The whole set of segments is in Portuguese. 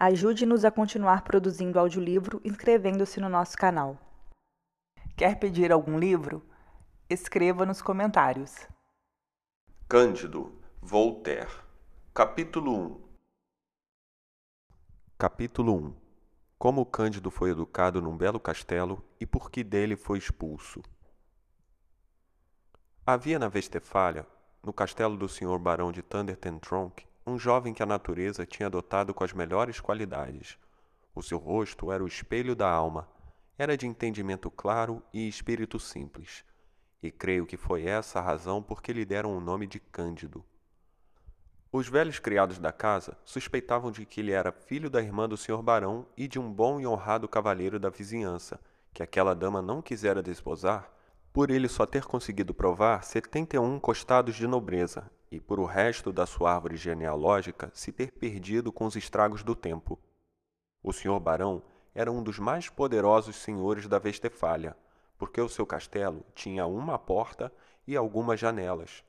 Ajude-nos a continuar produzindo audiolivro inscrevendo-se no nosso canal. Quer pedir algum livro? Escreva nos comentários. Cândido, Voltaire, Capítulo 1 Capítulo 1 Como Cândido foi educado num belo castelo e por que dele foi expulso. Havia na Vestefália, no castelo do Sr. Barão de Thundertentronckh, um jovem que a natureza tinha dotado com as melhores qualidades. O seu rosto era o espelho da alma, era de entendimento claro e espírito simples. E creio que foi essa a razão por que lhe deram o nome de Cândido. Os velhos criados da casa suspeitavam de que ele era filho da irmã do senhor barão e de um bom e honrado cavalheiro da vizinhança, que aquela dama não quisera desposar, por ele só ter conseguido provar setenta e um costados de nobreza e por o resto da sua árvore genealógica se ter perdido com os estragos do tempo. O senhor barão era um dos mais poderosos senhores da Vestefália, porque o seu castelo tinha uma porta e algumas janelas.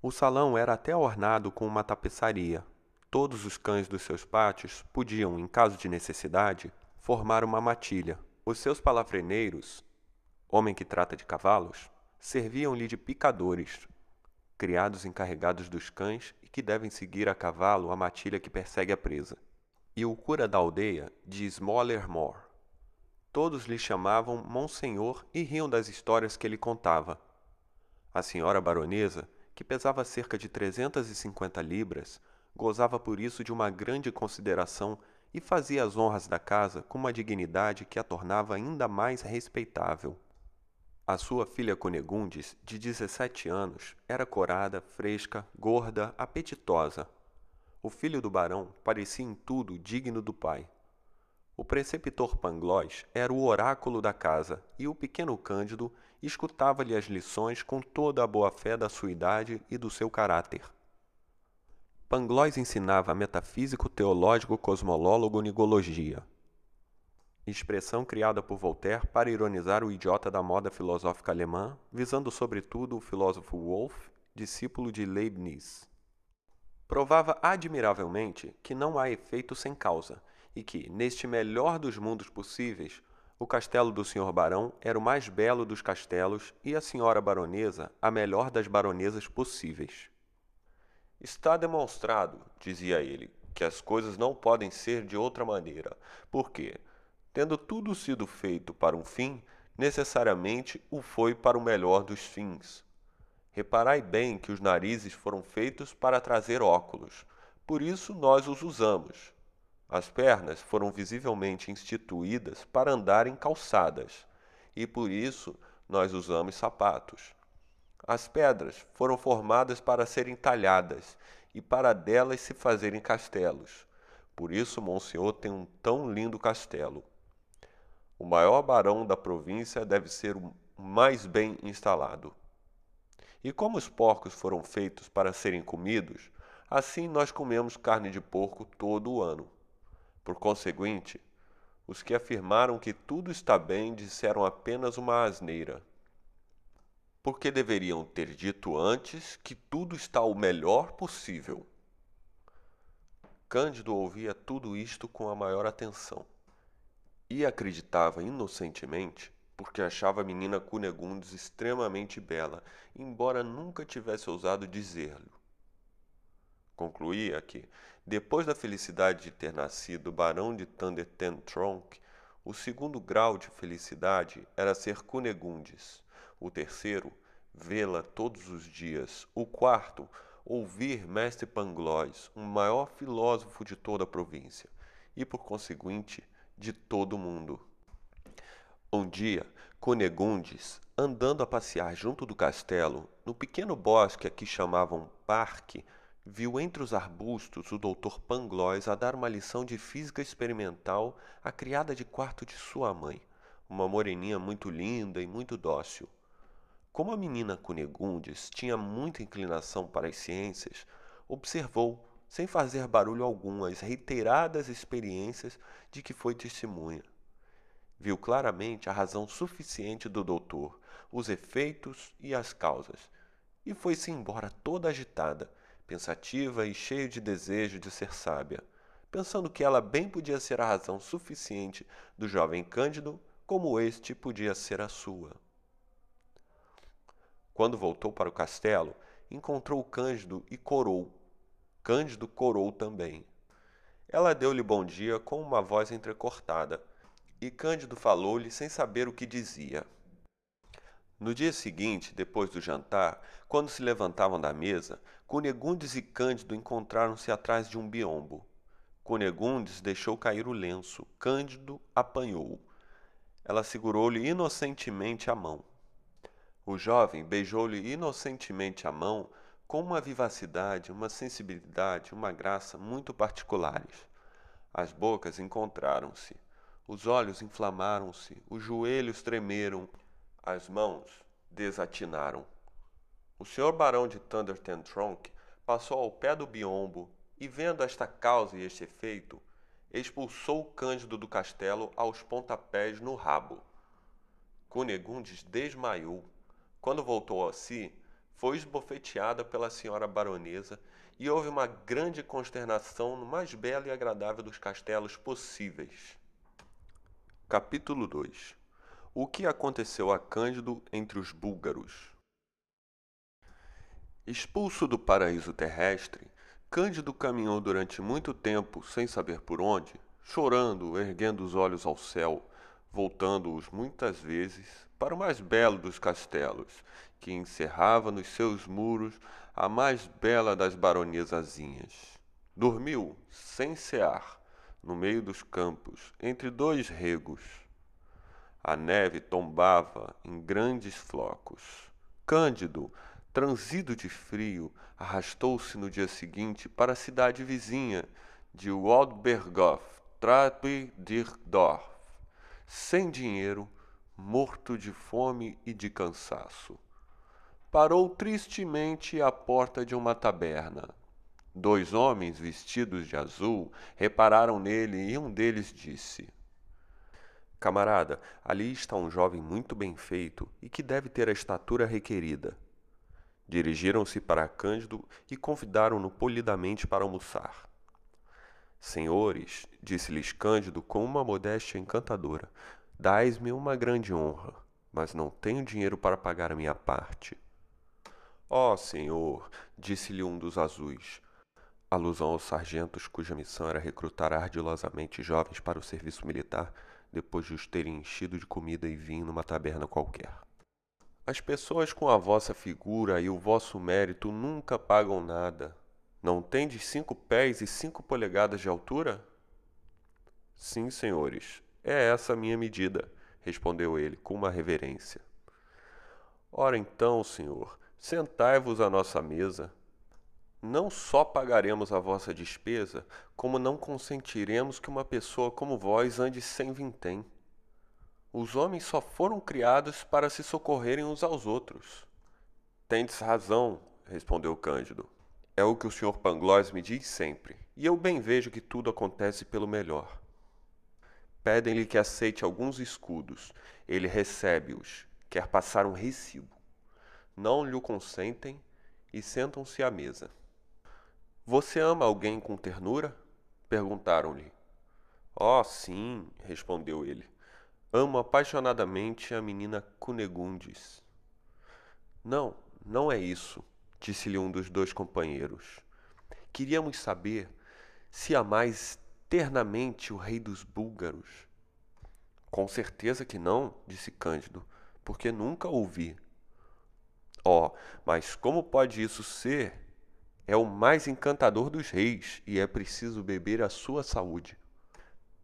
O salão era até ornado com uma tapeçaria. Todos os cães dos seus pátios podiam, em caso de necessidade, formar uma matilha. Os seus palavreneiros, homem que trata de cavalos, serviam-lhe de picadores, criados encarregados dos cães e que devem seguir a cavalo a matilha que persegue a presa. E o cura da aldeia de Smollermore. Todos lhe chamavam Monsenhor e riam das histórias que ele contava. A senhora baronesa, que pesava cerca de 350 libras, gozava por isso de uma grande consideração e fazia as honras da casa com uma dignidade que a tornava ainda mais respeitável. A sua filha Cunegundes, de 17 anos, era corada, fresca, gorda, apetitosa. O filho do barão parecia em tudo digno do pai. O preceptor Pangloss era o oráculo da casa e o pequeno Cândido escutava-lhe as lições com toda a boa-fé da sua idade e do seu caráter. Pangloss ensinava metafísico, teológico, cosmolólogo, nigologia expressão criada por Voltaire para ironizar o idiota da moda filosófica alemã, visando sobretudo o filósofo Wolff, discípulo de Leibniz. Provava admiravelmente que não há efeito sem causa e que, neste melhor dos mundos possíveis, o castelo do Sr. Barão era o mais belo dos castelos e a senhora baronesa a melhor das baronesas possíveis. Está demonstrado, dizia ele, que as coisas não podem ser de outra maneira, porque, tendo tudo sido feito para um fim, necessariamente o foi para o melhor dos fins. Reparai bem que os narizes foram feitos para trazer óculos, por isso nós os usamos. As pernas foram visivelmente instituídas para andarem calçadas, e por isso nós usamos sapatos. As pedras foram formadas para serem talhadas e para delas se fazerem castelos. Por isso Monsenhor tem um tão lindo castelo. O maior barão da província deve ser o mais bem instalado. E como os porcos foram feitos para serem comidos, assim nós comemos carne de porco todo o ano. Por conseguinte, os que afirmaram que tudo está bem disseram apenas uma asneira. Porque deveriam ter dito antes que tudo está o melhor possível. Cândido ouvia tudo isto com a maior atenção e acreditava inocentemente porque achava a menina Cunegundes extremamente bela, embora nunca tivesse ousado dizer-lhe. Concluía que, depois da felicidade de ter nascido barão de Thundertentronckh, o segundo grau de felicidade era ser Cunegundes, o terceiro, vê-la todos os dias, o quarto, ouvir Mestre Pangloss, o maior filósofo de toda a província, e, por conseguinte, de todo mundo. Um dia, Cunegundes, andando a passear junto do castelo, no pequeno bosque a que chamavam parque, viu entre os arbustos o doutor Pangloss a dar uma lição de física experimental à criada de quarto de sua mãe, uma moreninha muito linda e muito dócil. Como a menina Cunegundes tinha muita inclinação para as ciências, observou sem fazer barulho algum, as reiteradas experiências de que foi testemunha. Viu claramente a razão suficiente do doutor, os efeitos e as causas, e foi-se embora toda agitada, pensativa e cheia de desejo de ser sábia, pensando que ela bem podia ser a razão suficiente do jovem Cândido, como este podia ser a sua. Quando voltou para o castelo, encontrou Cândido e corou. Cândido corou também. Ela deu-lhe bom dia com uma voz entrecortada, e Cândido falou-lhe sem saber o que dizia. No dia seguinte, depois do jantar, quando se levantavam da mesa, Cunegundes e Cândido encontraram-se atrás de um biombo. Cunegundes deixou cair o lenço, Cândido apanhou-o. Ela segurou-lhe inocentemente a mão. O jovem beijou-lhe inocentemente a mão com uma vivacidade, uma sensibilidade, uma graça muito particulares. As bocas encontraram-se, os olhos inflamaram-se, os joelhos tremeram, as mãos desatinaram. O senhor barão de Thunderton Trunk passou ao pé do biombo e, vendo esta causa e este efeito, expulsou o Cândido do castelo aos pontapés no rabo. Cunegundes desmaiou. Quando voltou a si, foi esbofeteada pela senhora baronesa e houve uma grande consternação no mais belo e agradável dos castelos possíveis. Capítulo 2 o que aconteceu a Cândido entre os búlgaros? Expulso do paraíso terrestre, Cândido caminhou durante muito tempo sem saber por onde, chorando, erguendo os olhos ao céu, voltando-os muitas vezes para o mais belo dos castelos, que encerrava nos seus muros a mais bela das baronesazinhas. Dormiu, sem cear, no meio dos campos, entre dois regos, a neve tombava em grandes flocos. Cândido, transido de frio, arrastou-se no dia seguinte para a cidade vizinha de Waldberghof, Trappidirdorf, sem dinheiro, morto de fome e de cansaço. Parou tristemente à porta de uma taberna. Dois homens vestidos de azul repararam nele e um deles disse: Camarada, ali está um jovem muito bem feito e que deve ter a estatura requerida. Dirigiram-se para Cândido e convidaram-no polidamente para almoçar. Senhores, disse-lhes Cândido com uma modéstia encantadora, dais-me uma grande honra, mas não tenho dinheiro para pagar a minha parte. Ó oh, senhor, disse-lhe um dos azuis, alusão aos sargentos cuja missão era recrutar ardilosamente jovens para o serviço militar depois de os terem enchido de comida e vinho numa taberna qualquer. As pessoas com a vossa figura e o vosso mérito nunca pagam nada. Não tendes cinco pés e cinco polegadas de altura? Sim, senhores, é essa a minha medida, respondeu ele com uma reverência. Ora então, senhor, sentai-vos à nossa mesa não só pagaremos a vossa despesa, como não consentiremos que uma pessoa como vós ande sem vintém. Os homens só foram criados para se socorrerem uns aos outros. Tendes razão, respondeu Cândido. É o que o senhor Pangloss me diz sempre, e eu bem vejo que tudo acontece pelo melhor. Pedem-lhe que aceite alguns escudos. Ele recebe-os, quer passar um recibo. Não lhe consentem e sentam-se à mesa. Você ama alguém com ternura? Perguntaram-lhe. Oh, sim, respondeu ele. Amo apaixonadamente a menina Cunegundes. Não, não é isso, disse-lhe um dos dois companheiros. Queríamos saber se amais ternamente o rei dos búlgaros. Com certeza que não, disse Cândido, porque nunca ouvi. Oh, mas como pode isso ser? é o mais encantador dos reis e é preciso beber a sua saúde.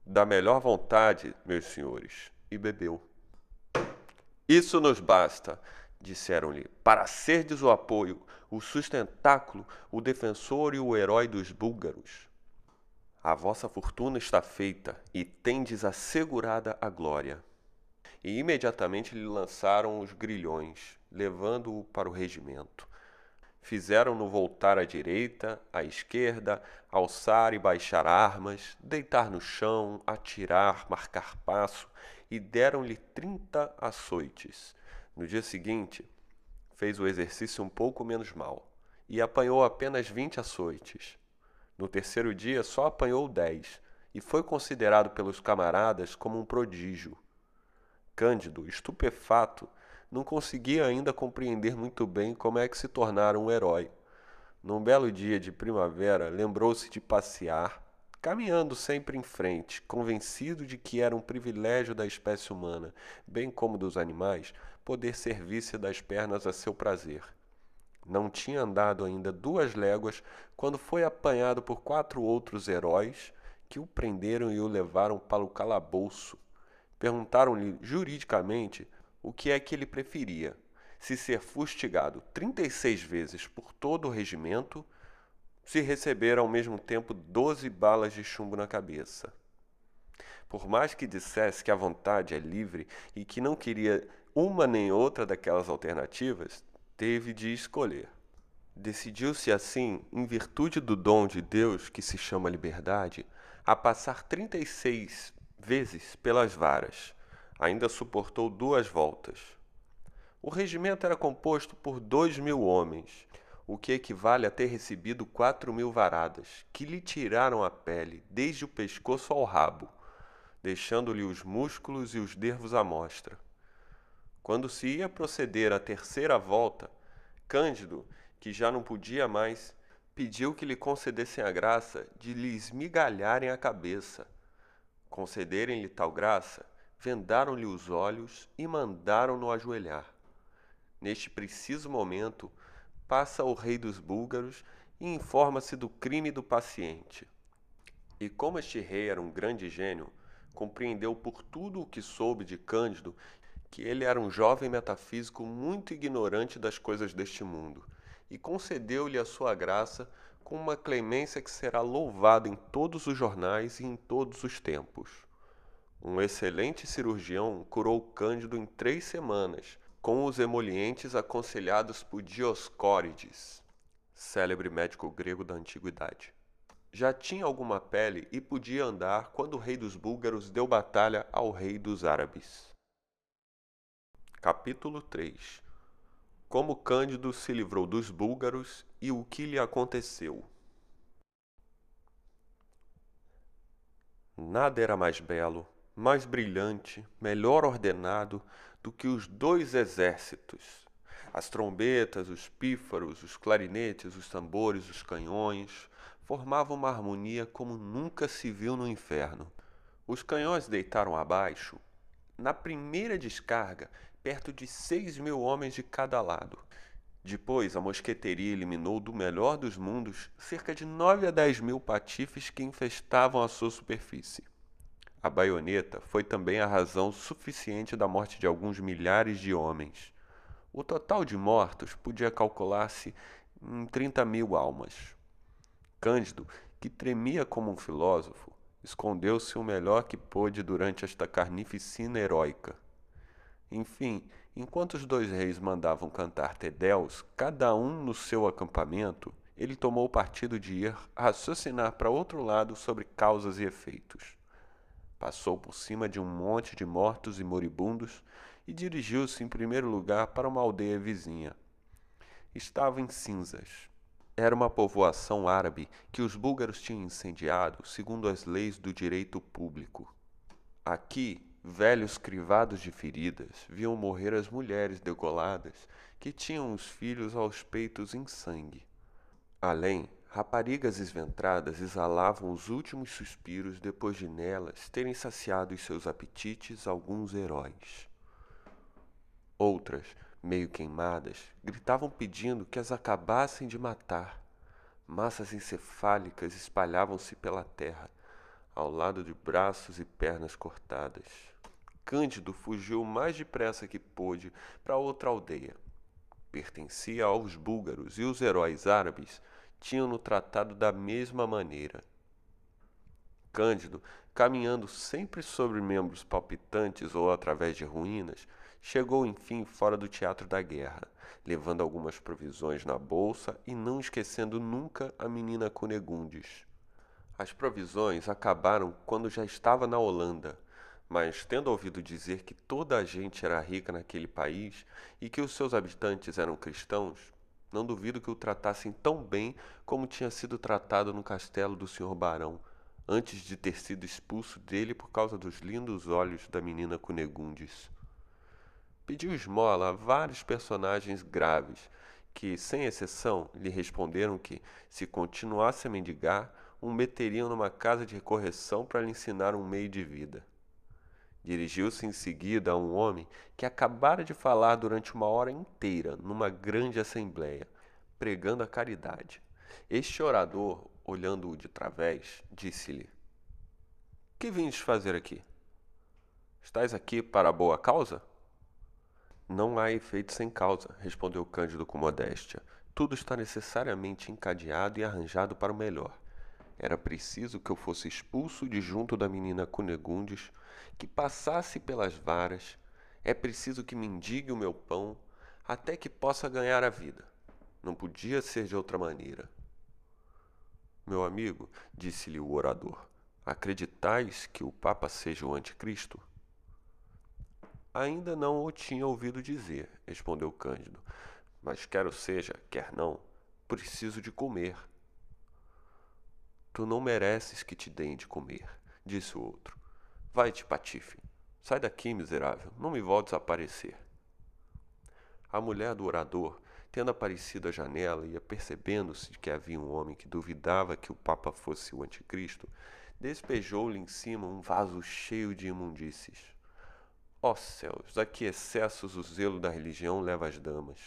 Da melhor vontade, meus senhores, e bebeu. Isso nos basta, disseram-lhe, para serdes o apoio, o sustentáculo, o defensor e o herói dos búlgaros. A vossa fortuna está feita e tendes assegurada a glória. E imediatamente lhe lançaram os grilhões, levando-o para o regimento Fizeram-no voltar à direita, à esquerda, alçar e baixar armas, deitar no chão, atirar, marcar passo, e deram-lhe trinta açoites. No dia seguinte, fez o exercício um pouco menos mal, e apanhou apenas vinte açoites. No terceiro dia só apanhou dez e foi considerado pelos camaradas como um prodígio. Cândido, estupefato, não conseguia ainda compreender muito bem como é que se tornara um herói. Num belo dia de primavera, lembrou-se de passear, caminhando sempre em frente, convencido de que era um privilégio da espécie humana, bem como dos animais, poder servir-se das pernas a seu prazer. Não tinha andado ainda duas léguas quando foi apanhado por quatro outros heróis que o prenderam e o levaram para o calabouço. Perguntaram-lhe juridicamente o que é que ele preferia: se ser fustigado 36 vezes por todo o regimento, se receber ao mesmo tempo 12 balas de chumbo na cabeça. Por mais que dissesse que a vontade é livre e que não queria uma nem outra daquelas alternativas, teve de escolher. Decidiu-se assim, em virtude do dom de Deus que se chama liberdade, a passar 36 vezes pelas varas. Ainda suportou duas voltas. O regimento era composto por dois mil homens, o que equivale a ter recebido quatro mil varadas, que lhe tiraram a pele desde o pescoço ao rabo, deixando-lhe os músculos e os nervos à mostra. Quando se ia proceder à terceira volta, Cândido, que já não podia mais, pediu que lhe concedessem a graça de lhe esmigalharem a cabeça. Concederem-lhe tal graça, vendaram-lhe os olhos e mandaram-no ajoelhar. Neste preciso momento, passa o rei dos búlgaros e informa-se do crime do paciente. E como este rei era um grande gênio, compreendeu por tudo o que soube de Cândido que ele era um jovem metafísico muito ignorante das coisas deste mundo, e concedeu-lhe a sua graça com uma clemência que será louvada em todos os jornais e em todos os tempos. Um excelente cirurgião curou Cândido em três semanas, com os emolientes aconselhados por Dioscórides, célebre médico grego da antiguidade. Já tinha alguma pele e podia andar quando o rei dos búlgaros deu batalha ao rei dos árabes. Capítulo 3 Como Cândido se livrou dos búlgaros e o que lhe aconteceu. Nada era mais belo, mais brilhante, melhor ordenado do que os dois exércitos. As trombetas, os pífaros, os clarinetes, os tambores, os canhões formavam uma harmonia como nunca se viu no inferno. Os canhões deitaram abaixo. Na primeira descarga, perto de seis mil homens de cada lado. Depois, a mosqueteria eliminou do melhor dos mundos cerca de nove a dez mil patifes que infestavam a sua superfície. A baioneta foi também a razão suficiente da morte de alguns milhares de homens. O total de mortos podia calcular-se em trinta mil almas. Cândido, que tremia como um filósofo, escondeu-se o melhor que pôde durante esta carnificina heróica. Enfim, enquanto os dois reis mandavam cantar Tedeus, cada um no seu acampamento, ele tomou o partido de ir raciocinar para outro lado sobre causas e efeitos. Passou por cima de um monte de mortos e moribundos e dirigiu-se em primeiro lugar para uma aldeia vizinha. Estava em cinzas. Era uma povoação árabe que os búlgaros tinham incendiado segundo as leis do direito público. Aqui Velhos crivados de feridas viam morrer as mulheres degoladas que tinham os filhos aos peitos em sangue. Além, raparigas esventradas exalavam os últimos suspiros depois de nelas terem saciado os seus apetites alguns heróis. Outras, meio queimadas, gritavam pedindo que as acabassem de matar. Massas encefálicas espalhavam-se pela terra, ao lado de braços e pernas cortadas. Cândido fugiu o mais depressa que pôde para outra aldeia. Pertencia aos búlgaros e os heróis árabes tinham-no tratado da mesma maneira. Cândido, caminhando sempre sobre membros palpitantes ou através de ruínas, chegou enfim fora do teatro da guerra, levando algumas provisões na bolsa e não esquecendo nunca a menina Cunegundes. As provisões acabaram quando já estava na Holanda, mas tendo ouvido dizer que toda a gente era rica naquele país e que os seus habitantes eram cristãos, Não duvido que o tratassem tão bem como tinha sido tratado no castelo do Sr. Barão, antes de ter sido expulso dele por causa dos lindos olhos da menina Cunegundes. Pediu esmola a vários personagens graves, que, sem exceção, lhe responderam que, se continuasse a mendigar, o meteriam numa casa de correção para lhe ensinar um meio de vida. Dirigiu-se em seguida a um homem que acabara de falar durante uma hora inteira numa grande assembleia, pregando a caridade. Este orador, olhando-o de través, disse-lhe: Que vindes fazer aqui? Estás aqui para boa causa? Não há efeito sem causa, respondeu Cândido com modéstia. Tudo está necessariamente encadeado e arranjado para o melhor. Era preciso que eu fosse expulso de junto da menina Cunegundes, que passasse pelas varas. É preciso que mendigue o meu pão, até que possa ganhar a vida. Não podia ser de outra maneira. Meu amigo, disse-lhe o orador, acreditais que o Papa seja o Anticristo? Ainda não o tinha ouvido dizer, respondeu Cândido. Mas quer o seja, quer não, preciso de comer. Tu não mereces que te deem de comer, disse o outro. Vai-te, Patife. Sai daqui, miserável. Não me voltes a aparecer. A mulher do orador, tendo aparecido à janela e apercebendo-se de que havia um homem que duvidava que o Papa fosse o anticristo, despejou-lhe em cima um vaso cheio de imundícies. Ó oh, céus, a que excessos o zelo da religião leva as damas.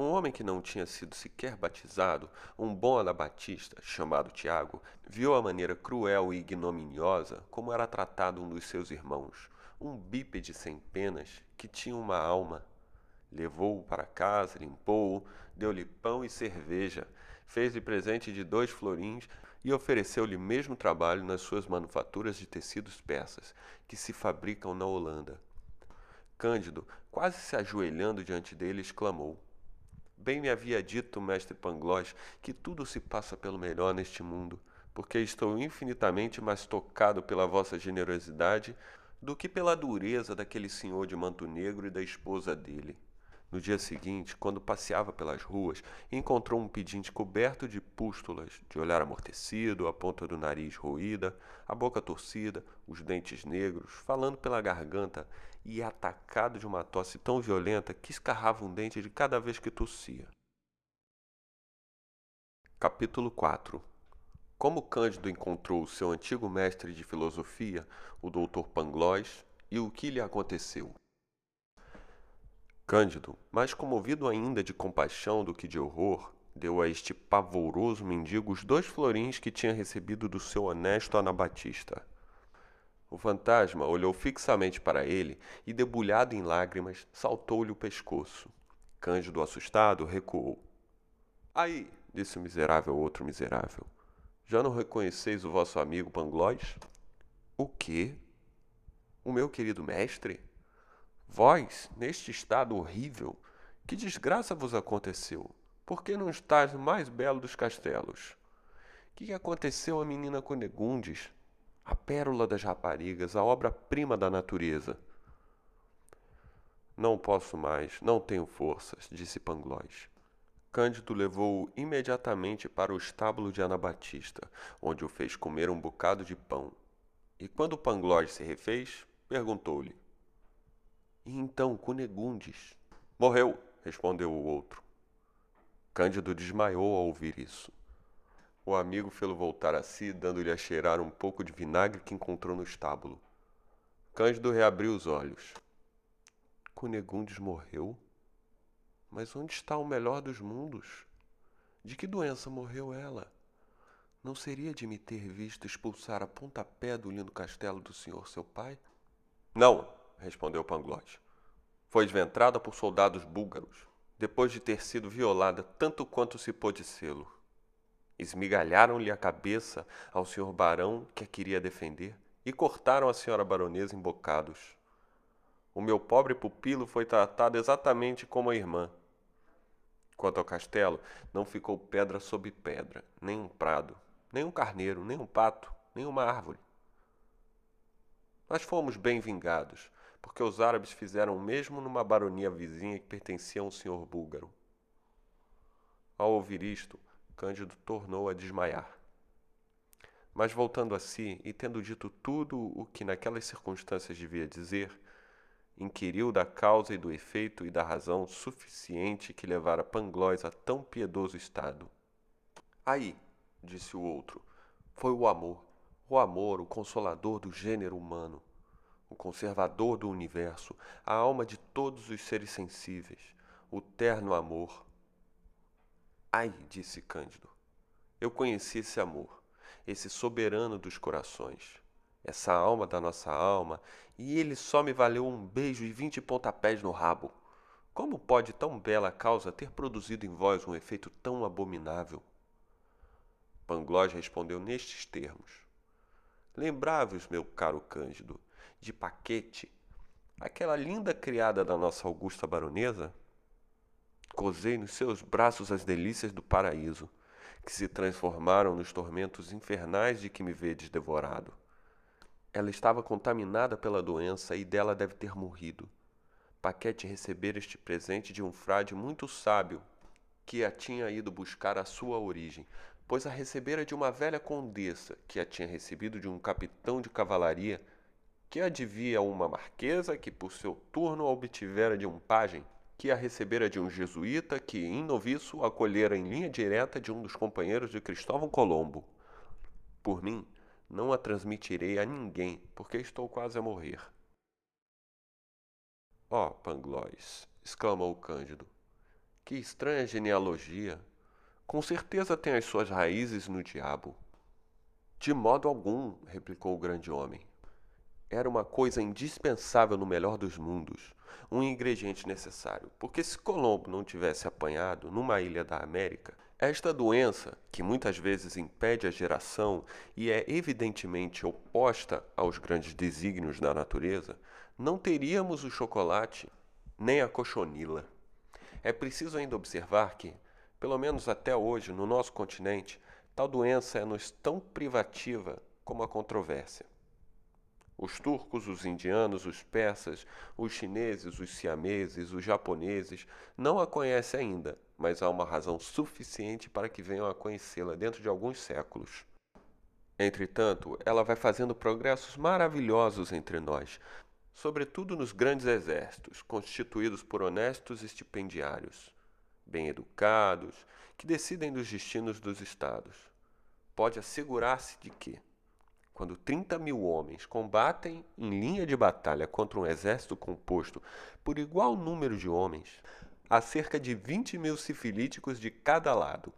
Um homem que não tinha sido sequer batizado, um bom anabatista, chamado Tiago, viu a maneira cruel e ignominiosa como era tratado um dos seus irmãos, um bípede sem penas que tinha uma alma. Levou-o para casa, limpou-o, deu-lhe pão e cerveja, fez-lhe presente de dois florins e ofereceu-lhe mesmo trabalho nas suas manufaturas de tecidos persas, que se fabricam na Holanda. Cândido, quase se ajoelhando diante dele, exclamou: Bem me havia dito mestre Pangloss que tudo se passa pelo melhor neste mundo, porque estou infinitamente mais tocado pela vossa generosidade do que pela dureza daquele senhor de manto negro e da esposa dele. No dia seguinte, quando passeava pelas ruas, encontrou um pedinte coberto de pústulas, de olhar amortecido, a ponta do nariz roída, a boca torcida, os dentes negros, falando pela garganta e atacado de uma tosse tão violenta que escarrava um dente de cada vez que tossia. Capítulo 4 Como Cândido encontrou o seu antigo mestre de filosofia, o doutor Pangloss, e o que lhe aconteceu. Cândido, mais comovido ainda de compaixão do que de horror, deu a este pavoroso mendigo os dois florins que tinha recebido do seu honesto anabatista. O fantasma olhou fixamente para ele e, debulhado em lágrimas, saltou-lhe o pescoço. Cândido, assustado, recuou. Aí, disse o miserável outro miserável, já não reconheceis o vosso amigo Pangloss? O quê? O meu querido mestre? Vós, neste estado horrível, que desgraça vos aconteceu? Por que não estás no mais belo dos castelos? Que aconteceu à menina Conegundes, a pérola das raparigas, a obra-prima da natureza? Não posso mais, não tenho forças, disse Pangloss. Cândido levou-o imediatamente para o estábulo de Anabatista, onde o fez comer um bocado de pão. E quando Pangloss se refez, perguntou-lhe: e então Cunegundes. Morreu, respondeu o outro. Cândido desmaiou ao ouvir isso. O amigo fê-lo voltar a si, dando-lhe a cheirar um pouco de vinagre que encontrou no estábulo. Cândido reabriu os olhos. Cunegundes morreu? Mas onde está o melhor dos mundos? De que doença morreu ela? Não seria de me ter visto expulsar a pontapé do lindo castelo do senhor seu pai? Não, respondeu Pangloss. Foi desventrada por soldados búlgaros, depois de ter sido violada tanto quanto se pôde sê-lo. Esmigalharam-lhe a cabeça ao senhor barão que a queria defender e cortaram a senhora baronesa em bocados. O meu pobre pupilo foi tratado exatamente como a irmã. Quanto ao castelo, não ficou pedra sobre pedra, nem um prado, nem um carneiro, nem um pato, nem uma árvore. Nós fomos bem vingados, porque os árabes fizeram o mesmo numa baronia vizinha que pertencia a um senhor búlgaro. Ao ouvir isto, Cândido tornou a desmaiar. Mas voltando a si e tendo dito tudo o que naquelas circunstâncias devia dizer, inquiriu da causa e do efeito e da razão suficiente que levara Panglós a tão piedoso estado. Aí, disse o outro, foi o amor, o amor, o consolador do gênero humano, o conservador do universo, a alma de todos os seres sensíveis, o terno amor. Ai, disse Cândido, eu conheci esse amor, esse soberano dos corações, essa alma da nossa alma, e ele só me valeu um beijo e vinte pontapés no rabo. Como pode tão bela causa ter produzido em vós um efeito tão abominável? Pangloss respondeu nestes termos: Lembrai-vos, meu caro Cândido, de Paquete, aquela linda criada da nossa augusta baronesa? Cozei nos seus braços as delícias do paraíso, que se transformaram nos tormentos infernais de que me vedes devorado. Ela estava contaminada pela doença e dela deve ter morrido. Paquete recebera este presente de um frade muito sábio, que a tinha ido buscar à sua origem, pois a recebera de uma velha condessa, que a tinha recebido de um capitão de cavalaria, que a devia a uma marquesa, que por seu turno a obtivera de um pajem, que a recebera de um jesuíta, que, em noviço, acolhera em linha direta de um dos companheiros de Cristóvão Colombo. Por mim, não a transmitirei a ninguém, porque estou quase a morrer. Ó, oh, Pangloss, exclamou Cândido, que estranha genealogia! Com certeza tem as suas raízes no diabo. De modo algum, replicou o grande homem. Era uma coisa indispensável no melhor dos mundos, um ingrediente necessário, porque se Colombo não tivesse apanhado numa ilha da América, esta doença, que muitas vezes impede a geração e é evidentemente oposta aos grandes desígnios da natureza, não teríamos o chocolate nem a cochonila. É preciso ainda observar que, pelo menos até hoje, no nosso continente, tal doença é-nos tão privativa como a controvérsia. Os turcos, os indianos, os persas, os chineses, os siameses, os japoneses não a conhecem ainda, mas há uma razão suficiente para que venham a conhecê-la dentro de alguns séculos. Entretanto, ela vai fazendo progressos maravilhosos entre nós, sobretudo nos grandes exércitos, constituídos por honestos estipendiários, bem educados, que decidem dos destinos dos estados. Pode assegurar-se de que, quando 30 mil homens combatem em linha de batalha contra um exército composto por igual número de homens, a cerca de 20 mil sifilíticos de cada lado.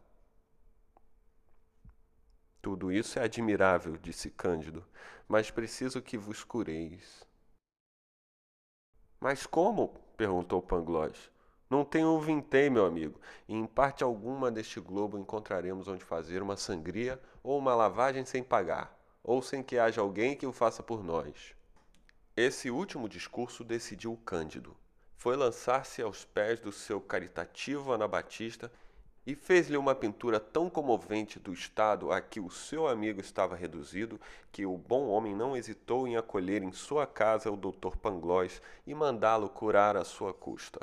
Tudo isso é admirável, disse Cândido, mas preciso que vos cureis. Mas como? perguntou Pangloss. Não tenho um vintém, meu amigo, e em parte alguma deste globo encontraremos onde fazer uma sangria ou uma lavagem sem pagar, ou sem que haja alguém que o faça por nós. Esse último discurso decidiu Cândido foi lançar-se aos pés do seu caritativo anabatista e fez-lhe uma pintura tão comovente do estado a que o seu amigo estava reduzido que o bom homem não hesitou em acolher em sua casa o doutor Pangloss e mandá-lo curar à sua custa.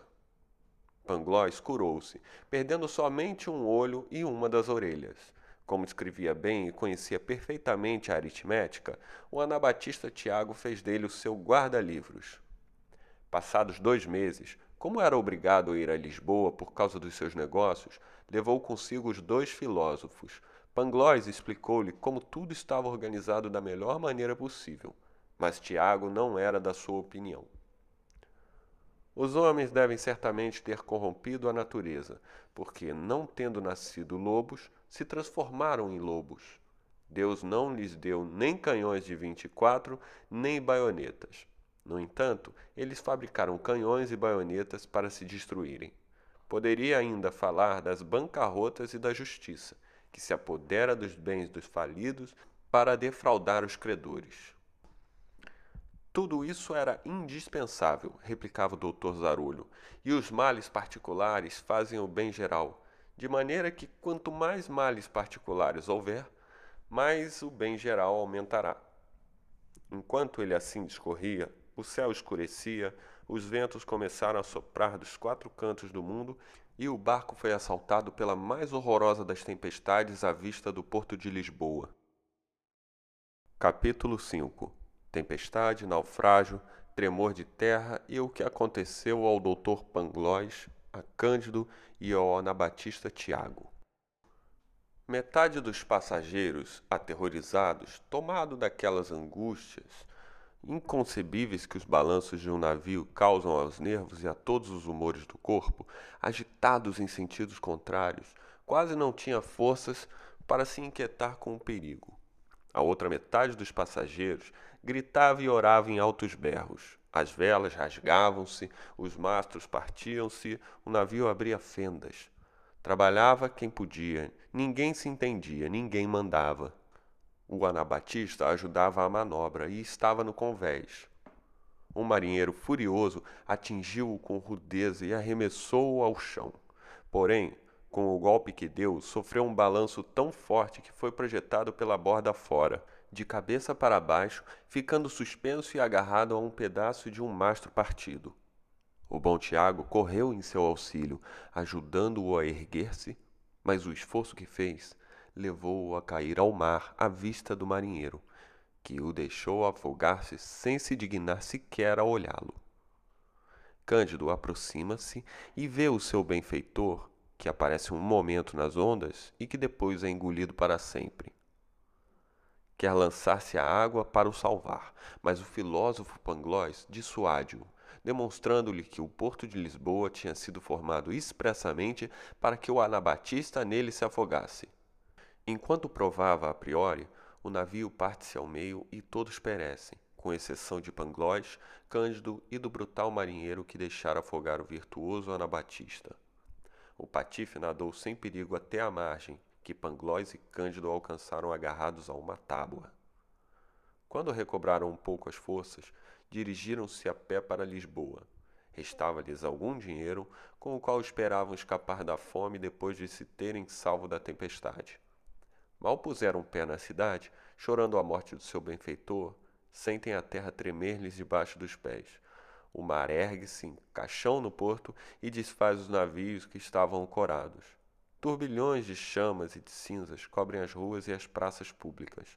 Pangloss curou-se, perdendo somente um olho e uma das orelhas. Como escrevia bem e conhecia perfeitamente a aritmética, o anabatista Tiago fez dele o seu guarda-livros. Passados dois meses, como era obrigado a ir a Lisboa por causa dos seus negócios, levou consigo os dois filósofos. Pangloss explicou-lhe como tudo estava organizado da melhor maneira possível, mas Tiago não era da sua opinião. Os homens devem certamente ter corrompido a natureza, porque, não tendo nascido lobos, se transformaram em lobos. Deus não lhes deu nem canhões de vinte e quatro, nem baionetas. No entanto, eles fabricaram canhões e baionetas para se destruírem. Poderia ainda falar das bancarrotas e da justiça, que se apodera dos bens dos falidos para defraudar os credores. Tudo isso era indispensável, replicava o doutor Zarulho, e os males particulares fazem o bem geral, de maneira que quanto mais males particulares houver, mais o bem geral aumentará. Enquanto ele assim discorria, O céu escurecia, os ventos começaram a soprar dos quatro cantos do mundo e o barco foi assaltado pela mais horrorosa das tempestades à vista do porto de Lisboa. Capítulo 5 Tempestade, naufrágio, tremor de terra e o que aconteceu ao doutor Pangloss, a Cândido e ao Anabatista Tiago. Metade dos passageiros, aterrorizados, tomados daquelas angústias inconcebíveis que os balanços de um navio causam aos nervos e a todos os humores do corpo, agitados em sentidos contrários, quase não tinha forças para se inquietar com o perigo. A outra metade dos passageiros gritava e orava em altos berros. As velas rasgavam-se, os mastros partiam-se, o navio abria fendas. Trabalhava quem podia, ninguém se entendia, ninguém mandava. O anabatista ajudava a manobra e estava no convés. Um marinheiro furioso atingiu-o com rudeza e arremessou-o ao chão. Porém, com o golpe que deu, sofreu um balanço tão forte que foi projetado pela borda fora, de cabeça para baixo, ficando suspenso e agarrado a um pedaço de um mastro partido. O bom Tiago correu em seu auxílio, ajudando-o a erguer-se, mas o esforço que fez levou-o a cair ao mar à vista do marinheiro, que o deixou afogar-se sem se dignar sequer a olhá-lo. Cândido aproxima-se e vê o seu benfeitor, que aparece um momento nas ondas e que depois é engolido para sempre. Quer lançar-se à água para o salvar, mas o filósofo Pangloss dissuade-o demonstrando-lhe que o porto de Lisboa tinha sido formado expressamente para que o anabatista nele se afogasse. Enquanto provava a priori, o navio parte-se ao meio e todos perecem, com exceção de Pangloss, Cândido e do brutal marinheiro que deixara afogar o virtuoso anabatista. O patife nadou sem perigo até a margem, que Pangloss e Cândido alcançaram agarrados a uma tábua. Quando recobraram um pouco as forças, dirigiram-se a pé para Lisboa. Restava-lhes algum dinheiro, com o qual esperavam escapar da fome depois de se terem salvo da tempestade. Mal puseram pé na cidade, chorando a morte do seu benfeitor, sentem a terra tremer-lhes debaixo dos pés. O mar ergue-se em caixão no porto e desfaz os navios que estavam ancorados. Turbilhões de chamas e de cinzas cobrem as ruas e as praças públicas.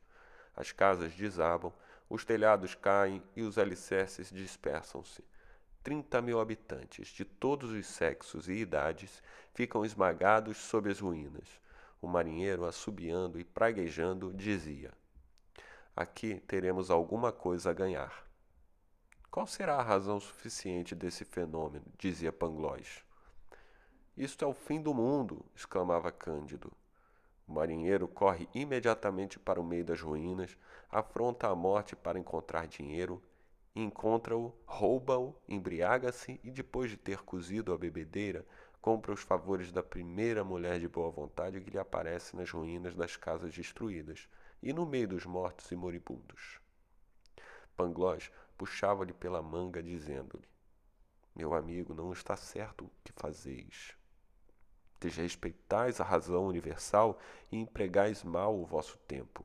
As casas desabam os telhados caem e os alicerces dispersam-se. Trinta mil habitantes, de todos os sexos e idades, ficam esmagados sob as ruínas. O marinheiro, assobiando e praguejando, dizia: Aqui teremos alguma coisa a ganhar. Qual será a razão suficiente desse fenômeno? dizia Pangloss. Isto é o fim do mundo! exclamava Cândido. O marinheiro corre imediatamente para o meio das ruínas, afronta a morte para encontrar dinheiro, encontra-o, rouba-o, embriaga-se e, depois de ter cozido a bebedeira, compra os favores da primeira mulher de boa vontade que lhe aparece nas ruínas das casas destruídas e no meio dos mortos e moribundos. Pangloss puxava-lhe pela manga, dizendo-lhe: Meu amigo, não está certo o que fazeis desrespeitais a razão universal e empregais mal o vosso tempo.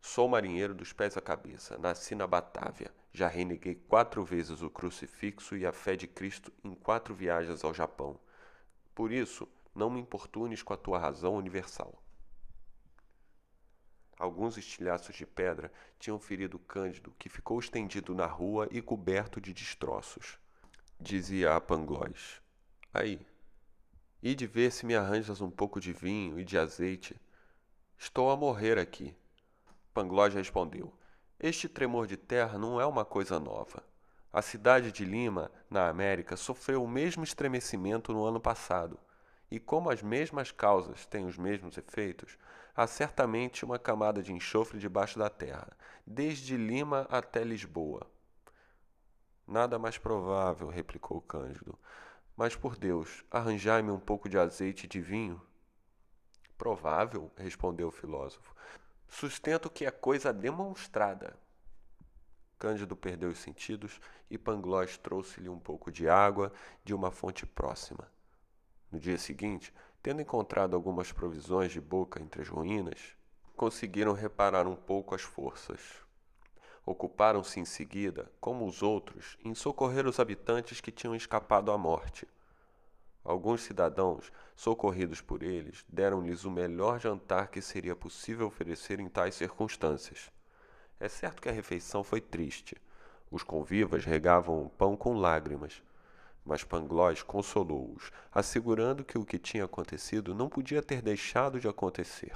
Sou marinheiro dos pés à cabeça, nasci na Batávia, já reneguei quatro vezes o crucifixo e a fé de Cristo em quatro viagens ao Japão. Por isso, não me importunes com a tua razão universal. Alguns estilhaços de pedra tinham ferido Cândido, que ficou estendido na rua e coberto de destroços. Dizia a Pangloss. Aí, e de ver se me arranjas um pouco de vinho e de azeite. Estou a morrer aqui. Pangloss respondeu: Este tremor de terra não é uma coisa nova. A cidade de Lima, na América, sofreu o mesmo estremecimento no ano passado. E como as mesmas causas têm os mesmos efeitos, há certamente uma camada de enxofre debaixo da terra, desde Lima até Lisboa. Nada mais provável, replicou Cândido. Mas por Deus, arranjai-me um pouco de azeite e de vinho. Provável, respondeu o filósofo. Sustento que é coisa demonstrada. Cândido perdeu os sentidos e Pangloss trouxe-lhe um pouco de água de uma fonte próxima. No dia seguinte, tendo encontrado algumas provisões de boca entre as ruínas, conseguiram reparar um pouco as forças. Ocuparam-se em seguida, como os outros, em socorrer os habitantes que tinham escapado à morte. Alguns cidadãos, socorridos por eles, deram-lhes o melhor jantar que seria possível oferecer em tais circunstâncias. É certo que a refeição foi triste. Os convivas regavam o pão com lágrimas. Mas Pangloss consolou-os, assegurando que o que tinha acontecido não podia ter deixado de acontecer.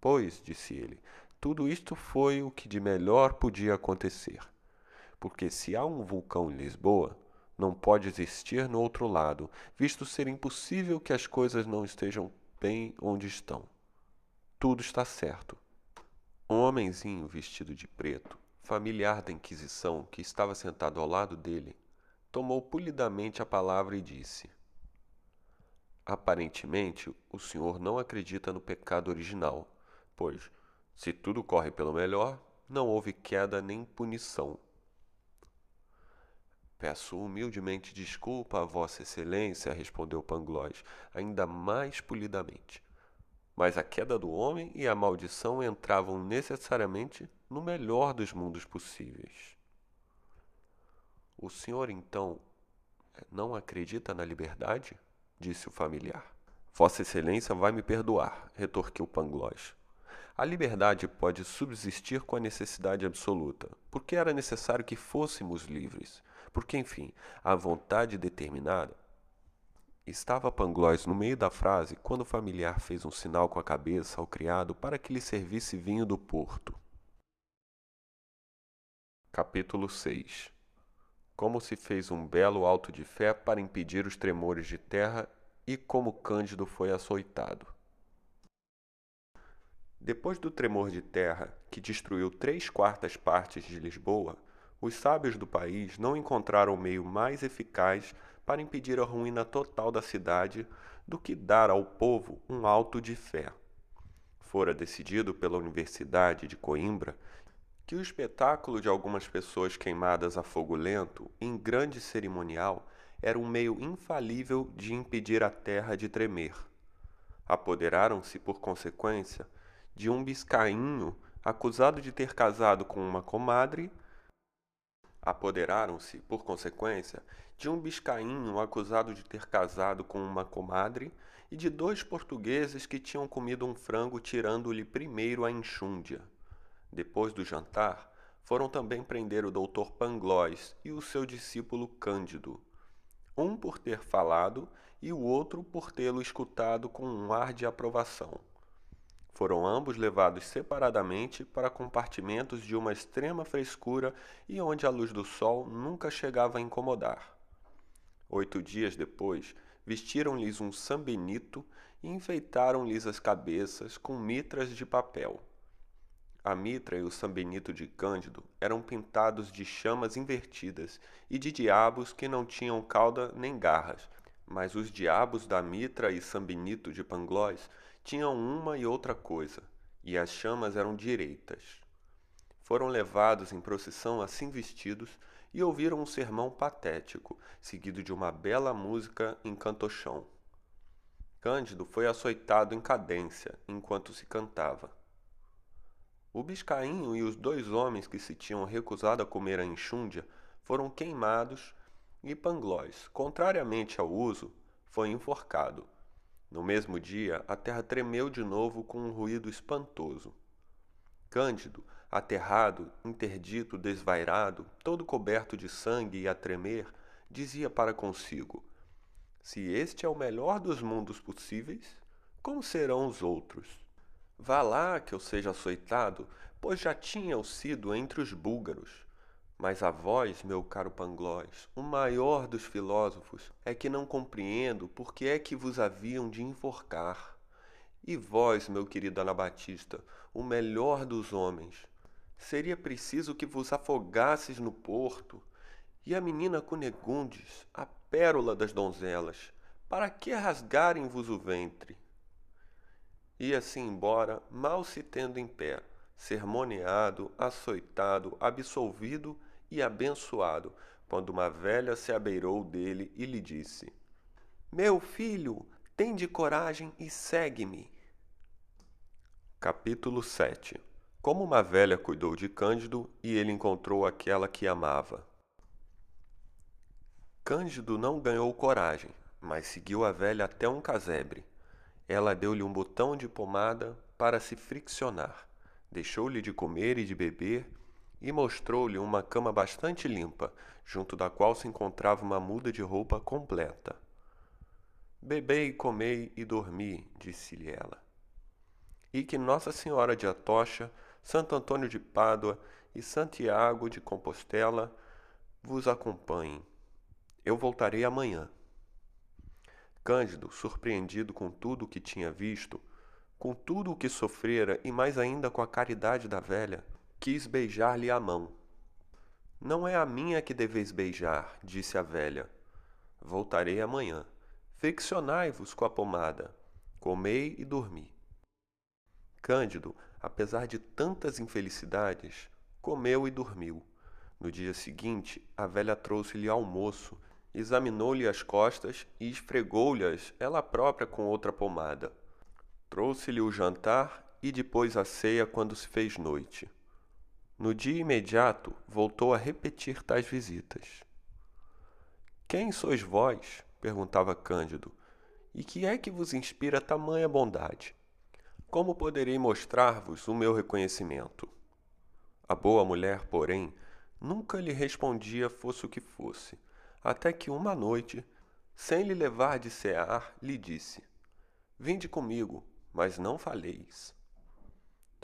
Pois, disse ele, tudo isto foi o que de melhor podia acontecer. Porque se há um vulcão em Lisboa, não pode existir no outro lado, visto ser impossível que as coisas não estejam bem onde estão. Tudo está certo. Um homenzinho vestido de preto, familiar da Inquisição, que estava sentado ao lado dele, tomou polidamente a palavra e disse: Aparentemente, o senhor não acredita no pecado original, pois, se tudo corre pelo melhor, não houve queda nem punição. Peço humildemente desculpa a Vossa Excelência, respondeu Pangloss, ainda mais polidamente. Mas a queda do homem e a maldição entravam necessariamente no melhor dos mundos possíveis. O senhor, então, não acredita na liberdade? disse o familiar. Vossa Excelência vai me perdoar, retorquiu Pangloss. A liberdade pode subsistir com a necessidade absoluta, porque era necessário que fôssemos livres, porque, enfim, a vontade determinada. Estava Pangloss no meio da frase quando o familiar fez um sinal com a cabeça ao criado para que lhe servisse vinho do porto. Capítulo 6 Como se fez um belo alto de fé para impedir os tremores de terra e como Cândido foi açoitado. Depois do tremor de terra, que destruiu três quartas partes de Lisboa, os sábios do país não encontraram meio mais eficaz para impedir a ruína total da cidade do que dar ao povo um alto de fé. Fora decidido pela Universidade de Coimbra que o espetáculo de algumas pessoas queimadas a fogo lento, em grande cerimonial, era um meio infalível de impedir a terra de tremer. Apoderaram-se, por consequência, de um biscainho acusado de ter casado com uma comadre. Apoderaram-se, por consequência, de um biscainho acusado de ter casado com uma comadre e de dois portugueses que tinham comido um frango tirando-lhe primeiro a enxúndia. Depois do jantar, foram também prender o doutor Pangloss e o seu discípulo Cândido, um por ter falado e o outro por tê-lo escutado com um ar de aprovação. Foram ambos levados separadamente para compartimentos de uma extrema frescura e onde a luz do sol nunca chegava a incomodar. Oito dias depois, vestiram-lhes um sambenito e enfeitaram-lhes as cabeças com mitras de papel. A mitra e o sambenito de Cândido eram pintados de chamas invertidas e de diabos que não tinham cauda nem garras, mas os diabos da mitra e sambenito de Pangloss tinham uma e outra coisa, e as chamas eram direitas. Foram levados em procissão assim vestidos e ouviram um sermão patético, seguido de uma bela música em cantochão. Cândido foi açoitado em cadência enquanto se cantava. O biscainho e os dois homens que se tinham recusado a comer a enxúndia foram queimados e Pangloss, contrariamente ao uso, foi enforcado. No mesmo dia, a terra tremeu de novo com um ruído espantoso. Cândido, aterrado, interdito, desvairado, todo coberto de sangue e a tremer, dizia para consigo: Se este é o melhor dos mundos possíveis, como serão os outros? Vá lá que eu seja açoitado, pois já tinha o sido entre os búlgaros. Mas a vós, meu caro Pangloss, o maior dos filósofos, é que não compreendo por que é que vos haviam de enforcar. E vós, meu querido Anabatista, o melhor dos homens, seria preciso que vos afogasses no porto. E a menina Cunegundes, a pérola das donzelas, para que rasgarem-vos o ventre? Ia-se embora, mal se tendo em pé, sermoneado, açoitado, absolvido e abençoado, quando uma velha se abeirou dele e lhe disse: Meu filho, tende coragem e segue-me. Capítulo 7 Como uma velha cuidou de Cândido e ele encontrou aquela que amava. Cândido não ganhou coragem, mas seguiu a velha até um casebre. Ela deu-lhe um botão de pomada para se friccionar, deixou-lhe de comer e de beber e mostrou-lhe uma cama bastante limpa, junto da qual se encontrava uma muda de roupa completa. Bebei, comei e dormi, disse-lhe ela. E que Nossa Senhora de Atocha Santo Antônio de Pádua e Santiago de Compostela vos acompanhem. Eu voltarei amanhã. Cândido, surpreendido com tudo o que tinha visto, com tudo o que sofrera e mais ainda com a caridade da velha, quis beijar-lhe a mão. Não é a minha que deveis beijar, disse a velha. Voltarei amanhã. Friccionai-vos com a pomada. Comei e dormi. Cândido apesar de tantas infelicidades, comeu e dormiu. No dia seguinte, a velha trouxe-lhe almoço, examinou-lhe as costas e esfregou-lhes ela própria com outra pomada. Trouxe-lhe o jantar e depois a ceia quando se fez noite. No dia imediato, voltou a repetir tais visitas. Quem sois vós? perguntava Cândido. E que é que vos inspira tamanha bondade? Como poderei mostrar-vos o meu reconhecimento? A boa mulher, porém, nunca lhe respondia fosse o que fosse, até que uma noite, sem lhe levar de cear, lhe disse: Vinde comigo, mas não faleis.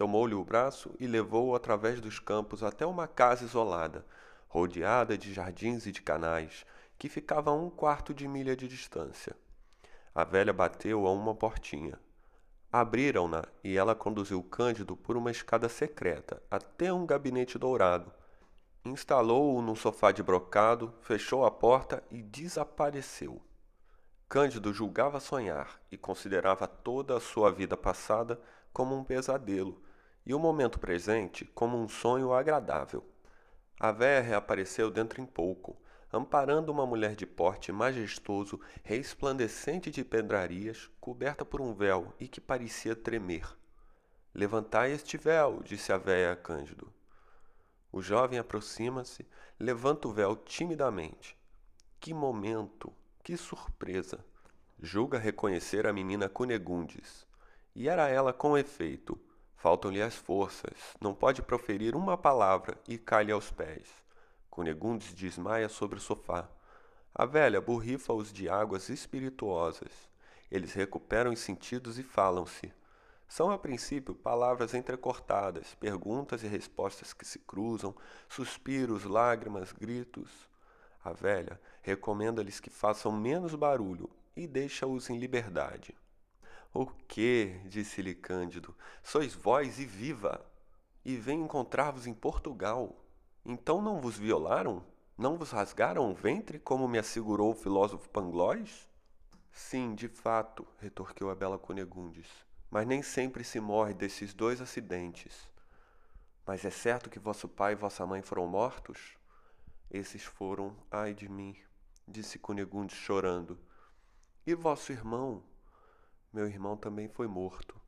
Tomou-lhe o braço e levou-o através dos campos até uma casa isolada, rodeada de jardins e de canais, que ficava a um quarto de milha de distância. A velha bateu a uma portinha. Abriram-na e ela conduziu Cândido por uma escada secreta até um gabinete dourado. Instalou-o num sofá de brocado, fechou a porta e desapareceu. Cândido julgava sonhar e considerava toda a sua vida passada como um pesadelo e o momento presente como um sonho agradável. A véia reapareceu dentro em pouco, amparando uma mulher de porte majestoso, resplandecente de pedrarias, coberta por um véu e que parecia tremer. Levantai este véu, disse a véia a Cândido. O jovem aproxima-se, levanta o véu timidamente. Que momento, que surpresa! Julga reconhecer a menina Cunegundes. E era ela com efeito. Faltam-lhe as forças, não pode proferir uma palavra e cai aos pés. Cunegundes desmaia sobre o sofá. A velha borrifa-os de águas espirituosas. Eles recuperam os sentidos e falam-se. São, a princípio, palavras entrecortadas, perguntas e respostas que se cruzam, suspiros, lágrimas, gritos. A velha recomenda-lhes que façam menos barulho e deixa-os em liberdade. O que? disse-lhe Cândido. Sois vós e viva! E venho encontrar-vos em Portugal. Então não vos violaram? Não vos rasgaram o ventre, como me assegurou o filósofo Pangloss? Sim, de fato, retorquiu a bela Cunegundes. Mas nem sempre se morre desses dois acidentes. Mas é certo que vosso pai e vossa mãe foram mortos? Esses foram, ai de mim, disse Cunegundes chorando. E vosso irmão? Meu irmão também foi morto.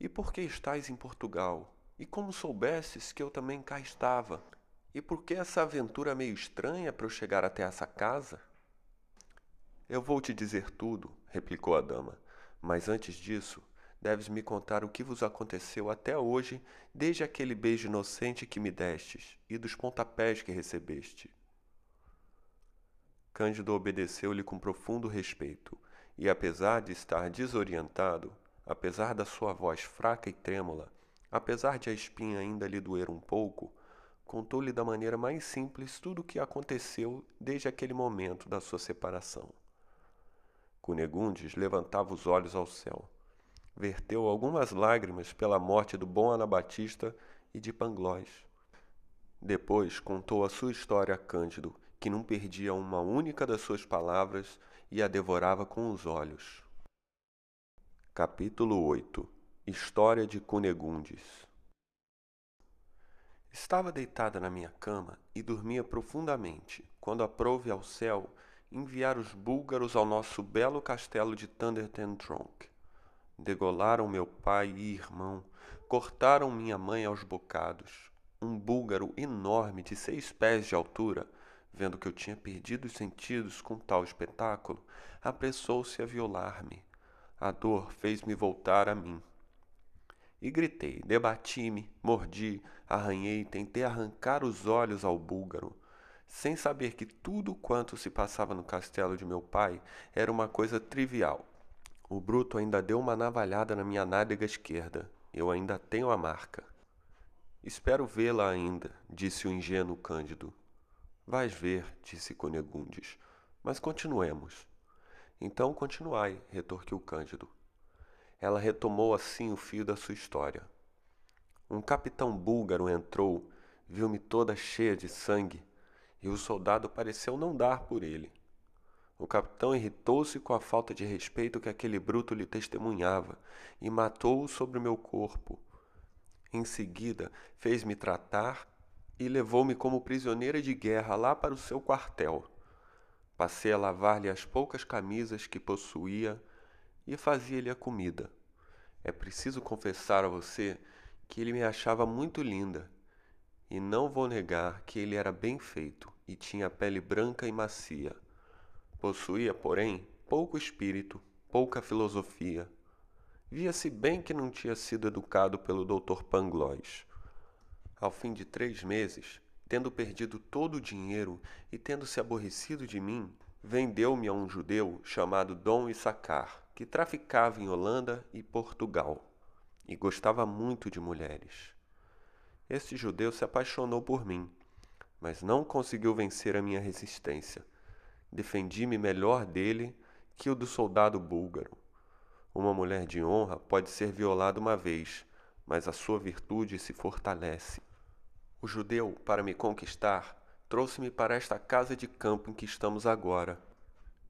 E por que estáis em Portugal? E como soubesses que eu também cá estava? E por que essa aventura meio estranha para eu chegar até essa casa? Eu vou te dizer tudo, replicou a dama, mas antes disso, deves me contar o que vos aconteceu até hoje, desde aquele beijo inocente que me destes e dos pontapés que recebeste. Cândido obedeceu-lhe com profundo respeito, e apesar de estar desorientado, apesar da sua voz fraca e trêmula, Apesar de a espinha ainda lhe doer um pouco, contou-lhe da maneira mais simples tudo o que aconteceu desde aquele momento da sua separação. Cunegundes levantava os olhos ao céu. Verteu algumas lágrimas pela morte do bom Anabatista e de Pangloss. Depois contou a sua história a Cândido, que não perdia uma única das suas palavras e a devorava com os olhos. Capítulo 8 História de Cunegundes Estava deitada na minha cama e dormia profundamente, quando aprouve ao céu enviar os búlgaros ao nosso belo castelo de Thunder. Degolaram meu pai e irmão, Cortaram minha mãe aos bocados. Um búlgaro enorme de seis pés de altura, vendo que eu tinha perdido os sentidos com tal espetáculo, apressou-se a violar-me. A dor fez-me voltar a mim. E gritei, debati-me, mordi, arranhei, tentei arrancar os olhos ao búlgaro, sem saber que tudo quanto se passava no castelo de meu pai era uma coisa trivial. O bruto ainda deu uma navalhada na minha nádega esquerda. Eu ainda tenho a marca. Espero vê-la ainda, disse o ingênuo Cândido. Vais ver, disse Conegundes. Mas continuemos. Então continuai, retorquiu Cândido. Ela retomou assim o fio da sua história. Um capitão búlgaro entrou, viu-me toda cheia de sangue, e o soldado pareceu não dar por ele. O capitão irritou-se com a falta de respeito que aquele bruto lhe testemunhava e matou-o sobre o meu corpo. Em seguida, fez-me tratar e levou-me como prisioneira de guerra lá para o seu quartel. Passei a lavar-lhe as poucas camisas que possuía e fazia-lhe a comida. É preciso confessar a você que ele me achava muito linda, e não vou negar que ele era bem feito e tinha pele branca e macia. Possuía, porém, pouco espírito, pouca filosofia. Via-se bem que não tinha sido educado pelo Dr. Pangloss. Ao fim de três meses, tendo perdido todo o dinheiro e tendo se aborrecido de mim, vendeu-me a um judeu chamado Dom Issacar, que traficava em Holanda e Portugal e gostava muito de mulheres. Este judeu se apaixonou por mim, mas não conseguiu vencer a minha resistência defendi-me melhor dele que o do soldado búlgaro. Uma mulher de honra pode ser violada uma vez, mas a sua virtude se fortalece. O judeu, para me conquistar, trouxe-me para esta casa de campo em que estamos agora.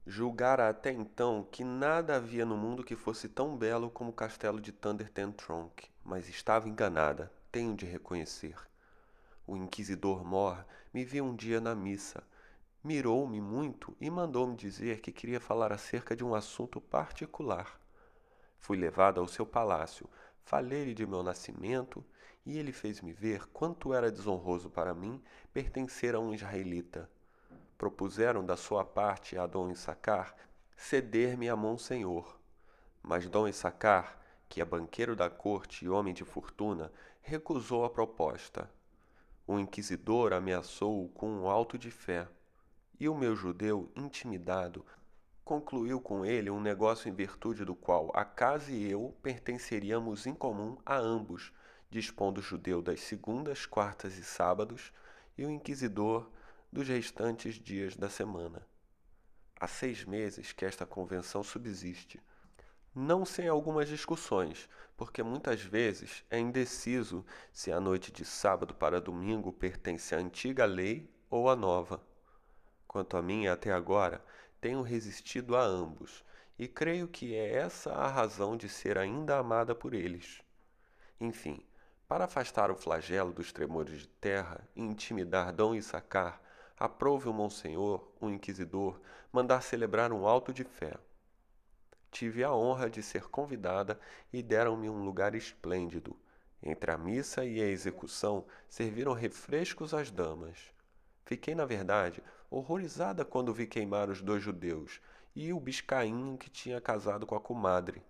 Julgara até então que nada havia no mundo que fosse tão belo como o castelo de Thunder Tronk, mas estava enganada, tenho de reconhecer. O inquisidor Mor me viu um dia na missa, mirou-me muito e mandou-me dizer que queria falar acerca de um assunto particular. Fui levado ao seu palácio, falei-lhe de meu nascimento e ele fez-me ver quanto era desonroso para mim pertencer a um israelita. Propuseram da sua parte a Dom Issacar ceder-me a Monsenhor. Mas Dom Issacar, que é banqueiro da corte e homem de fortuna, recusou a proposta. O inquisidor ameaçou-o com um alto de fé. E o meu judeu, intimidado, concluiu com ele um negócio em virtude do qual a casa e eu pertenceríamos em comum a ambos, dispondo o judeu das segundas, quartas e sábados, e o inquisidor dos restantes dias da semana. Há seis meses que esta convenção subsiste, não sem algumas discussões, porque muitas vezes é indeciso se a noite de sábado para domingo pertence à antiga lei ou à nova. Quanto a mim, até agora, tenho resistido a ambos, e creio que é essa a razão de ser ainda amada por eles. Enfim, para afastar o flagelo dos tremores de terra e intimidar Dom Issacar, aprove o Monsenhor, o Inquisidor, mandar celebrar um alto de fé. Tive a honra de ser convidada e deram-me um lugar esplêndido. Entre a missa e a execução serviram refrescos às damas. Fiquei, na verdade, horrorizada quando vi queimar os dois judeus e o biscainho que tinha casado com a comadre.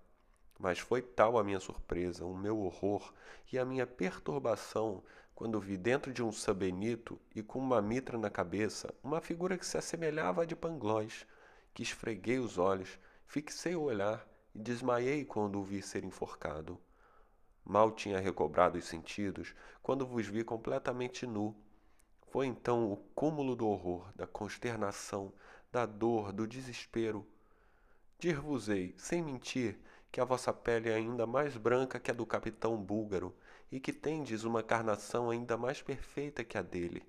Mas foi tal a minha surpresa, o meu horror e a minha perturbação quando vi dentro de um sabenito e com uma mitra na cabeça uma figura que se assemelhava à de Pangloss, que esfreguei os olhos, fixei o olhar e desmaiei quando o vi ser enforcado. Mal tinha recobrado os sentidos quando vos vi completamente nu, foi então o cúmulo do horror, da consternação, da dor, do desespero. Dir-vos-ei, sem mentir, que a vossa pele é ainda mais branca que a do capitão búlgaro e que tendes uma carnação ainda mais perfeita que a dele.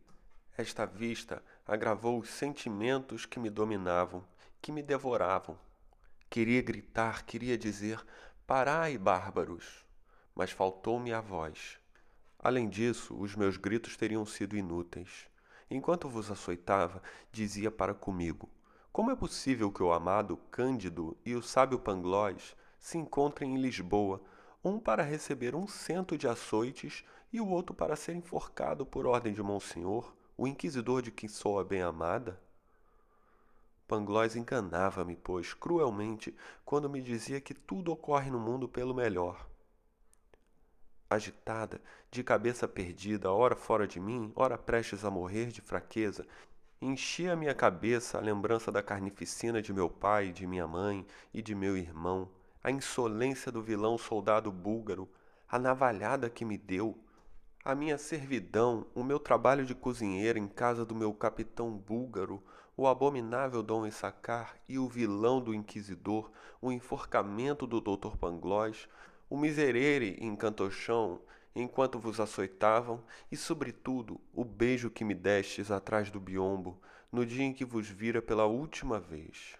Esta vista agravou os sentimentos que me dominavam, que me devoravam. Queria gritar, queria dizer: Parai, bárbaros! Mas faltou-me a voz. Além disso, os meus gritos teriam sido inúteis. Enquanto vos açoitava, dizia para comigo: Como é possível que o amado Cândido e o sábio Pangloss se encontrem em Lisboa, um para receber um cento de açoites e o outro para ser enforcado por ordem de Monsenhor, o inquisidor de quem sou a bem-amada? Pangloss enganava-me, pois, cruelmente, quando me dizia que tudo ocorre no mundo pelo melhor. Agitada, de cabeça perdida, ora fora de mim, ora prestes a morrer de fraqueza, enchia minha cabeça a lembrança da carnificina de meu pai, de minha mãe e de meu irmão, a insolência do vilão soldado búlgaro, a navalhada que me deu, a minha servidão, o meu trabalho de cozinheira em casa do meu capitão búlgaro, o abominável Dom Issacar e o vilão do inquisidor, o enforcamento do Dr. Pangloss, o miserere em cantochão enquanto vos açoitavam, e, sobretudo, o beijo que me destes atrás do biombo no dia em que vos vira pela última vez.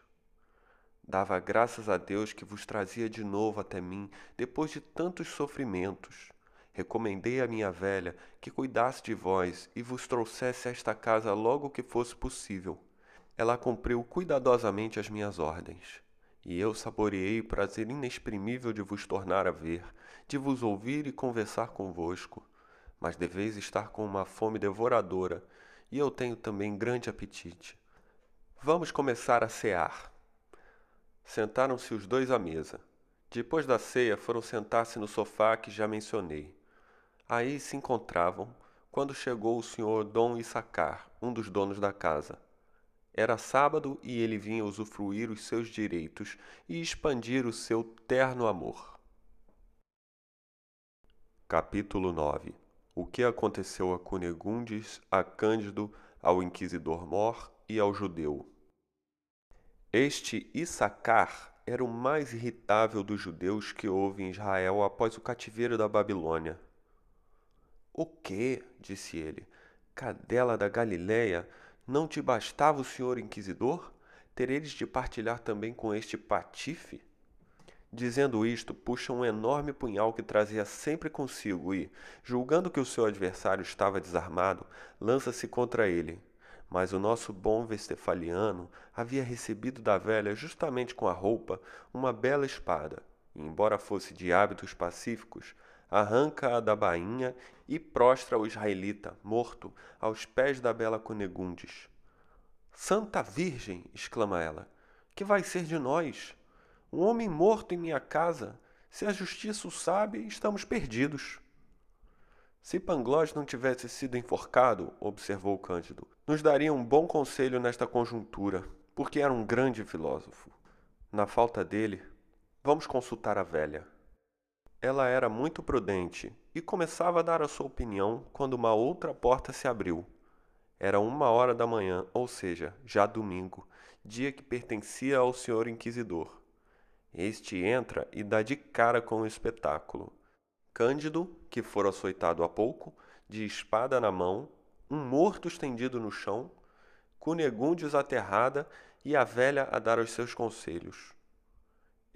Dava graças a Deus que vos trazia de novo até mim depois de tantos sofrimentos. Recomendei à minha velha que cuidasse de vós e vos trouxesse a esta casa logo que fosse possível. Ela cumpriu cuidadosamente as minhas ordens. E eu saboreei o prazer inexprimível de vos tornar a ver, de vos ouvir e conversar convosco. Mas deveis estar com uma fome devoradora, e eu tenho também grande apetite. Vamos começar a cear. Sentaram-se os dois à mesa. Depois da ceia, foram sentar-se no sofá que já mencionei. Aí se encontravam, quando chegou o senhor Dom Issacar, um dos donos da casa. Era sábado e ele vinha usufruir os seus direitos e expandir o seu terno amor. Capítulo 9 O que aconteceu a Cunegundes, a Cândido, ao inquisidor Mor e ao judeu? Este Issacar era o mais irritável dos judeus que houve em Israel após o cativeiro da Babilônia. O que? disse ele. Cadela da Galileia não te bastava o senhor inquisidor? Tereres de partilhar também com este patife? Dizendo isto, puxa um enorme punhal que trazia sempre consigo e, julgando que o seu adversário estava desarmado, lança-se contra ele. Mas o nosso bom Vestefaliano havia recebido da velha, justamente com a roupa, uma bela espada, e, embora fosse de hábitos pacíficos, arranca-a da bainha e prostra o israelita, morto, aos pés da bela Cunegundes. Santa Virgem! exclama ela. Que vai ser de nós? Um homem morto em minha casa. Se a justiça o sabe, estamos perdidos. Se Pangloss não tivesse sido enforcado, observou Cândido, nos daria um bom conselho nesta conjuntura, porque era um grande filósofo. Na falta dele, vamos consultar a velha. Ela era muito prudente e começava a dar a sua opinião quando uma outra porta se abriu. Era uma hora da manhã, ou seja, já domingo, dia que pertencia ao senhor inquisidor. Este entra e dá de cara com o espetáculo. Cândido, que fora açoitado há pouco, de espada na mão, um morto estendido no chão, Cunegundes aterrada e a velha a dar os seus conselhos.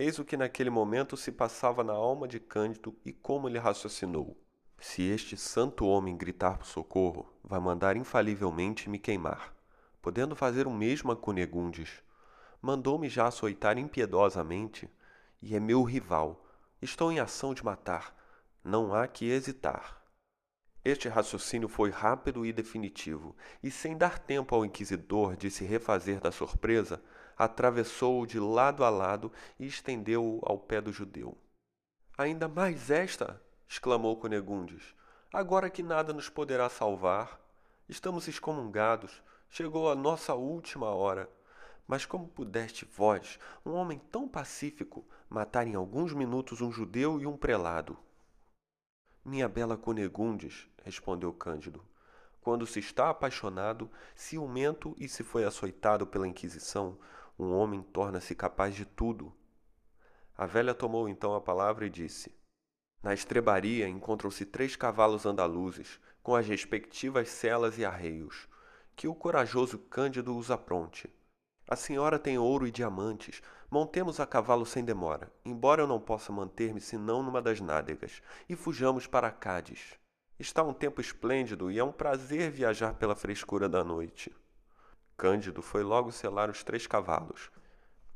Eis o que naquele momento se passava na alma de Cândido e como ele raciocinou. Se este santo homem gritar por socorro, vai mandar infalivelmente me queimar, podendo fazer o mesmo a Cunegundes. Mandou-me já açoitar impiedosamente, e é meu rival. Estou em ação de matar. Não há que hesitar. Este raciocínio foi rápido e definitivo, e sem dar tempo ao inquisidor de se refazer da surpresa, atravessou-o de lado a lado e estendeu-o ao pé do judeu. Ainda mais esta! exclamou Cunegundes. Agora que nada nos poderá salvar. Estamos excomungados. Chegou a nossa última hora. Mas como pudeste vós, um homem tão pacífico, matar em alguns minutos um judeu e um prelado? Minha bela Cunegundes, respondeu Cândido, quando se está apaixonado, ciumento e se foi açoitado pela Inquisição, um homem torna-se capaz de tudo. A velha tomou então a palavra e disse: Na estrebaria encontram-se três cavalos andaluzes, com as respectivas celas e arreios. Que o corajoso Cândido os apronte. A senhora tem ouro e diamantes. Montemos a cavalo sem demora, embora eu não possa manter-me senão numa das nádegas, e fujamos para Cádiz. Está um tempo esplêndido e é um prazer viajar pela frescura da noite. Cândido foi logo selar os três cavalos.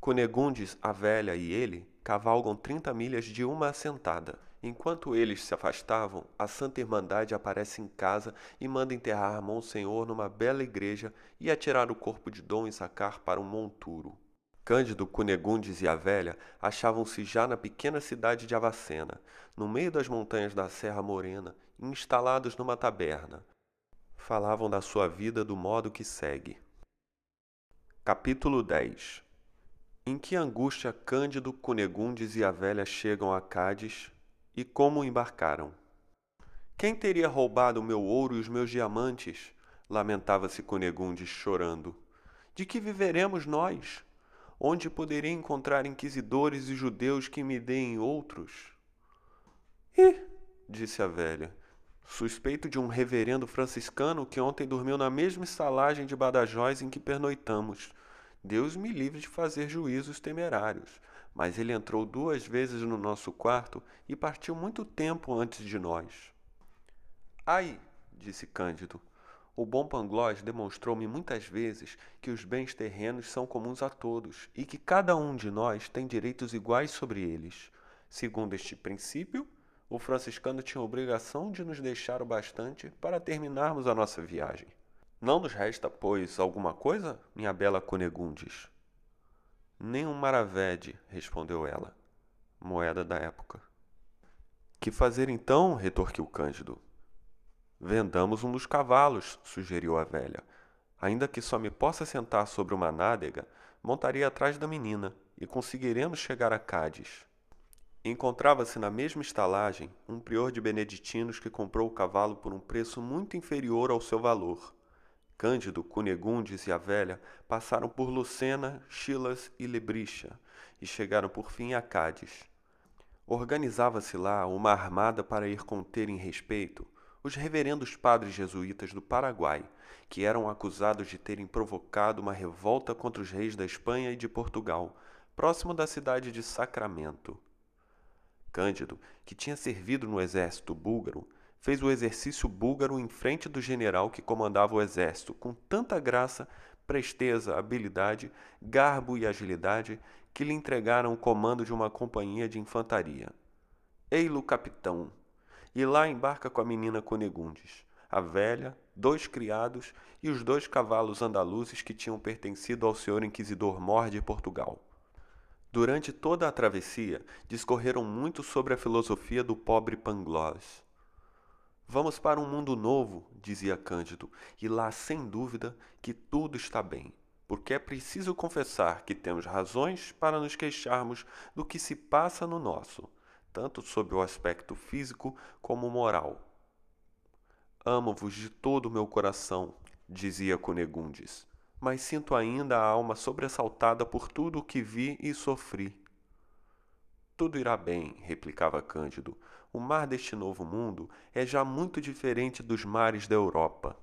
Cunegundes, a velha e ele cavalgam trinta milhas de uma assentada, Enquanto eles se afastavam, a Santa Irmandade aparece em casa e manda enterrar Monsenhor numa bela igreja e atirar o corpo de Dom Issacar para um monturo. Cândido, Cunegundes e a velha achavam-se já na pequena cidade de Avacena, no meio das montanhas da Serra Morena, instalados numa taberna. Falavam da sua vida do modo que segue. Capítulo 10 Em que angústia Cândido, Cunegundes e a velha chegam a Cádiz e como embarcaram. Quem teria roubado o meu ouro e os meus diamantes? Lamentava-se Cunegundes chorando. De que viveremos nós? Onde poderei encontrar inquisidores e judeus que me deem outros? Ih, disse a velha, suspeito de um reverendo franciscano que ontem dormiu na mesma estalagem de Badajóis em que pernoitamos. Deus me livre de fazer juízos temerários mas ele entrou duas vezes no nosso quarto e partiu muito tempo antes de nós. Aí, disse Cândido, o bom Pangloss demonstrou-me muitas vezes que os bens terrenos são comuns a todos e que cada um de nós tem direitos iguais sobre eles. Segundo este princípio, o franciscano tinha obrigação de nos deixar o bastante para terminarmos a nossa viagem. Não nos resta, pois, alguma coisa, minha bela Cunegundes? Nem um maravede, respondeu ela, moeda da época. Que fazer então? retorquiu Cândido. Vendamos um dos cavalos, sugeriu a velha. Ainda que só me possa sentar sobre uma nádega, montaria atrás da menina e conseguiremos chegar a Cádiz. Encontrava-se na mesma estalagem um prior de beneditinos que comprou o cavalo por um preço muito inferior ao seu valor. Cândido, Cunegundes e a velha passaram por Lucena, Chilas e Lebrixa e chegaram por fim a Cádiz. Organizava-se lá uma armada para ir conter em respeito os reverendos padres jesuítas do Paraguai, que eram acusados de terem provocado uma revolta contra os reis da Espanha e de Portugal, próximo da cidade de Sacramento. Cândido, que tinha servido no exército búlgaro, fez o exercício búlgaro em frente do general que comandava o exército, com tanta graça, presteza, habilidade, garbo e agilidade, que lhe entregaram o comando de uma companhia de infantaria. Ei-lo, capitão! E lá embarca com a menina Conegundes, a velha, dois criados e os dois cavalos andaluzes que tinham pertencido ao senhor inquisidor Mor de Portugal. Durante toda a travessia, discorreram muito sobre a filosofia do pobre Pangloss. Vamos para um mundo novo, dizia Cândido, e lá, sem dúvida, que tudo está bem, porque é preciso confessar que temos razões para nos queixarmos do que se passa no nosso, tanto sob o aspecto físico como moral. Amo-vos de todo o meu coração, dizia Cunegundes, mas sinto ainda a alma sobressaltada por tudo o que vi e sofri. Tudo irá bem, replicava Cândido. O mar deste novo mundo é já muito diferente dos mares da Europa.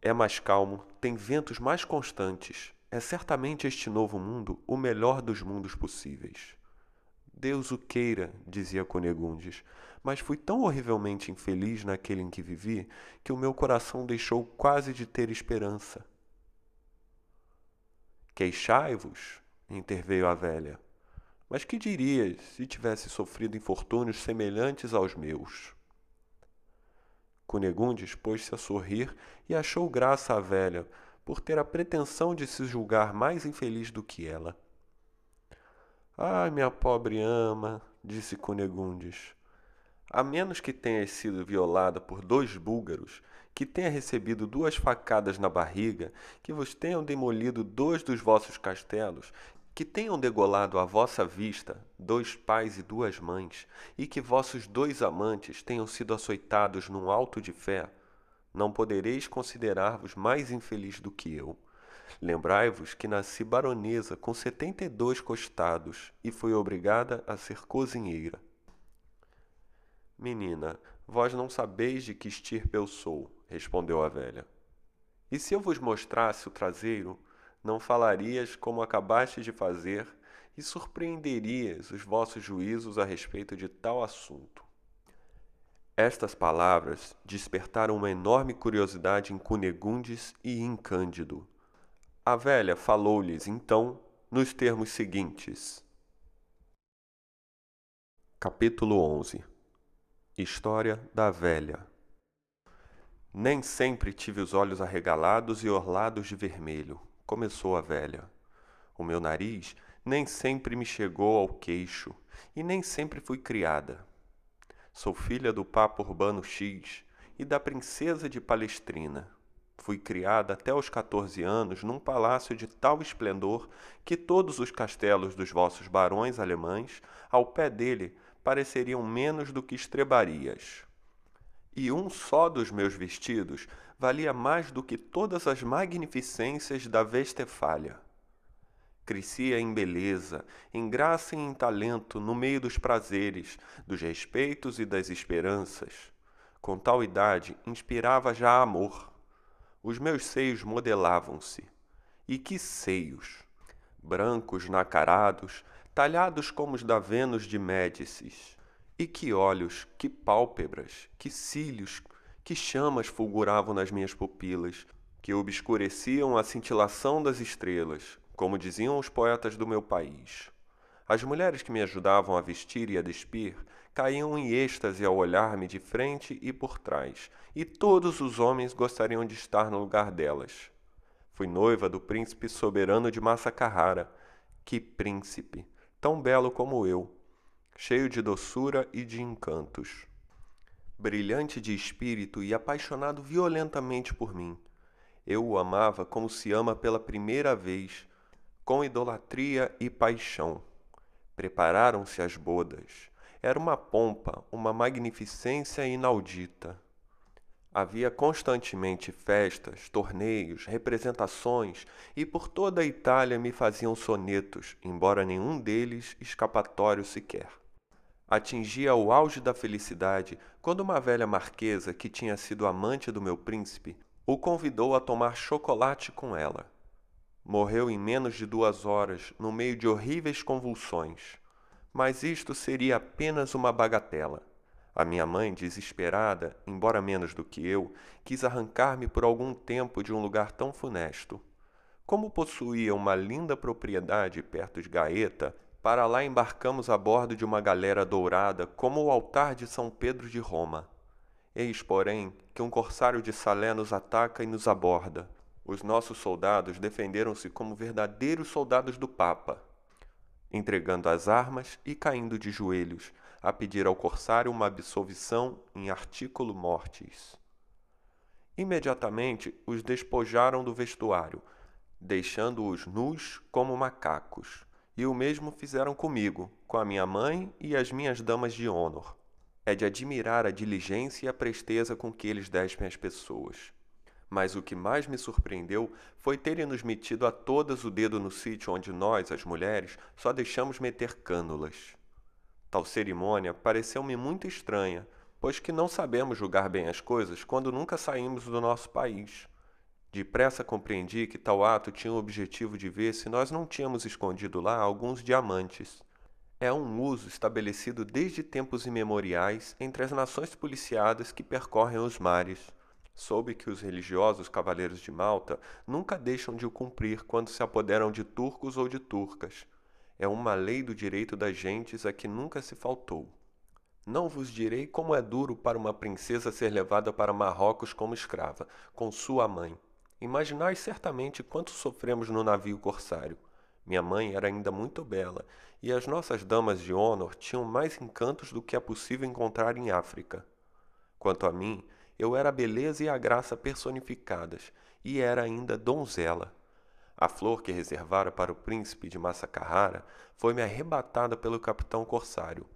É mais calmo, tem ventos mais constantes. É certamente este novo mundo o melhor dos mundos possíveis. Deus o queira, dizia Conegundes, mas fui tão horrivelmente infeliz naquele em que vivi que o meu coração deixou quase de ter esperança. Queixai-vos, interveio a velha. Mas que dirias se tivesse sofrido infortúnios semelhantes aos meus? Cunegundes pôs-se a sorrir e achou graça à velha por ter a pretensão de se julgar mais infeliz do que ela. Ai, minha pobre ama, disse Cunegundes, a menos que tenhas sido violada por dois búlgaros, que tenha recebido duas facadas na barriga, que vos tenham demolido dois dos vossos castelos, que tenham degolado à vossa vista dois pais e duas mães, e que vossos dois amantes tenham sido açoitados num alto de fé, não podereis considerar-vos mais infeliz do que eu. Lembrai-vos que nasci baronesa com setenta e dois costados e fui obrigada a ser cozinheira. Menina, vós não sabeis de que estirpe eu sou, respondeu a velha. E se eu vos mostrasse o traseiro, não falarias como acabaste de fazer e surpreenderias os vossos juízos a respeito de tal assunto. Estas palavras despertaram uma enorme curiosidade em Cunegundes e em Cândido. A velha falou-lhes então nos termos seguintes. Capítulo 11 História da Velha Nem sempre tive os olhos arregalados e orlados de vermelho, começou a velha. O meu nariz nem sempre me chegou ao queixo e nem sempre fui criada. Sou filha do Papa Urbano X e da Princesa de Palestrina. Fui criada até os 14 anos num palácio de tal esplendor que todos os castelos dos vossos barões alemães, ao pé dele, pareceriam menos do que estrebarias. E um só dos meus vestidos valia mais do que todas as magnificências da Vestefália. Crescia em beleza, em graça e em talento, no meio dos prazeres, dos respeitos e das esperanças. Com tal idade, inspirava já amor. Os meus seios modelavam-se. E que seios! Brancos, nacarados, talhados como os da Vênus de Médicis. E que olhos, que pálpebras, que cílios, que chamas fulguravam nas minhas pupilas, que obscureciam a cintilação das estrelas, como diziam os poetas do meu país. As mulheres que me ajudavam a vestir e a despir caíam em êxtase ao olhar-me de frente e por trás, e todos os homens gostariam de estar no lugar delas. Fui noiva do príncipe soberano de Massa Carrara. Que príncipe! tão belo como eu, cheio de doçura e de encantos. Brilhante de espírito e apaixonado violentamente por mim, eu o amava como se ama pela primeira vez, com idolatria e paixão. Prepararam-se as bodas. Era uma pompa, uma magnificência inaudita. Havia constantemente festas, torneios, representações, e por toda a Itália me faziam sonetos, embora nenhum deles escapatório sequer. Atingia o auge da felicidade quando uma velha marquesa, que tinha sido amante do meu príncipe, o convidou a tomar chocolate com ela. Morreu em menos de duas horas, no meio de horríveis convulsões. Mas isto seria apenas uma bagatela. A minha mãe, desesperada, embora menos do que eu, quis arrancar-me por algum tempo de um lugar tão funesto. Como possuía uma linda propriedade perto de Gaeta, para lá embarcamos a bordo de uma galera dourada como o altar de São Pedro de Roma. Eis, porém, que um corsário de Salé nos ataca e nos aborda. Os nossos soldados defenderam-se como verdadeiros soldados do Papa, entregando as armas e caindo de joelhos, a pedir ao corsário uma absolvição em artículo mortis. Imediatamente os despojaram do vestuário, deixando-os nus como macacos, e o mesmo fizeram comigo, com a minha mãe e as minhas damas de honor. É de admirar a diligência e a presteza com que eles despem as pessoas. Mas o que mais me surpreendeu foi terem nos metido a todas o dedo no sítio onde nós, as mulheres, só deixamos meter cânulas. Tal cerimônia pareceu-me muito estranha, pois que não sabemos julgar bem as coisas quando nunca saímos do nosso país. Depressa compreendi que tal ato tinha o objetivo de ver se nós não tínhamos escondido lá alguns diamantes. É um uso estabelecido desde tempos imemoriais entre as nações policiadas que percorrem os mares. Soube que os religiosos cavaleiros de Malta nunca deixam de o cumprir quando se apoderam de turcos ou de turcas é uma lei do direito das gentes a que nunca se faltou. Não vos direi como é duro para uma princesa ser levada para Marrocos como escrava, com sua mãe. Imaginai certamente quanto sofremos no navio corsário. Minha mãe era ainda muito bela, e as nossas damas de honor tinham mais encantos do que é possível encontrar em África. Quanto a mim, eu era a beleza e a graça personificadas, e era ainda donzela. A flor que reservara para o príncipe de Massa Carrara foi-me arrebatada pelo capitão corsário.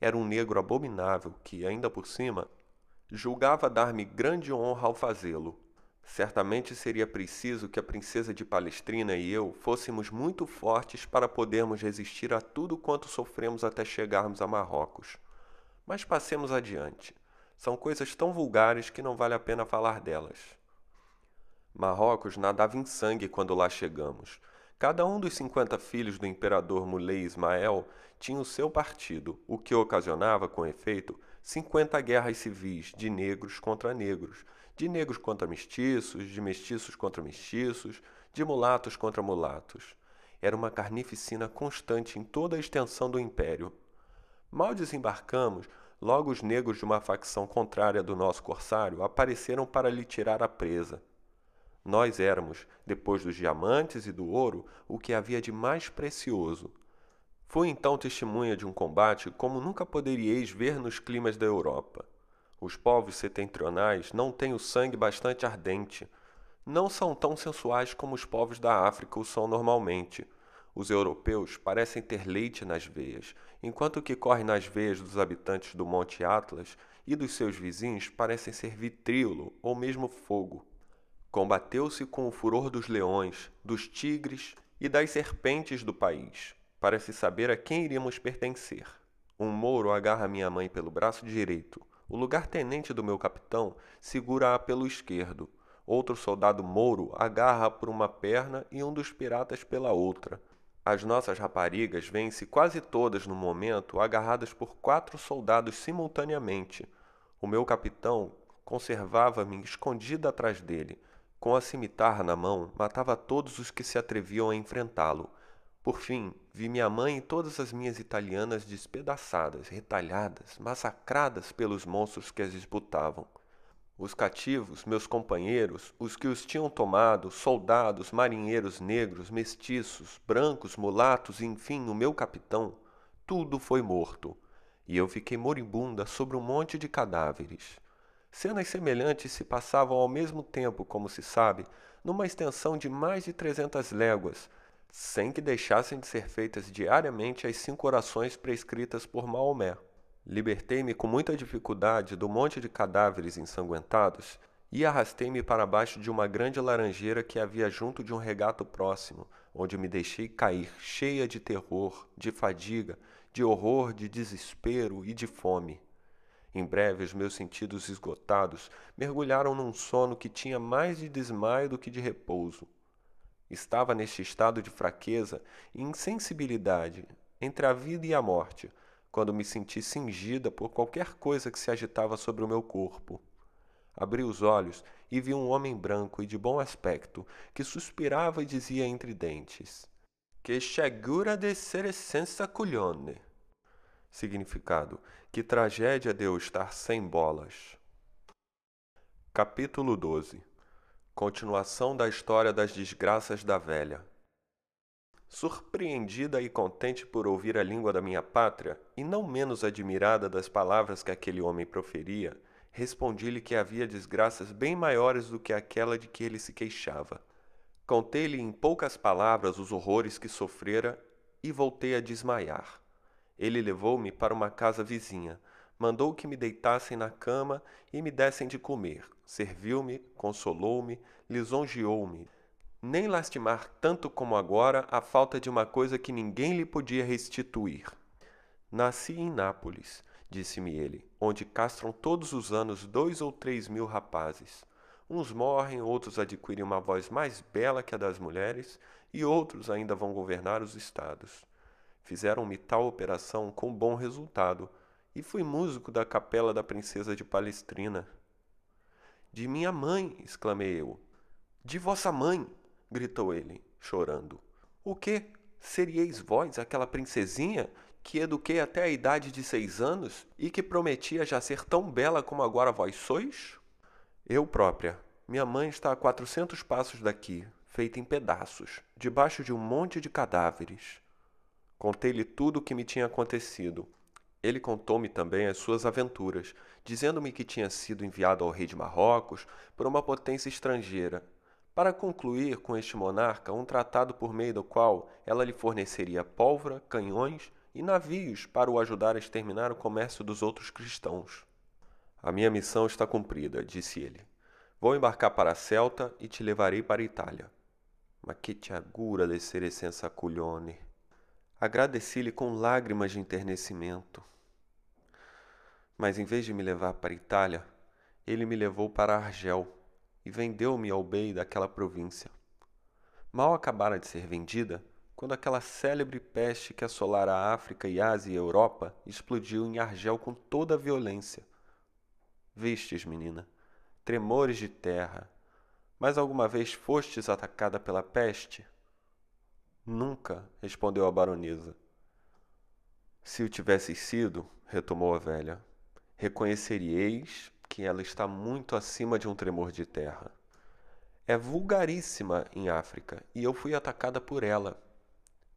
Era um negro abominável que, ainda por cima, julgava dar-me grande honra ao fazê-lo. Certamente seria preciso que a princesa de Palestrina e eu fôssemos muito fortes para podermos resistir a tudo quanto sofremos até chegarmos a Marrocos. Mas passemos adiante. São coisas tão vulgares que não vale a pena falar delas. Marrocos nadava em sangue quando lá chegamos. Cada um dos cinquenta filhos do imperador Muley Ismael tinha o seu partido, o que ocasionava, com efeito, cinquenta guerras civis de negros contra negros, de negros contra mestiços, de mestiços contra mestiços, de mulatos contra mulatos. Era uma carnificina constante em toda a extensão do império. Mal desembarcamos, Logo, os negros de uma facção contrária do nosso corsário apareceram para lhe tirar a presa. Nós éramos, depois dos diamantes e do ouro, o que havia de mais precioso. Fui então testemunha de um combate como nunca poderíeis ver nos climas da Europa. Os povos setentrionais não têm o sangue bastante ardente. Não são tão sensuais como os povos da África o são normalmente. Os europeus parecem ter leite nas veias, enquanto o que corre nas veias dos habitantes do Monte Atlas e dos seus vizinhos parecem ser vitríolo ou mesmo fogo. Combateu-se com o furor dos leões, dos tigres e das serpentes do país para se saber a quem iríamos pertencer. Um mouro agarra minha mãe pelo braço direito. O lugar-tenente do meu capitão segura-a pelo esquerdo. Outro soldado mouro agarra por uma perna e um dos piratas pela outra. As nossas raparigas vêm-se quase todas no momento agarradas por quatro soldados simultaneamente. O meu capitão conservava-me escondida atrás dele. Com a cimitarra na mão, matava todos os que se atreviam a enfrentá-lo. Por fim, vi minha mãe e todas as minhas italianas despedaçadas, retalhadas, massacradas pelos monstros que as disputavam. Os cativos, meus companheiros, os que os tinham tomado, soldados, marinheiros negros, mestiços, brancos, mulatos enfim, o meu capitão, tudo foi morto, e eu fiquei moribunda sobre um monte de cadáveres. Cenas semelhantes se passavam ao mesmo tempo, como se sabe, numa extensão de mais de trezentas léguas, sem que deixassem de ser feitas diariamente as cinco orações prescritas por Maomé. Libertei-me com muita dificuldade do monte de cadáveres ensanguentados e arrastei-me para baixo de uma grande laranjeira que havia junto de um regato próximo, onde me deixei cair, cheia de terror, de fadiga, de horror, de desespero e de fome. Em breve, os meus sentidos esgotados mergulharam num sono que tinha mais de desmaio do que de repouso. Estava neste estado de fraqueza e insensibilidade entre a vida e a morte, quando me senti cingida por qualquer coisa que se agitava sobre o meu corpo. Abri os olhos e vi um homem branco e de bom aspecto que suspirava e dizia entre dentes: Que chegura de ser senza cuglione. Significado: Que tragédia de eu estar sem bolas. Capítulo 12 Continuação da história das desgraças da velha. Surpreendida e contente por ouvir a língua da minha pátria, e não menos admirada das palavras que aquele homem proferia, respondi-lhe que havia desgraças bem maiores do que aquela de que ele se queixava. Contei-lhe em poucas palavras os horrores que sofrera e voltei a desmaiar. Ele levou-me para uma casa vizinha, mandou que me deitassem na cama e me dessem de comer. Serviu-me, consolou-me, lisonjeou-me. Nem lastimar tanto como agora a falta de uma coisa que ninguém lhe podia restituir. Nasci em Nápoles, disse-me ele, onde castram todos os anos dois ou três mil rapazes. Uns morrem, outros adquirem uma voz mais bela que a das mulheres, e outros ainda vão governar os estados. Fizeram-me tal operação com bom resultado e fui músico da capela da princesa de Palestrina. De minha mãe, exclamei eu. De vossa mãe, gritou ele, chorando. O que? Seríeis vós aquela princesinha que eduquei até a idade de seis anos e que prometia já ser tão bela como agora vós sois? Eu própria. Minha mãe está a quatrocentos passos daqui, feita em pedaços, debaixo de um monte de cadáveres. Contei-lhe tudo o que me tinha acontecido, ele contou-me também as suas aventuras, dizendo-me que tinha sido enviado ao rei de Marrocos por uma potência estrangeira, para concluir com este monarca um tratado por meio do qual ela lhe forneceria pólvora, canhões e navios para o ajudar a exterminar o comércio dos outros cristãos. A minha missão está cumprida, disse ele. Vou embarcar para a Celta e te levarei para a Itália. Ma che ti agura descer senza cuglione. Agradeci-lhe com lágrimas de enternecimento. Mas em vez de me levar para Itália, ele me levou para Argel e vendeu-me ao bey daquela província. Mal acabara de ser vendida, quando aquela célebre peste que assolara a África e Ásia e Europa explodiu em Argel com toda a violência. Vistes, menina, tremores de terra, mas alguma vez fostes atacada pela peste? Nunca, respondeu a baronesa. Se o tivesses sido, retomou a velha, reconheceríeis que ela está muito acima de um tremor de terra. É vulgaríssima em África e eu fui atacada por ela.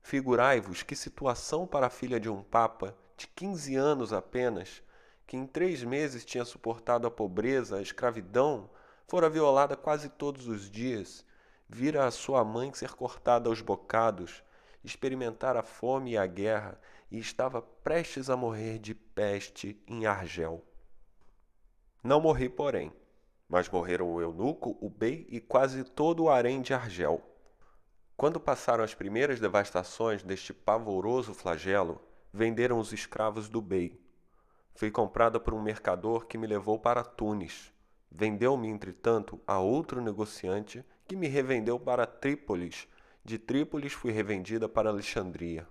Figurai-vos que situação para a filha de um papa de 15 anos apenas, que em três meses tinha suportado a pobreza, a escravidão, fora violada quase todos os dias, vira a sua mãe ser cortada aos bocados, experimentar a fome e a guerra e estava prestes a morrer de peste em Argel. Não morri, porém, mas morreram o eunuco, o bey e quase todo o harém de Argel. Quando passaram as primeiras devastações deste pavoroso flagelo, venderam os escravos do bey. Fui comprada por um mercador que me levou para Tunis. Vendeu-me, entretanto, a outro negociante que me revendeu para Trípolis. De Trípolis fui revendida para Alexandria.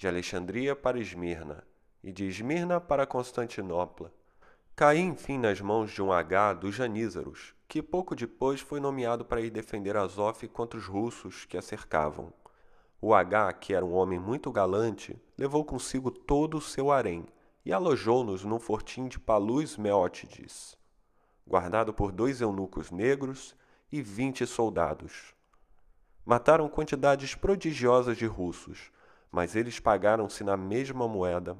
De Alexandria para Esmirna. E de Esmirna para Constantinopla. Caí, enfim, nas mãos de um H dos Janízaros, que pouco depois foi nomeado para ir defender Azov contra os russos que a cercavam. O H, que era um homem muito galante, levou consigo todo o seu harém e alojou-nos num fortim de Palus Meótides, guardado por dois eunucos negros e vinte soldados. Mataram quantidades prodigiosas de russos, mas eles pagaram-se na mesma moeda.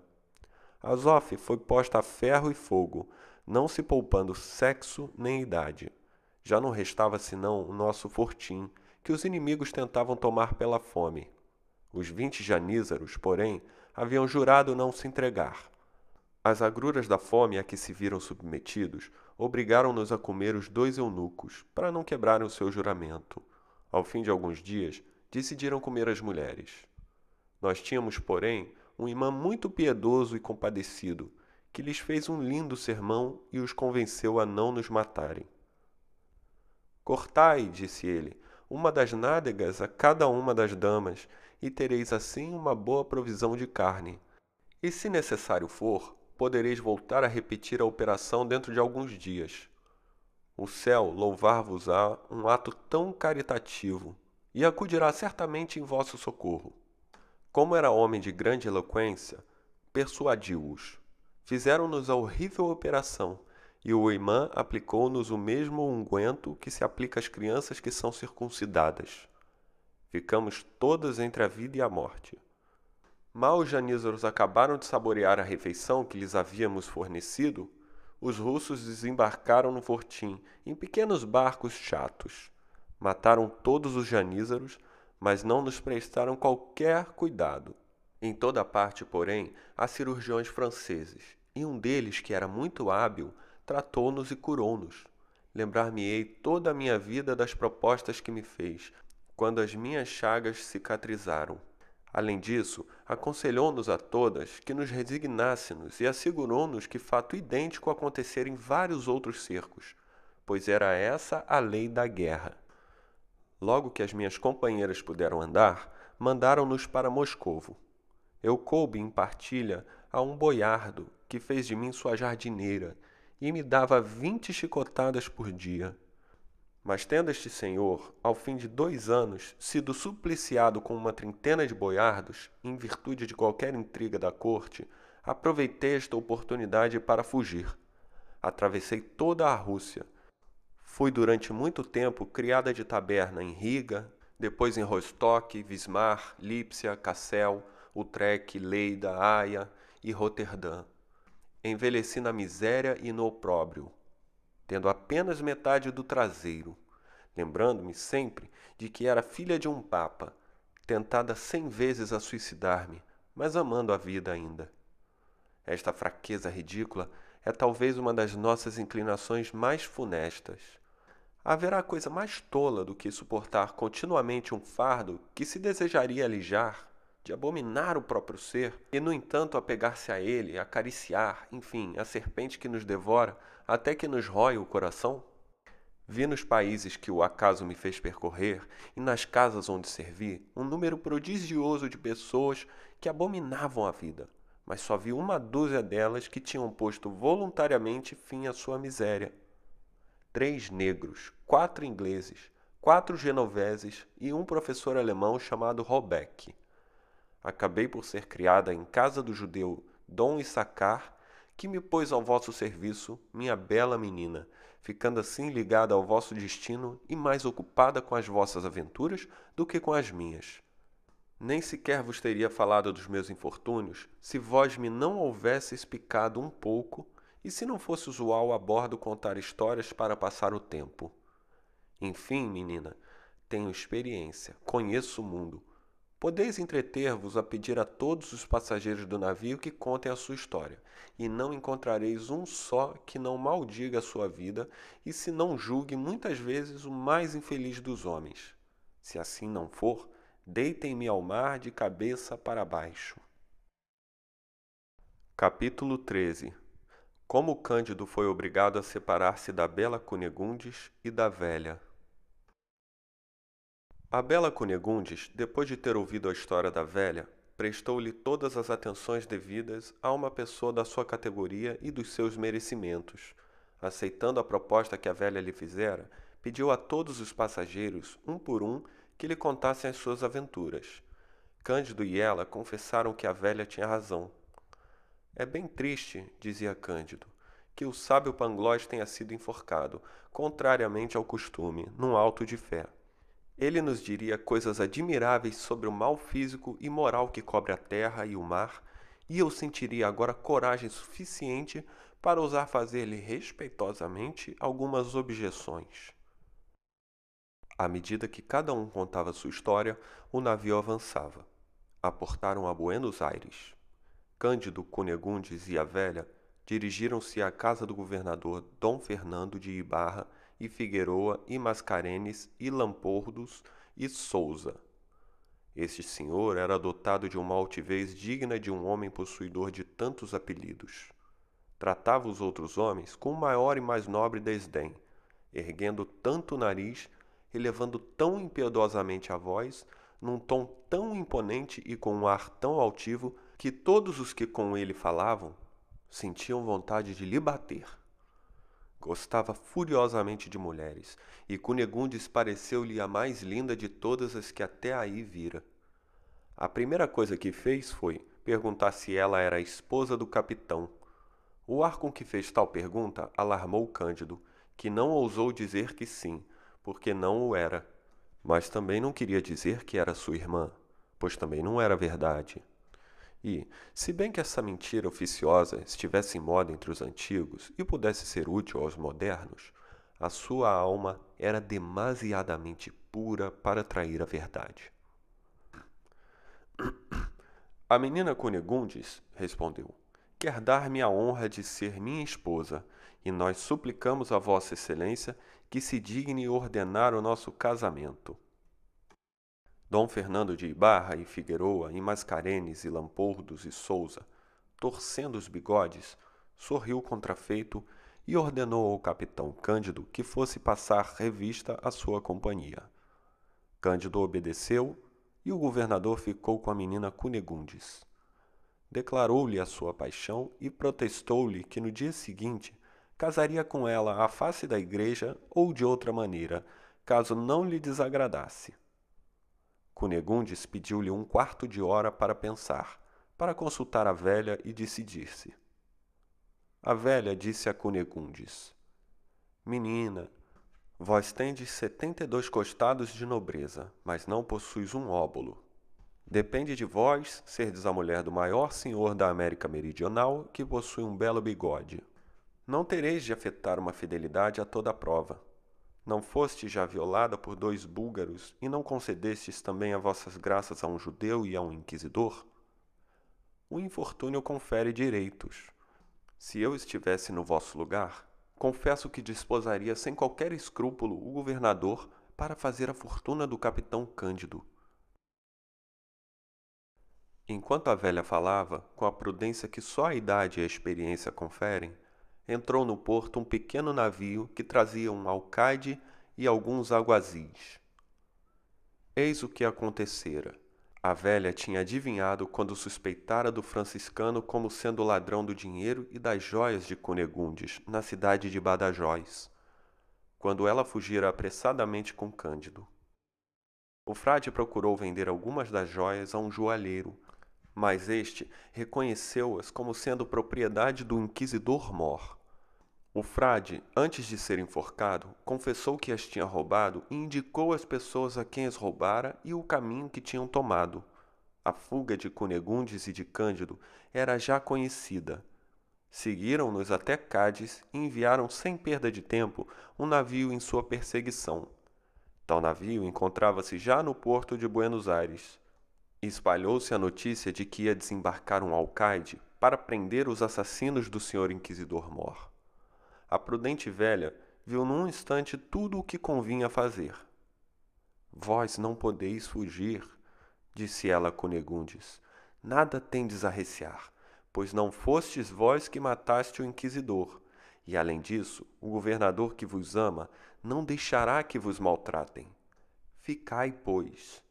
Azov foi posta a ferro e fogo, não se poupando sexo nem idade. Já não restava senão o nosso fortim, que os inimigos tentavam tomar pela fome. Os vinte janízaros, porém, haviam jurado não se entregar. As agruras da fome a que se viram submetidos obrigaram-nos a comer os dois eunucos, para não quebrarem o seu juramento. Ao fim de alguns dias, decidiram comer as mulheres. Nós tínhamos, porém, um imã muito piedoso e compadecido, que lhes fez um lindo sermão e os convenceu a não nos matarem. Cortai, disse ele, uma das nádegas a cada uma das damas, e tereis assim uma boa provisão de carne. E se necessário for, podereis voltar a repetir a operação dentro de alguns dias. O céu louvar-vos-á um ato tão caritativo, e acudirá certamente em vosso socorro. Como era homem de grande eloquência, persuadiu-os. Fizeram-nos a horrível operação, e o imã aplicou-nos o mesmo unguento que se aplica às crianças que são circuncidadas. Ficamos todas entre a vida e a morte. Mal os janízaros acabaram de saborear a refeição que lhes havíamos fornecido, os russos desembarcaram no fortim em pequenos barcos chatos. Mataram todos os janízaros, mas não nos prestaram qualquer cuidado. Em toda parte, porém, há cirurgiões franceses, e um deles, que era muito hábil, tratou-nos e curou-nos. Lembrar-me-ei toda a minha vida das propostas que me fez, quando as minhas chagas cicatrizaram. Além disso, aconselhou-nos a todas que nos resignássemos e assegurou-nos que fato idêntico acontecera em vários outros cercos, pois era essa a lei da guerra. Logo que as minhas companheiras puderam andar, mandaram-nos para Moscovo. Eu coube em partilha a um boiardo que fez de mim sua jardineira e me dava vinte chicotadas por dia. Mas tendo este senhor, ao fim de dois anos, sido supliciado com uma trintena de boiardos, em virtude de qualquer intriga da corte, aproveitei esta oportunidade para fugir. Atravessei toda a Rússia. Fui durante muito tempo criada de taberna em Riga, depois em Rostock, Vismar, Lipsia, Kassel, Utrecht, Leida, Haia e Roterdã envelheci na miséria e no opróbrio, tendo apenas metade do traseiro, lembrando-me sempre de que era filha de um papa, tentada cem vezes a suicidar-me, mas amando a vida ainda. Esta fraqueza ridícula é talvez uma das nossas inclinações mais funestas. Haverá coisa mais tola do que suportar continuamente um fardo que se desejaria alijar de abominar o próprio ser, e no entanto apegar-se a ele, acariciar, enfim, a serpente que nos devora, até que nos rói o coração? Vi nos países que o acaso me fez percorrer e nas casas onde servi um número prodigioso de pessoas que abominavam a vida, mas só vi uma dúzia delas que tinham posto voluntariamente fim à sua miséria. Três negros, quatro ingleses, quatro genoveses e um professor alemão chamado Robeck acabei por ser criada em casa do judeu Dom Issacar, que me pôs ao vosso serviço, minha bela menina, ficando assim ligada ao vosso destino e mais ocupada com as vossas aventuras do que com as minhas. Nem sequer vos teria falado dos meus infortúnios se vós me não houvesseis picado um pouco e se não fosse usual a bordo contar histórias para passar o tempo. Enfim, menina, tenho experiência, conheço o mundo. Podeis entreter-vos a pedir a todos os passageiros do navio que contem a sua história, e não encontrareis um só que não maldiga a sua vida e se não julgue muitas vezes o mais infeliz dos homens. Se assim não for, deitem-me ao mar de cabeça para baixo. Capítulo 13 como Cândido foi obrigado a separar-se da bela Cunegundes e da velha. A bela Cunegundes, depois de ter ouvido a história da velha, prestou-lhe todas as atenções devidas a uma pessoa da sua categoria e dos seus merecimentos. Aceitando a proposta que a velha lhe fizera, pediu a todos os passageiros, um por um, que lhe contassem as suas aventuras. Cândido e ela confessaram que a velha tinha razão, é bem triste, dizia Cândido, que o sábio Pangloss tenha sido enforcado, contrariamente ao costume, num alto de fé. Ele nos diria coisas admiráveis sobre o mal físico e moral que cobre a terra e o mar, e eu sentiria agora coragem suficiente para ousar fazer-lhe respeitosamente algumas objeções. À medida que cada um contava sua história, o navio avançava. Aportaram a Buenos Aires. Cândido Cunegundes e a velha dirigiram-se à casa do governador Dom Fernando de Ibarra e Figueroa e Mascarenes e Lampordos e Souza. Este senhor era dotado de uma altivez digna de um homem possuidor de tantos apelidos. Tratava os outros homens com maior e mais nobre desdém, erguendo tanto o nariz, elevando tão impiedosamente a voz, num tom tão imponente e com um ar tão altivo que todos os que com ele falavam sentiam vontade de lhe bater. Gostava furiosamente de mulheres, e Cunegundes pareceu-lhe a mais linda de todas as que até aí vira. A primeira coisa que fez foi perguntar se ela era a esposa do capitão. O ar com que fez tal pergunta alarmou Cândido, que não ousou dizer que sim, porque não o era. Mas também não queria dizer que era sua irmã, pois também não era verdade. E, se bem que essa mentira oficiosa estivesse em moda entre os antigos e pudesse ser útil aos modernos, a sua alma era demasiadamente pura para trair a verdade. A menina Cunegundes respondeu: Quer dar-me a honra de ser minha esposa, e nós suplicamos a Vossa Excelência que se digne ordenar o nosso casamento. Dom Fernando de Ibarra e Figueroa, e Mascarenes e Lampordos e Souza, torcendo os bigodes, sorriu contrafeito e ordenou ao capitão Cândido que fosse passar revista à sua companhia. Cândido obedeceu e o governador ficou com a menina Cunegundes. Declarou-lhe a sua paixão e protestou-lhe que no dia seguinte casaria com ela à face da igreja ou de outra maneira, caso não lhe desagradasse. Cunegundes pediu-lhe um quarto de hora para pensar, para consultar a velha e decidir-se. A velha disse a Cunegundes: Menina, vós tendes setenta e dois costados de nobreza, mas não possuis um óbolo. Depende de vós serdes a mulher do maior senhor da América Meridional, que possui um belo bigode. Não tereis de afetar uma fidelidade a toda prova não foste já violada por dois búlgaros e não concedestes também as vossas graças a um judeu e a um inquisidor? O infortúnio confere direitos. Se eu estivesse no vosso lugar, confesso que desposaria sem qualquer escrúpulo o governador para fazer a fortuna do capitão Cândido. Enquanto a velha falava, com a prudência que só a idade e a experiência conferem, entrou no porto um pequeno navio que trazia um alcaide e alguns aguazis. Eis o que acontecera. A velha tinha adivinhado quando suspeitara do franciscano como sendo ladrão do dinheiro e das joias de Cunegundes, na cidade de Badajóis, quando ela fugira apressadamente com Cândido. O frade procurou vender algumas das joias a um joalheiro, mas este reconheceu-as como sendo propriedade do inquisidor Mor. O frade, antes de ser enforcado, confessou que as tinha roubado e indicou as pessoas a quem as roubara e o caminho que tinham tomado. A fuga de Cunegundes e de Cândido era já conhecida. Seguiram-nos até Cádiz e enviaram sem perda de tempo um navio em sua perseguição. Tal navio encontrava-se já no porto de Buenos Aires. Espalhou-se a notícia de que ia desembarcar um alcaide para prender os assassinos do senhor inquisidor Mor. A prudente velha viu num instante tudo o que convinha fazer. Vós não podeis fugir, disse ela a Cunegundes. Nada tendes a recear, pois não fostes vós que mataste o inquisidor, e além disso, o governador que vos ama não deixará que vos maltratem. Ficai, pois.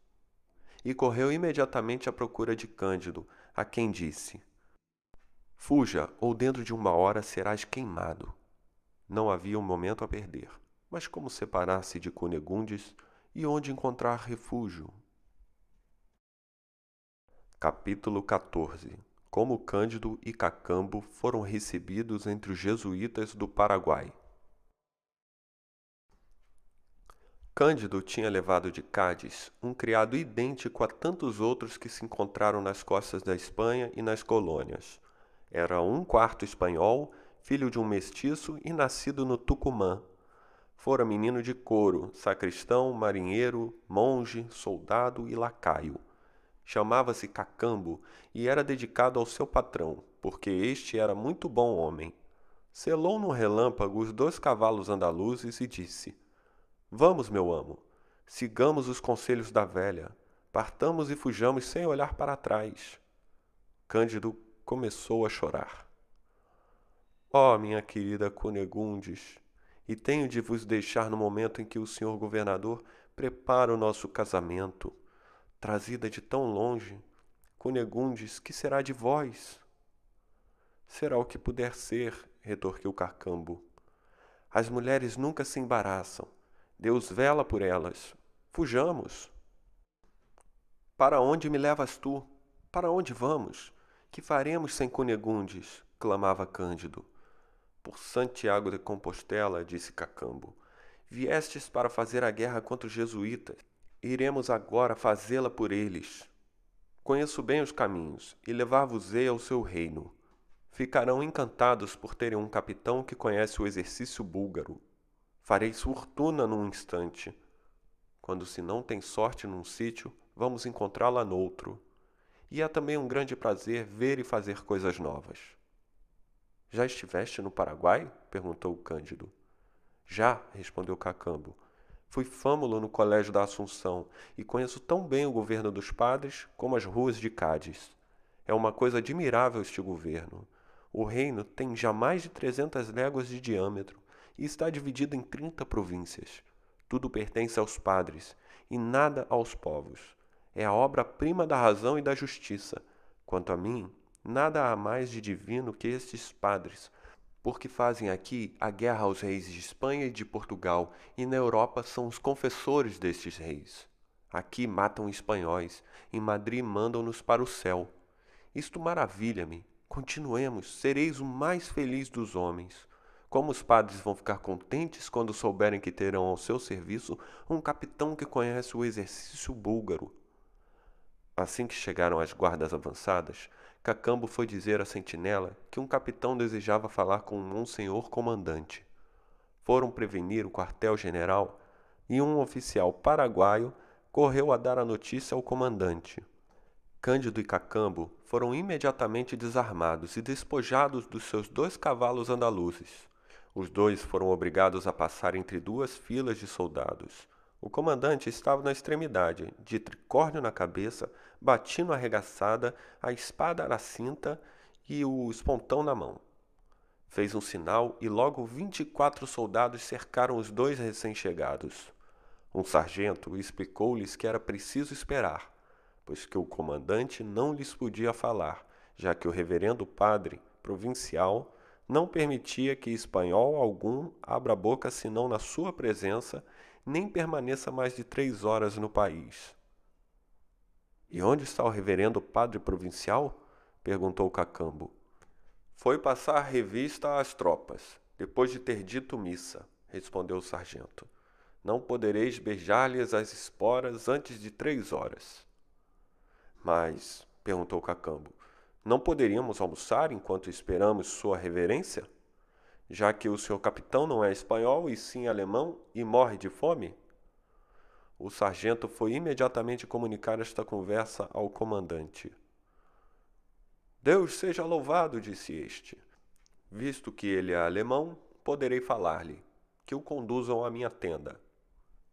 E correu imediatamente à procura de Cândido, a quem disse: Fuja, ou dentro de uma hora serás queimado. Não havia um momento a perder, mas como separar-se de Cunegundes e onde encontrar refúgio? Capítulo 14 Como Cândido e Cacambo foram recebidos entre os jesuítas do Paraguai. Cândido tinha levado de Cádiz um criado idêntico a tantos outros que se encontraram nas costas da Espanha e nas colônias. Era um quarto espanhol, filho de um mestiço e nascido no Tucumã. Fora menino de couro, sacristão, marinheiro, monge, soldado e lacaio. Chamava-se Cacambo e era dedicado ao seu patrão, porque este era muito bom homem. Selou no relâmpago os dois cavalos andaluzes e disse: Vamos, meu amo, sigamos os conselhos da velha, partamos e fujamos sem olhar para trás. Cândido começou a chorar. Ó, oh, minha querida Cunegundes, e tenho de vos deixar no momento em que o senhor governador prepara o nosso casamento. Trazida de tão longe, Cunegundes, que será de vós? Será o que puder ser, retorquiu Carcambo. As mulheres nunca se embaraçam Deus vela por elas. Fujamos. Para onde me levas tu? Para onde vamos? Que faremos sem Cunegundes? clamava Cândido. Por Santiago de Compostela, disse Cacambo, viestes para fazer a guerra contra os jesuítas. Iremos agora fazê-la por eles. Conheço bem os caminhos e levar-vos-ei ao seu reino. Ficarão encantados por terem um capitão que conhece o exercício búlgaro Fareis fortuna num instante. Quando se não tem sorte num sítio, vamos encontrá-la noutro. E é também um grande prazer ver e fazer coisas novas. Já estiveste no Paraguai? perguntou Cândido. Já, respondeu Cacambo. Fui fâmulo no Colégio da Assunção e conheço tão bem o governo dos padres como as ruas de Cádiz. É uma coisa admirável este governo. O reino tem já mais de trezentas léguas de diâmetro e está dividido em trinta províncias. Tudo pertence aos padres e nada aos povos. É a obra-prima da razão e da justiça. Quanto a mim, nada há mais de divino que estes padres, porque fazem aqui a guerra aos reis de Espanha e de Portugal, e na Europa são os confessores destes reis. Aqui matam espanhóis, em Madrid mandam-nos para o céu. Isto maravilha-me. Continuemos, sereis o mais feliz dos homens. Como os padres vão ficar contentes quando souberem que terão ao seu serviço um capitão que conhece o exercício búlgaro? Assim que chegaram às guardas avançadas, Cacambo foi dizer à sentinela que um capitão desejava falar com um monsenhor comandante. Foram prevenir o quartel-general e um oficial paraguaio correu a dar a notícia ao comandante. Cândido e Cacambo foram imediatamente desarmados e despojados dos seus dois cavalos andaluzes. Os dois foram obrigados a passar entre duas filas de soldados. O comandante estava na extremidade, de tricórnio na cabeça, batino arregaçada, a espada na cinta e o espontão na mão. Fez um sinal e logo vinte e quatro soldados cercaram os dois recém-chegados. Um sargento explicou-lhes que era preciso esperar, pois que o comandante não lhes podia falar, já que o reverendo padre provincial não permitia que espanhol algum abra boca senão na sua presença, nem permaneça mais de três horas no país. E onde está o reverendo padre provincial? perguntou Cacambo. Foi passar revista às tropas, depois de ter dito missa, respondeu o sargento. Não podereis beijar-lhes as esporas antes de três horas. Mas, perguntou Cacambo, não poderíamos almoçar enquanto esperamos Sua Reverência? Já que o senhor capitão não é espanhol e sim alemão e morre de fome? O sargento foi imediatamente comunicar esta conversa ao comandante. Deus seja louvado, disse este. Visto que ele é alemão, poderei falar-lhe. Que o conduzam à minha tenda.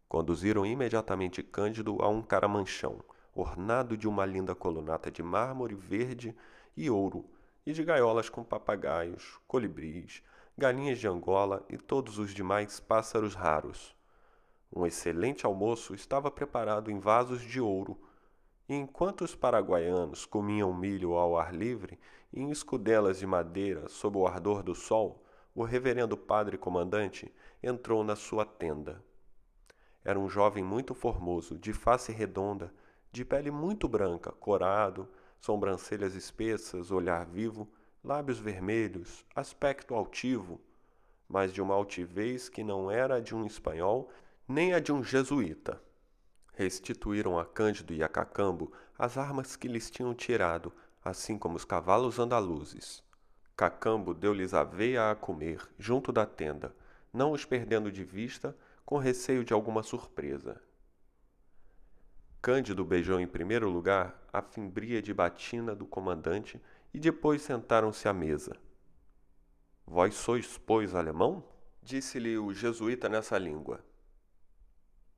Conduziram imediatamente Cândido a um caramanchão, ornado de uma linda colunata de mármore verde e ouro, e de gaiolas com papagaios, colibris, galinhas de Angola e todos os demais pássaros raros. Um excelente almoço estava preparado em vasos de ouro, e enquanto os paraguaianos comiam milho ao ar livre, em escudelas de madeira sob o ardor do sol, o reverendo padre comandante entrou na sua tenda. Era um jovem muito formoso, de face redonda, de pele muito branca, corado, sobrancelhas espessas, olhar vivo, lábios vermelhos, aspecto altivo, mas de uma altivez que não era a de um espanhol nem a de um jesuíta. Restituíram a Cândido e a Cacambo as armas que lhes tinham tirado, assim como os cavalos andaluzes. Cacambo deu-lhes aveia a comer, junto da tenda, não os perdendo de vista, com receio de alguma surpresa. Cândido beijou em primeiro lugar a fimbria de batina do comandante e depois sentaram-se à mesa. Vós sois, pois, alemão? Disse-lhe o jesuíta nessa língua.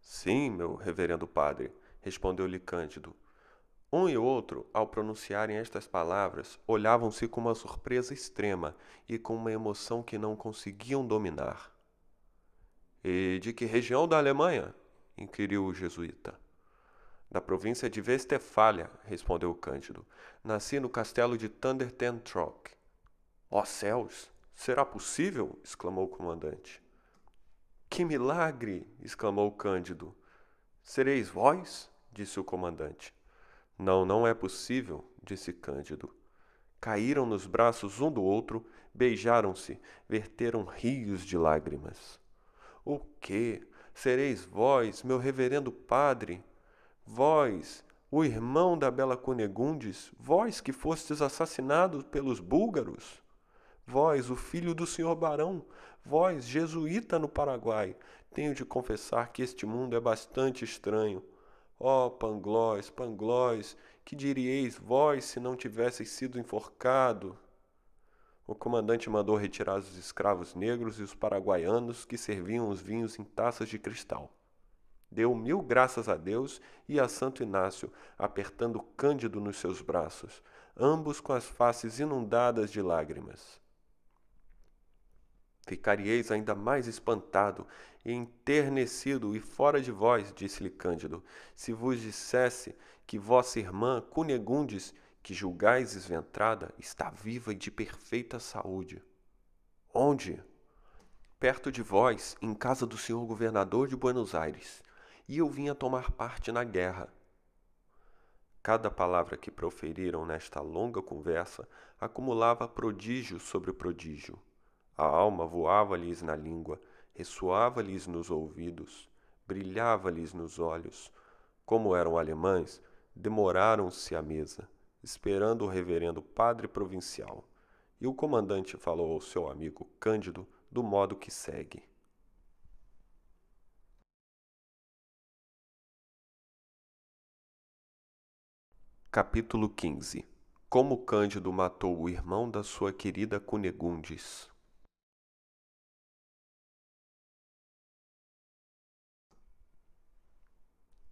Sim, meu reverendo padre, respondeu-lhe Cândido. Um e outro, ao pronunciarem estas palavras, olhavam-se com uma surpresa extrema e com uma emoção que não conseguiam dominar. E de que região da Alemanha? inquiriu o jesuíta. Da província de Westfália, respondeu Cândido. Nasci no castelo de Thundertentrock. Ó céus! Será possível? exclamou o comandante. Que milagre! exclamou Cândido. Sereis vós? disse o comandante. Não, não é possível, disse Cândido. Caíram nos braços um do outro, beijaram-se, verteram rios de lágrimas. O que? Sereis vós, meu reverendo padre? Vós, o irmão da bela Cunegundes, vós que fostes assassinado pelos búlgaros? Vós, o filho do senhor barão, vós, jesuíta no Paraguai, tenho de confessar que este mundo é bastante estranho. Ó oh, Panglós, Panglós, que diríeis vós se não tivesseis sido enforcado? O comandante mandou retirar os escravos negros e os paraguaianos que serviam os vinhos em taças de cristal. Deu mil graças a Deus e a Santo Inácio, apertando Cândido nos seus braços, ambos com as faces inundadas de lágrimas. Ficarieis ainda mais espantado e enternecido e fora de vós, disse-lhe Cândido, se vos dissesse que vossa irmã Cunegundes, que julgais esventrada, está viva e de perfeita saúde. Onde? Perto de vós, em casa do senhor governador de Buenos Aires e eu vinha tomar parte na guerra. Cada palavra que proferiram nesta longa conversa acumulava prodígio sobre prodígio. A alma voava-lhes na língua, ressoava-lhes nos ouvidos, brilhava-lhes nos olhos. Como eram alemães, demoraram-se à mesa, esperando o reverendo padre provincial. E o comandante falou ao seu amigo Cândido do modo que segue. Capítulo 15 Como Cândido matou o irmão da sua querida Cunegundes.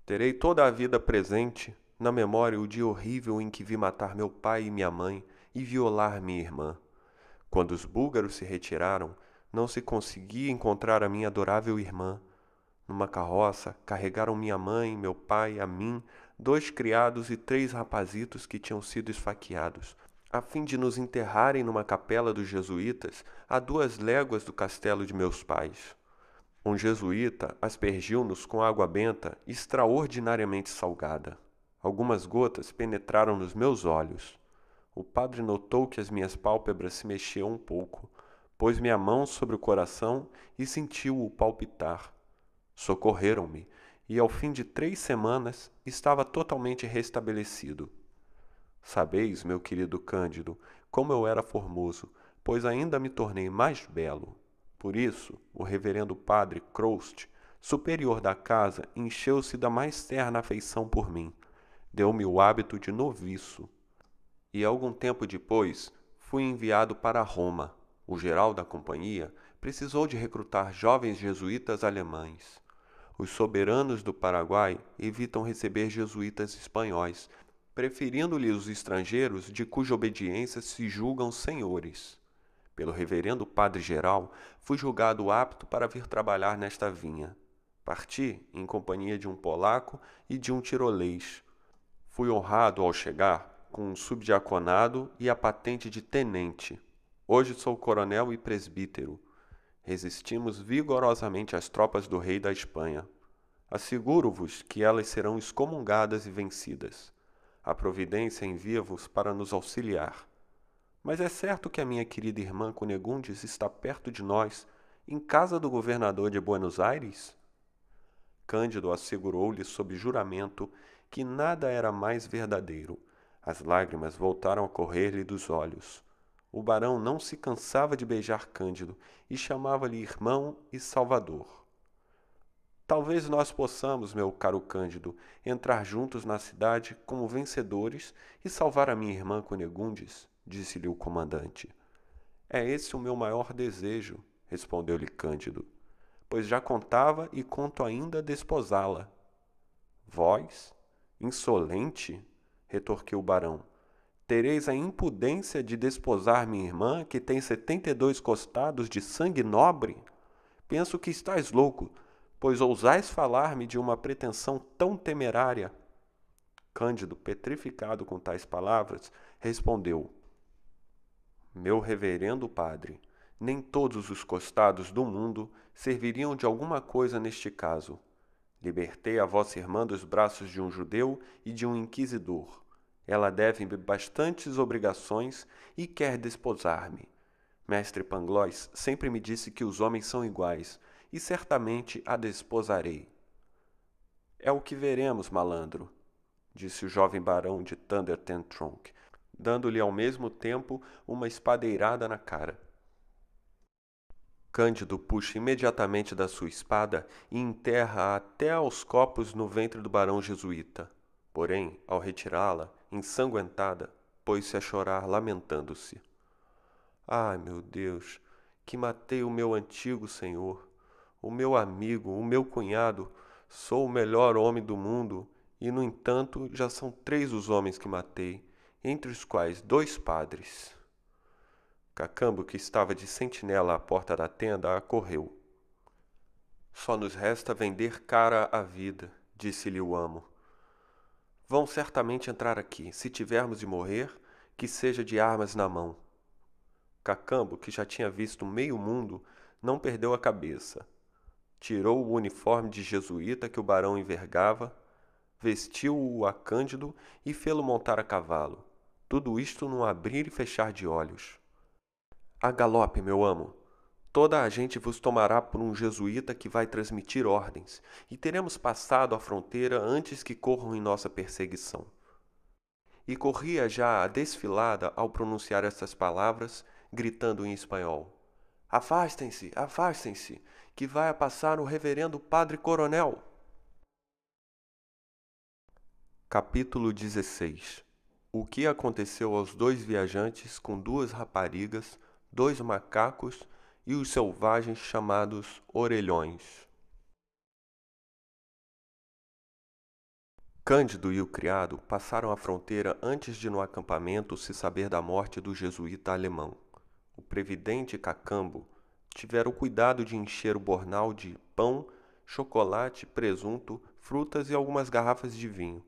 Terei toda a vida presente na memória o dia horrível em que vi matar meu pai e minha mãe e violar minha irmã. Quando os búlgaros se retiraram, não se conseguia encontrar a minha adorável irmã. Numa carroça, carregaram minha mãe, meu pai, a mim, dois criados e três rapazitos que tinham sido esfaqueados, a fim de nos enterrarem numa capela dos jesuítas a duas léguas do castelo de meus pais. Um jesuíta aspergiu-nos com água benta extraordinariamente salgada. Algumas gotas penetraram nos meus olhos. O padre notou que as minhas pálpebras se mexiam um pouco, pôs minha mão sobre o coração e sentiu-o palpitar. Socorreram-me, e ao fim de três semanas estava totalmente restabelecido. Sabeis, meu querido Cândido, como eu era formoso, pois ainda me tornei mais belo. Por isso, o reverendo padre Croust, superior da casa, encheu-se da mais terna afeição por mim deu-me o hábito de noviço. E algum tempo depois fui enviado para Roma. O geral da companhia precisou de recrutar jovens jesuítas alemães. Os soberanos do Paraguai evitam receber jesuítas espanhóis, preferindo-lhe os estrangeiros de cuja obediência se julgam senhores. Pelo reverendo padre geral, fui julgado apto para vir trabalhar nesta vinha. Parti em companhia de um polaco e de um tirolês. Fui honrado ao chegar com um subdiaconado e a patente de tenente. Hoje sou coronel e presbítero. Resistimos vigorosamente às tropas do rei da Espanha. Asseguro-vos que elas serão excomungadas e vencidas. A providência envia-vos para nos auxiliar. Mas é certo que a minha querida irmã Cunegundes está perto de nós, em casa do governador de Buenos Aires? Cândido assegurou-lhe sob juramento que nada era mais verdadeiro. As lágrimas voltaram a correr-lhe dos olhos. O barão não se cansava de beijar Cândido e chamava-lhe irmão e salvador. Talvez nós possamos, meu caro Cândido, entrar juntos na cidade como vencedores e salvar a minha irmã Cunegundes, disse-lhe o comandante. É esse o meu maior desejo, respondeu-lhe Cândido, pois já contava e conto ainda desposá-la. Vós, Insolente? retorquiu o barão. Tereis a impudência de desposar minha irmã, que tem setenta e dois costados de sangue nobre? Penso que estás louco, pois ousais falar-me de uma pretensão tão temerária. Cândido, petrificado com tais palavras, respondeu: Meu reverendo padre, nem todos os costados do mundo serviriam de alguma coisa neste caso. Libertei a vossa irmã dos braços de um judeu e de um inquisidor. Ela deve-me bastantes obrigações e quer desposar-me. Mestre Pangloss sempre me disse que os homens são iguais, e certamente a desposarei. É o que veremos, malandro, disse o jovem barão de Thunder Tronk, dando-lhe ao mesmo tempo uma espadeirada na cara. Cândido puxa imediatamente da sua espada e enterra até aos copos no ventre do barão jesuíta. Porém, ao retirá-la, ensanguentada, pôs-se a chorar, lamentando-se. Ai, meu Deus, que matei o meu antigo senhor, o meu amigo, o meu cunhado, sou o melhor homem do mundo, e, no entanto, já são três os homens que matei, entre os quais dois padres. Cacambo, que estava de sentinela à porta da tenda, acorreu. Só nos resta vender cara a vida, disse-lhe o amo. Vão certamente entrar aqui. Se tivermos de morrer, que seja de armas na mão. Cacambo, que já tinha visto meio mundo, não perdeu a cabeça. Tirou o uniforme de jesuíta que o barão envergava, vestiu-o a Cândido e fê-lo montar a cavalo. Tudo isto num abrir e fechar de olhos. A galope, meu amo. Toda a gente vos tomará por um jesuíta que vai transmitir ordens, e teremos passado a fronteira antes que corram em nossa perseguição. E corria já a desfilada ao pronunciar estas palavras, gritando em espanhol: Afastem-se, afastem-se, que vai a passar o reverendo Padre Coronel. Capítulo 16 O que aconteceu aos dois viajantes com duas raparigas dois macacos e os selvagens chamados orelhões. Cândido e o criado passaram a fronteira antes de no acampamento se saber da morte do jesuíta alemão. O previdente Cacambo tivera o cuidado de encher o bornal de pão, chocolate, presunto, frutas e algumas garrafas de vinho.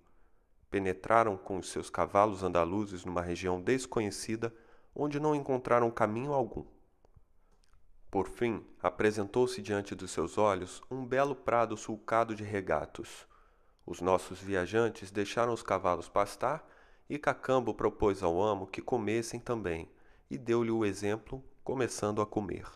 Penetraram com os seus cavalos andaluzes numa região desconhecida onde não encontraram caminho algum. Por fim, apresentou-se diante dos seus olhos um belo prado sulcado de regatos. Os nossos viajantes deixaram os cavalos pastar e Cacambo propôs ao amo que comessem também e deu-lhe o exemplo, começando a comer.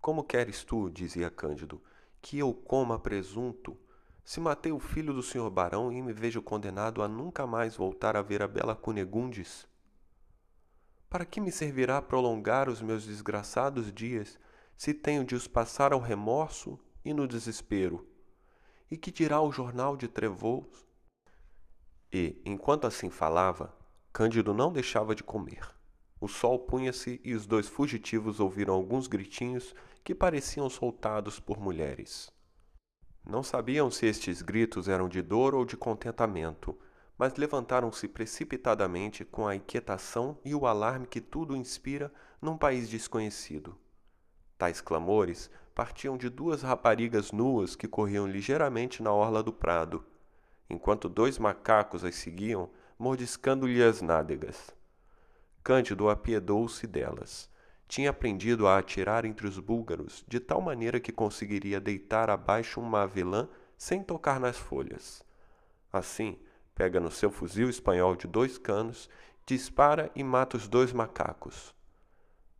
Como queres tu, dizia Cândido, que eu coma presunto, se matei o filho do senhor barão e me vejo condenado a nunca mais voltar a ver a bela Cunegundes? Para que me servirá prolongar os meus desgraçados dias, se tenho de os passar ao remorso e no desespero? E que dirá o jornal de Trevoux? E, enquanto assim falava, Cândido não deixava de comer. O sol punha-se e os dois fugitivos ouviram alguns gritinhos que pareciam soltados por mulheres. Não sabiam se estes gritos eram de dor ou de contentamento, mas levantaram-se precipitadamente com a inquietação e o alarme que tudo inspira num país desconhecido. Tais clamores partiam de duas raparigas nuas que corriam ligeiramente na orla do prado, enquanto dois macacos as seguiam, mordiscando-lhe as nádegas. Cândido apiedou-se delas. Tinha aprendido a atirar entre os búlgaros de tal maneira que conseguiria deitar abaixo uma avelã sem tocar nas folhas. Assim, pega no seu fuzil espanhol de dois canos, dispara e mata os dois macacos.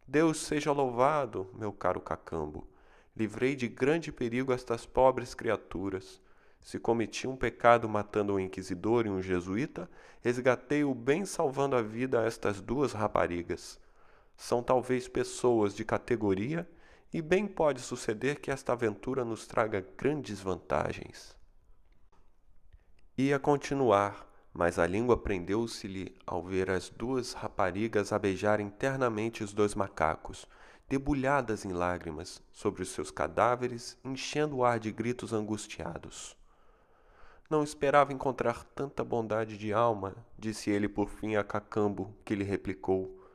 Deus seja louvado, meu caro Cacambo. Livrei de grande perigo estas pobres criaturas. Se cometi um pecado matando um inquisidor e um jesuíta, resgatei-o bem salvando a vida a estas duas raparigas. São talvez pessoas de categoria e bem pode suceder que esta aventura nos traga grandes vantagens. Ia continuar, mas a língua prendeu-se-lhe ao ver as duas raparigas a beijar internamente os dois macacos, debulhadas em lágrimas sobre os seus cadáveres, enchendo o ar de gritos angustiados. Não esperava encontrar tanta bondade de alma, disse ele por fim a Cacambo, que lhe replicou.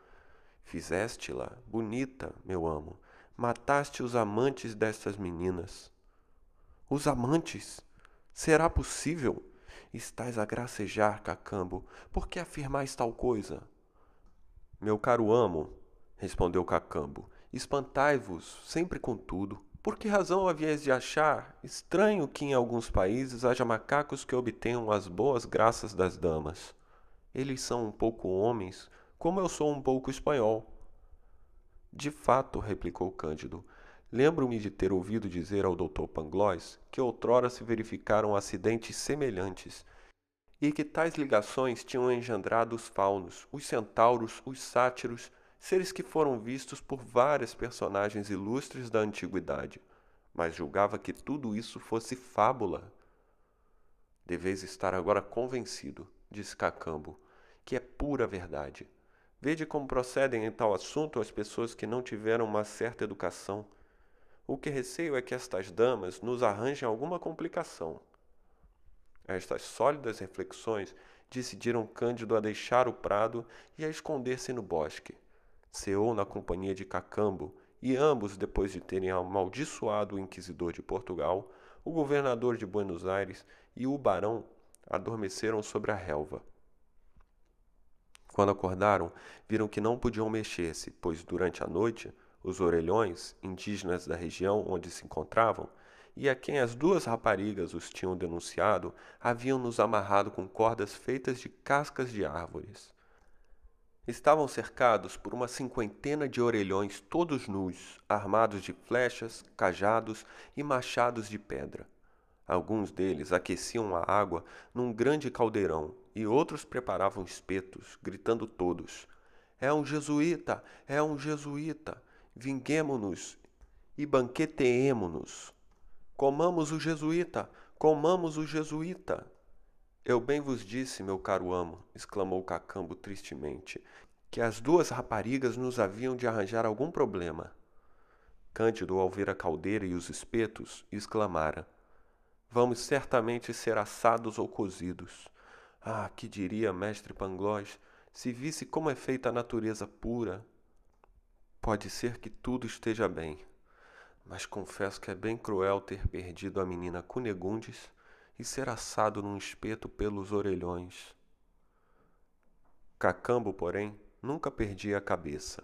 Fizeste-la bonita, meu amo. Mataste os amantes destas meninas. Os amantes? Será possível? Estás a gracejar, Cacambo. Por que afirmais tal coisa? Meu caro amo, respondeu Cacambo, espantai-vos sempre com tudo. Por que razão havias de achar estranho que em alguns países haja macacos que obtenham as boas graças das damas? Eles são um pouco homens, como eu sou um pouco espanhol. De fato, replicou Cândido, lembro-me de ter ouvido dizer ao Dr. Pangloss que outrora se verificaram acidentes semelhantes e que tais ligações tinham engendrado os faunos, os centauros, os sátiros seres que foram vistos por várias personagens ilustres da antiguidade, mas julgava que tudo isso fosse fábula. Deveis estar agora convencido, disse Cacambo, que é pura verdade. Vede como procedem em tal assunto as pessoas que não tiveram uma certa educação. O que receio é que estas damas nos arranjem alguma complicação. Estas sólidas reflexões decidiram Cândido a deixar o prado e a esconder-se no bosque ceou na companhia de Cacambo, e ambos, depois de terem amaldiçoado o inquisidor de Portugal, o governador de Buenos Aires e o barão, adormeceram sobre a relva. Quando acordaram, viram que não podiam mexer-se, pois durante a noite os orelhões, indígenas da região onde se encontravam, e a quem as duas raparigas os tinham denunciado, haviam-nos amarrado com cordas feitas de cascas de árvores. Estavam cercados por uma cinquentena de orelhões todos nus, armados de flechas, cajados e machados de pedra. Alguns deles aqueciam a água num grande caldeirão e outros preparavam espetos, gritando todos: É um jesuíta! É um jesuíta! Vinguemo-nos e banqueteemo-nos! Comamos o jesuíta! Comamos o jesuíta! Eu bem vos disse, meu caro amo, exclamou Cacambo tristemente, que as duas raparigas nos haviam de arranjar algum problema. Cândido, ao ver a caldeira e os espetos, exclamara: Vamos certamente ser assados ou cozidos. Ah, que diria mestre Pangloss se visse como é feita a natureza pura? Pode ser que tudo esteja bem, mas confesso que é bem cruel ter perdido a menina Cunegundes e ser assado num espeto pelos orelhões. Cacambo, porém, nunca perdia a cabeça.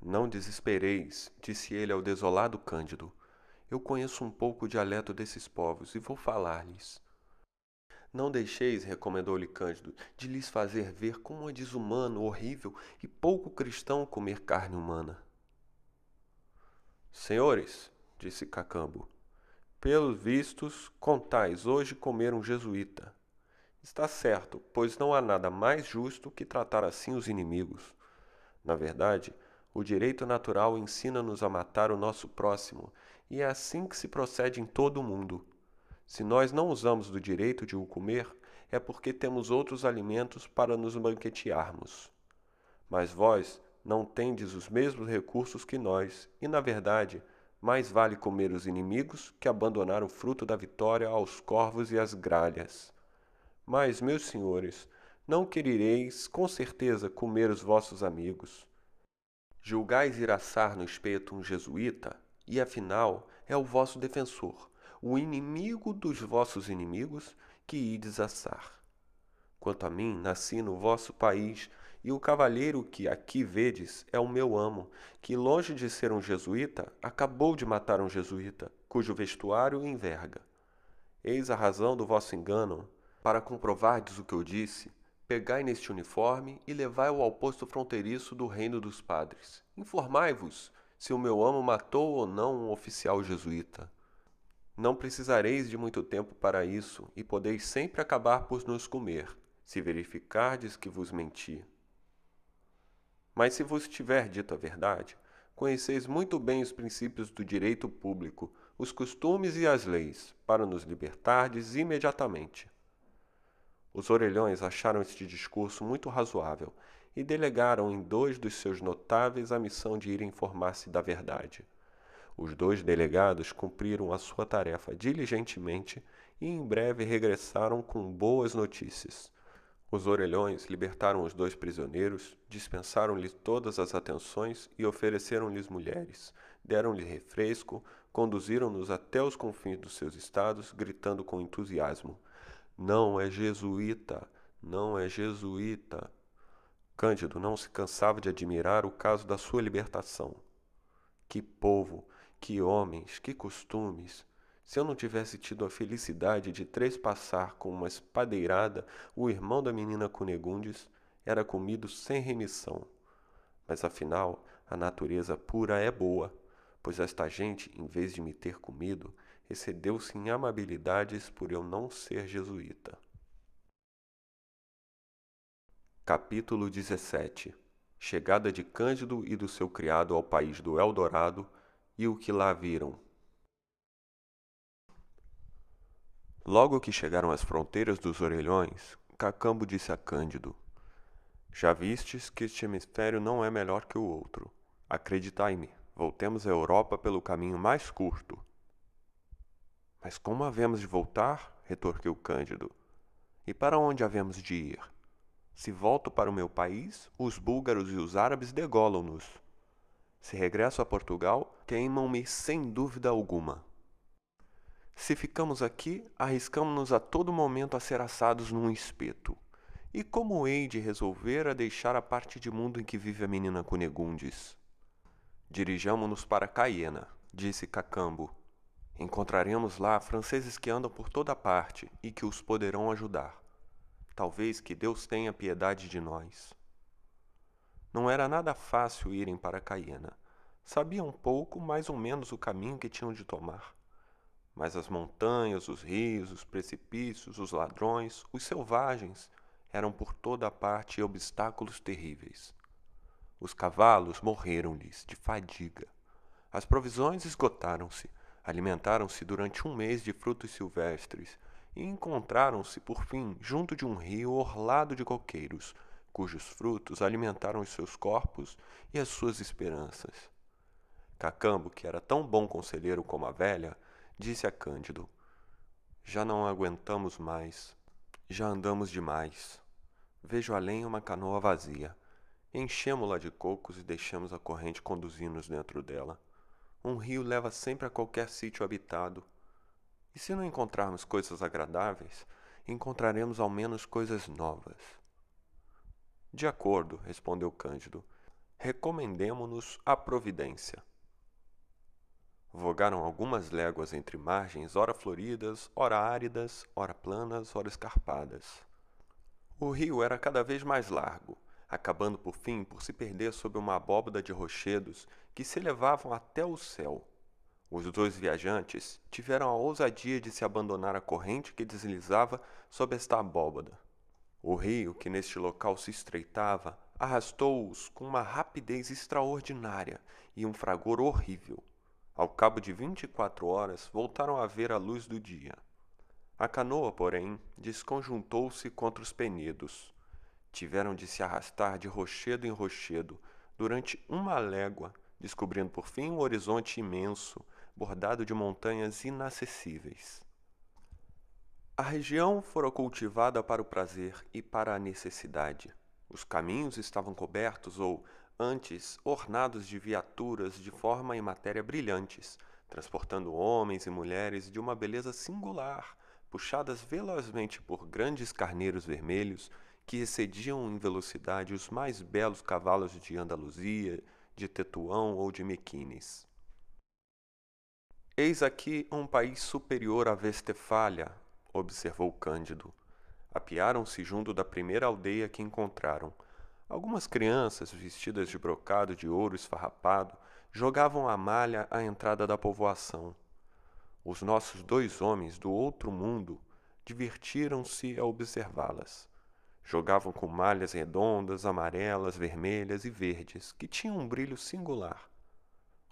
Não desespereis, disse ele ao desolado Cândido. Eu conheço um pouco o dialeto desses povos e vou falar-lhes. Não deixeis, recomendou-lhe Cândido, de lhes fazer ver como é desumano, horrível e pouco cristão comer carne humana. Senhores, disse Cacambo, pelos vistos, contais hoje comer um jesuíta. Está certo, pois não há nada mais justo que tratar assim os inimigos. Na verdade, o direito natural ensina-nos a matar o nosso próximo, e é assim que se procede em todo o mundo. Se nós não usamos do direito de o comer, é porque temos outros alimentos para nos banquetearmos. Mas vós não tendes os mesmos recursos que nós, e, na verdade, mais vale comer os inimigos que abandonar o fruto da vitória aos corvos e às gralhas. Mas, meus senhores, não querereis com certeza comer os vossos amigos. Julgais ir assar no espeto um jesuíta, e afinal é o vosso defensor, o inimigo dos vossos inimigos, que ides assar. Quanto a mim, nasci no vosso país, e o cavalheiro que aqui vedes é o meu amo, que, longe de ser um jesuíta, acabou de matar um jesuíta, cujo vestuário enverga. Eis a razão do vosso engano, para comprovardes o que eu disse, pegai neste uniforme e levai-o ao posto fronteiriço do reino dos padres. Informai-vos se o meu amo matou ou não um oficial jesuíta. Não precisareis de muito tempo para isso, e podeis sempre acabar por nos comer, se verificardes que vos menti. Mas se vos tiver dito a verdade, conheceis muito bem os princípios do direito público, os costumes e as leis, para nos libertardes imediatamente. Os orelhões acharam este discurso muito razoável e delegaram em dois dos seus notáveis a missão de ir informar-se da verdade. Os dois delegados cumpriram a sua tarefa diligentemente e em breve regressaram com boas notícias. Os orelhões libertaram os dois prisioneiros, dispensaram-lhes todas as atenções e ofereceram-lhes mulheres, deram-lhes refresco, conduziram-nos até os confins dos seus estados, gritando com entusiasmo: não é jesuíta, não é jesuíta. Cândido não se cansava de admirar o caso da sua libertação. Que povo, que homens, que costumes! Se eu não tivesse tido a felicidade de trespassar com uma espadeirada o irmão da menina Cunegundes, era comido sem remissão. Mas afinal, a natureza pura é boa, pois esta gente, em vez de me ter comido, excedeu-se em amabilidades por eu não ser jesuíta. Capítulo 17 Chegada de Cândido e do seu criado ao país do Eldorado e o que lá viram. Logo que chegaram às fronteiras dos orelhões, Cacambo disse a Cândido: Já vistes que este hemisfério não é melhor que o outro. Acreditai-me, voltemos à Europa pelo caminho mais curto mas como havemos de voltar? retorquiu Cândido. E para onde havemos de ir? Se volto para o meu país, os búlgaros e os árabes degolam-nos. Se regresso a Portugal, queimam-me sem dúvida alguma. Se ficamos aqui, arriscamos-nos a todo momento a ser assados num espeto. E como hei de resolver a deixar a parte de mundo em que vive a menina Cunegundes? Dirijamo-nos para Caiena, disse Cacambo. Encontraremos lá franceses que andam por toda parte e que os poderão ajudar. Talvez que Deus tenha piedade de nós. Não era nada fácil irem para Caiena. Sabiam pouco, mais ou menos, o caminho que tinham de tomar. Mas as montanhas, os rios, os precipícios, os ladrões, os selvagens eram por toda a parte obstáculos terríveis. Os cavalos morreram-lhes de fadiga. As provisões esgotaram-se Alimentaram-se durante um mês de frutos silvestres e encontraram-se, por fim, junto de um rio orlado de coqueiros, cujos frutos alimentaram os seus corpos e as suas esperanças. Cacambo, que era tão bom conselheiro como a velha, disse a Cândido: Já não aguentamos mais. Já andamos demais. Vejo além uma canoa vazia. Enchemo-la de cocos e deixamos a corrente conduzir-nos dentro dela. Um rio leva sempre a qualquer sítio habitado. E se não encontrarmos coisas agradáveis, encontraremos ao menos coisas novas. De acordo, respondeu Cândido. Recomendemo-nos a providência. Vogaram algumas léguas entre margens, ora floridas, ora áridas, ora planas, ora escarpadas. O rio era cada vez mais largo, acabando por fim por se perder sob uma abóbada de rochedos que se elevavam até o céu. Os dois viajantes tiveram a ousadia de se abandonar à corrente que deslizava sob esta abóbada. O rio, que neste local se estreitava, arrastou-os com uma rapidez extraordinária e um fragor horrível. Ao cabo de vinte e quatro horas, voltaram a ver a luz do dia. A canoa, porém, desconjuntou-se contra os penedos. Tiveram de se arrastar de rochedo em rochedo durante uma légua, descobrindo por fim um horizonte imenso, bordado de montanhas inacessíveis. A região fora cultivada para o prazer e para a necessidade. Os caminhos estavam cobertos ou, antes, ornados de viaturas de forma e matéria brilhantes, transportando homens e mulheres de uma beleza singular, puxadas velozmente por grandes carneiros vermelhos que excediam em velocidade os mais belos cavalos de Andaluzia, de Tetuão ou de Mequines. Eis aqui um país superior à Vestefália, observou Cândido. Apiaram-se junto da primeira aldeia que encontraram. Algumas crianças, vestidas de brocado de ouro esfarrapado, jogavam a malha à entrada da povoação. Os nossos dois homens do outro mundo divertiram-se a observá-las. Jogavam com malhas redondas, amarelas, vermelhas e verdes, que tinham um brilho singular.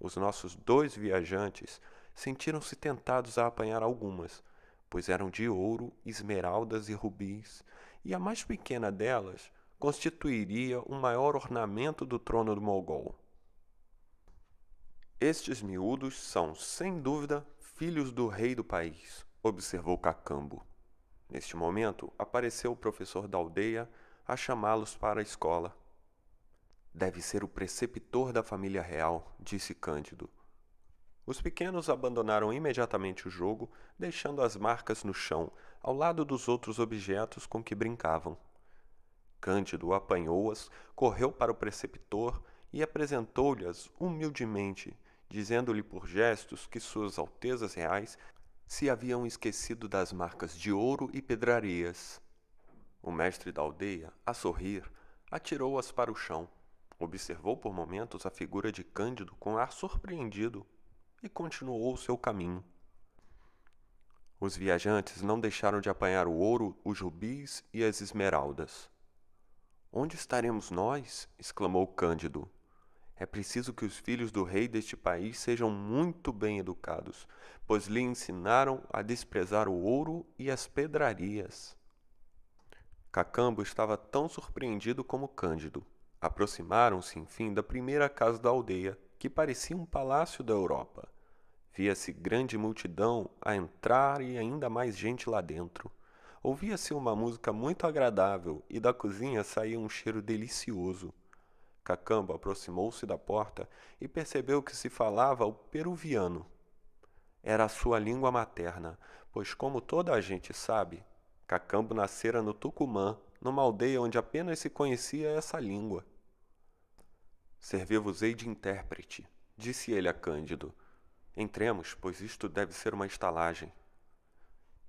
Os nossos dois viajantes sentiram-se tentados a apanhar algumas, pois eram de ouro, esmeraldas e rubis, e a mais pequena delas constituiria o maior ornamento do trono do Mogol. Estes miúdos são, sem dúvida, filhos do rei do país, observou Cacambo. Neste momento, apareceu o professor da aldeia a chamá-los para a escola. Deve ser o preceptor da família real, disse Cândido. Os pequenos abandonaram imediatamente o jogo, deixando as marcas no chão, ao lado dos outros objetos com que brincavam. Cândido apanhou-as, correu para o preceptor e apresentou-lhes humildemente, dizendo-lhe por gestos que Suas Altezas Reais se haviam esquecido das marcas de ouro e pedrarias. O mestre da aldeia, a sorrir, atirou-as para o chão. Observou por momentos a figura de Cândido com ar surpreendido e continuou seu caminho. Os viajantes não deixaram de apanhar o ouro, os rubis e as esmeraldas. Onde estaremos nós? exclamou Cândido. É preciso que os filhos do rei deste país sejam muito bem educados, pois lhe ensinaram a desprezar o ouro e as pedrarias. Cacambo estava tão surpreendido como Cândido. Aproximaram-se, enfim, da primeira casa da aldeia que parecia um palácio da Europa. Via-se grande multidão a entrar e ainda mais gente lá dentro. Ouvia-se uma música muito agradável e da cozinha saía um cheiro delicioso. Cacambo aproximou-se da porta e percebeu que se falava o peruviano. Era a sua língua materna, pois, como toda a gente sabe, Cacambo nascera no Tucumã, numa aldeia onde apenas se conhecia essa língua. Servir-vos-ei de intérprete, disse ele a Cândido. Entremos, pois isto deve ser uma estalagem.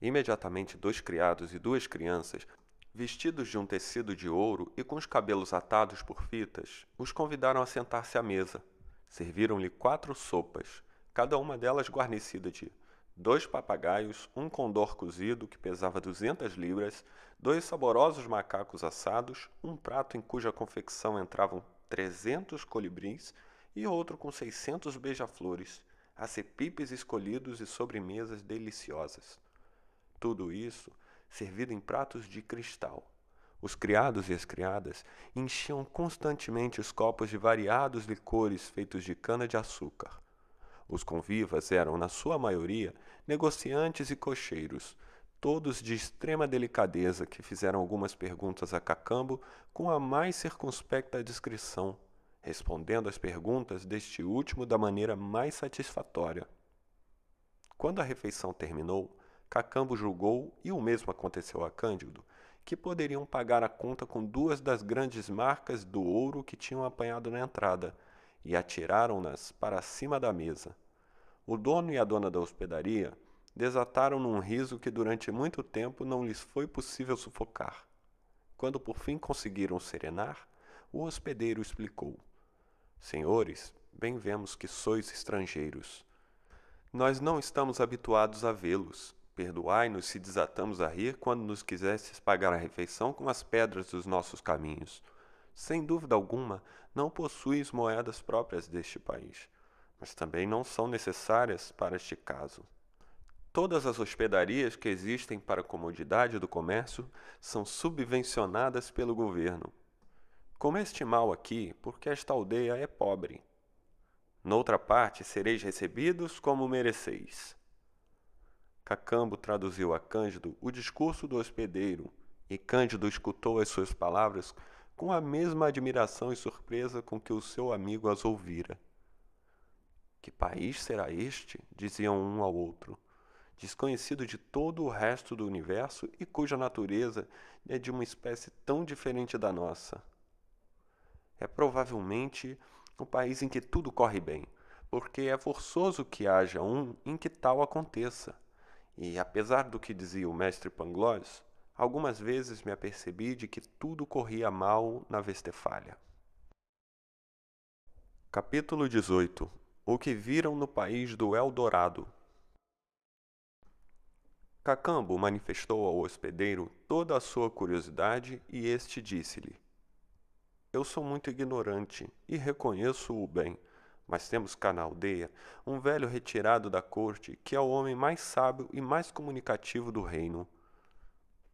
Imediatamente dois criados e duas crianças, vestidos de um tecido de ouro e com os cabelos atados por fitas, os convidaram a sentar-se à mesa. Serviram-lhe quatro sopas, cada uma delas guarnecida de dois papagaios, um condor cozido que pesava duzentas libras, dois saborosos macacos assados, um prato em cuja confecção entravam trezentos colibris e outro com seiscentos beija-flores, acepipes escolhidos e sobremesas deliciosas. Tudo isso servido em pratos de cristal. Os criados e as criadas enchiam constantemente os copos de variados licores feitos de cana-de-açúcar. Os convivas eram, na sua maioria, negociantes e cocheiros, todos de extrema delicadeza, que fizeram algumas perguntas a Cacambo com a mais circunspecta discrição, respondendo às perguntas deste último da maneira mais satisfatória. Quando a refeição terminou, Cacambo julgou, e o mesmo aconteceu a Cândido, que poderiam pagar a conta com duas das grandes marcas do ouro que tinham apanhado na entrada, e atiraram-nas para cima da mesa. O dono e a dona da hospedaria desataram num riso que durante muito tempo não lhes foi possível sufocar. Quando por fim conseguiram serenar, o hospedeiro explicou: Senhores, bem vemos que sois estrangeiros. Nós não estamos habituados a vê-los. Perdoai-nos se desatamos a rir quando nos quisestes pagar a refeição com as pedras dos nossos caminhos. Sem dúvida alguma, não possuis moedas próprias deste país, mas também não são necessárias para este caso. Todas as hospedarias que existem para a comodidade do comércio são subvencionadas pelo governo. Comeste mal aqui, porque esta aldeia é pobre. Noutra parte sereis recebidos como mereceis. Cacambo traduziu a Cândido o discurso do hospedeiro, e Cândido escutou as suas palavras com a mesma admiração e surpresa com que o seu amigo as ouvira. Que país será este? diziam um ao outro desconhecido de todo o resto do universo e cuja natureza é de uma espécie tão diferente da nossa. É provavelmente um país em que tudo corre bem, porque é forçoso que haja um em que tal aconteça. E apesar do que dizia o mestre Pangloss, algumas vezes me apercebi de que tudo corria mal na Vestefália. Capítulo 18 O que viram no país do Eldorado Cacambo manifestou ao hospedeiro toda a sua curiosidade e este disse-lhe: Eu sou muito ignorante e reconheço-o bem, mas temos cá na aldeia um velho retirado da corte que é o homem mais sábio e mais comunicativo do reino.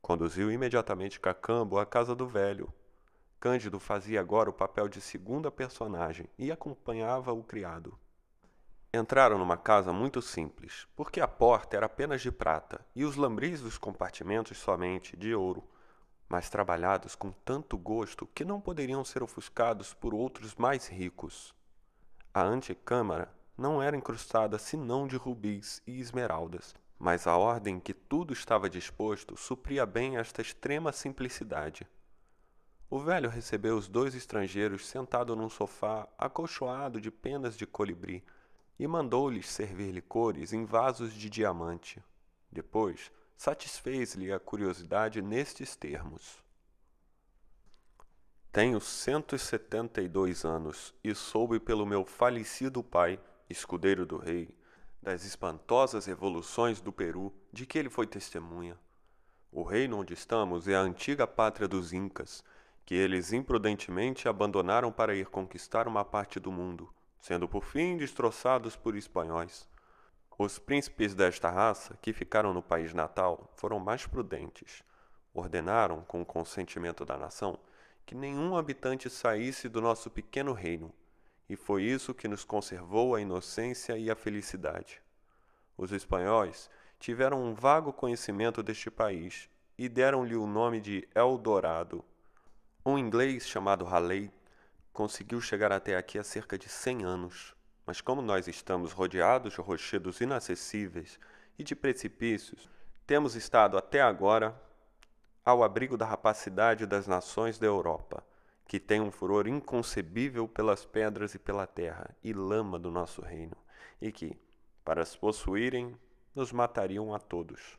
Conduziu imediatamente Cacambo à casa do velho. Cândido fazia agora o papel de segunda personagem e acompanhava o criado. Entraram numa casa muito simples, porque a porta era apenas de prata e os lambris dos compartimentos somente de ouro, mas trabalhados com tanto gosto que não poderiam ser ofuscados por outros mais ricos. A antecâmara não era incrustada senão de rubis e esmeraldas, mas a ordem em que tudo estava disposto supria bem esta extrema simplicidade. O velho recebeu os dois estrangeiros sentado num sofá acolchoado de penas de colibri e mandou-lhes servir licores em vasos de diamante. Depois, satisfez-lhe a curiosidade nestes termos: Tenho cento e setenta e dois anos e soube pelo meu falecido pai, escudeiro do rei, das espantosas revoluções do Peru de que ele foi testemunha. O reino onde estamos é a antiga pátria dos Incas, que eles imprudentemente abandonaram para ir conquistar uma parte do mundo sendo por fim destroçados por espanhóis. Os príncipes desta raça, que ficaram no país natal, foram mais prudentes. Ordenaram, com o consentimento da nação, que nenhum habitante saísse do nosso pequeno reino, e foi isso que nos conservou a inocência e a felicidade. Os espanhóis tiveram um vago conhecimento deste país e deram-lhe o nome de Eldorado. Um inglês chamado Halley conseguiu chegar até aqui há cerca de cem anos, mas como nós estamos rodeados de rochedos inacessíveis e de precipícios, temos estado até agora ao abrigo da rapacidade das nações da Europa, que têm um furor inconcebível pelas pedras e pela terra e lama do nosso reino, e que, para as possuírem, nos matariam a todos.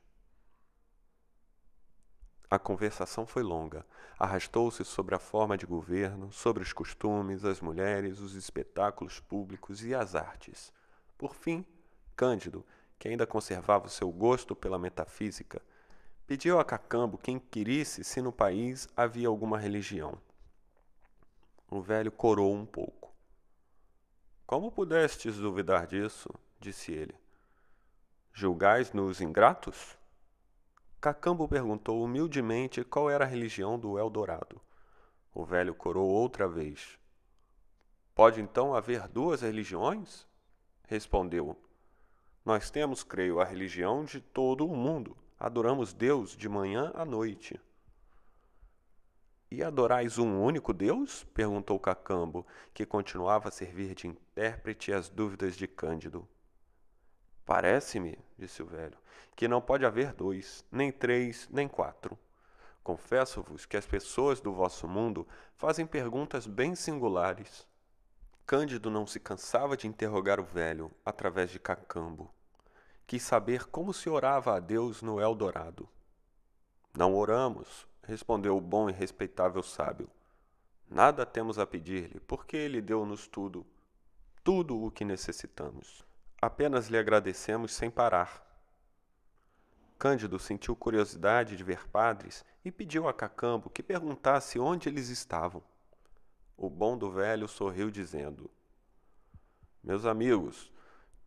A conversação foi longa. Arrastou-se sobre a forma de governo, sobre os costumes, as mulheres, os espetáculos públicos e as artes. Por fim, Cândido, que ainda conservava o seu gosto pela metafísica, pediu a Cacambo que inquirisse se no país havia alguma religião. O velho corou um pouco. Como pudestes duvidar disso? disse ele. Julgais-nos ingratos? Cacambo perguntou humildemente qual era a religião do Eldorado. O velho corou outra vez. Pode então haver duas religiões? Respondeu. Nós temos, creio, a religião de todo o mundo. Adoramos Deus de manhã à noite. E adorais um único Deus? perguntou Cacambo, que continuava a servir de intérprete às dúvidas de Cândido. Parece-me, disse o velho, que não pode haver dois, nem três, nem quatro. Confesso-vos que as pessoas do vosso mundo fazem perguntas bem singulares. Cândido não se cansava de interrogar o velho através de Cacambo. Quis saber como se orava a Deus no Eldorado. Não oramos, respondeu o bom e respeitável sábio. Nada temos a pedir-lhe, porque ele deu-nos tudo, tudo o que necessitamos. Apenas lhe agradecemos sem parar. Cândido sentiu curiosidade de ver padres e pediu a Cacambo que perguntasse onde eles estavam. O bom do velho sorriu, dizendo: Meus amigos,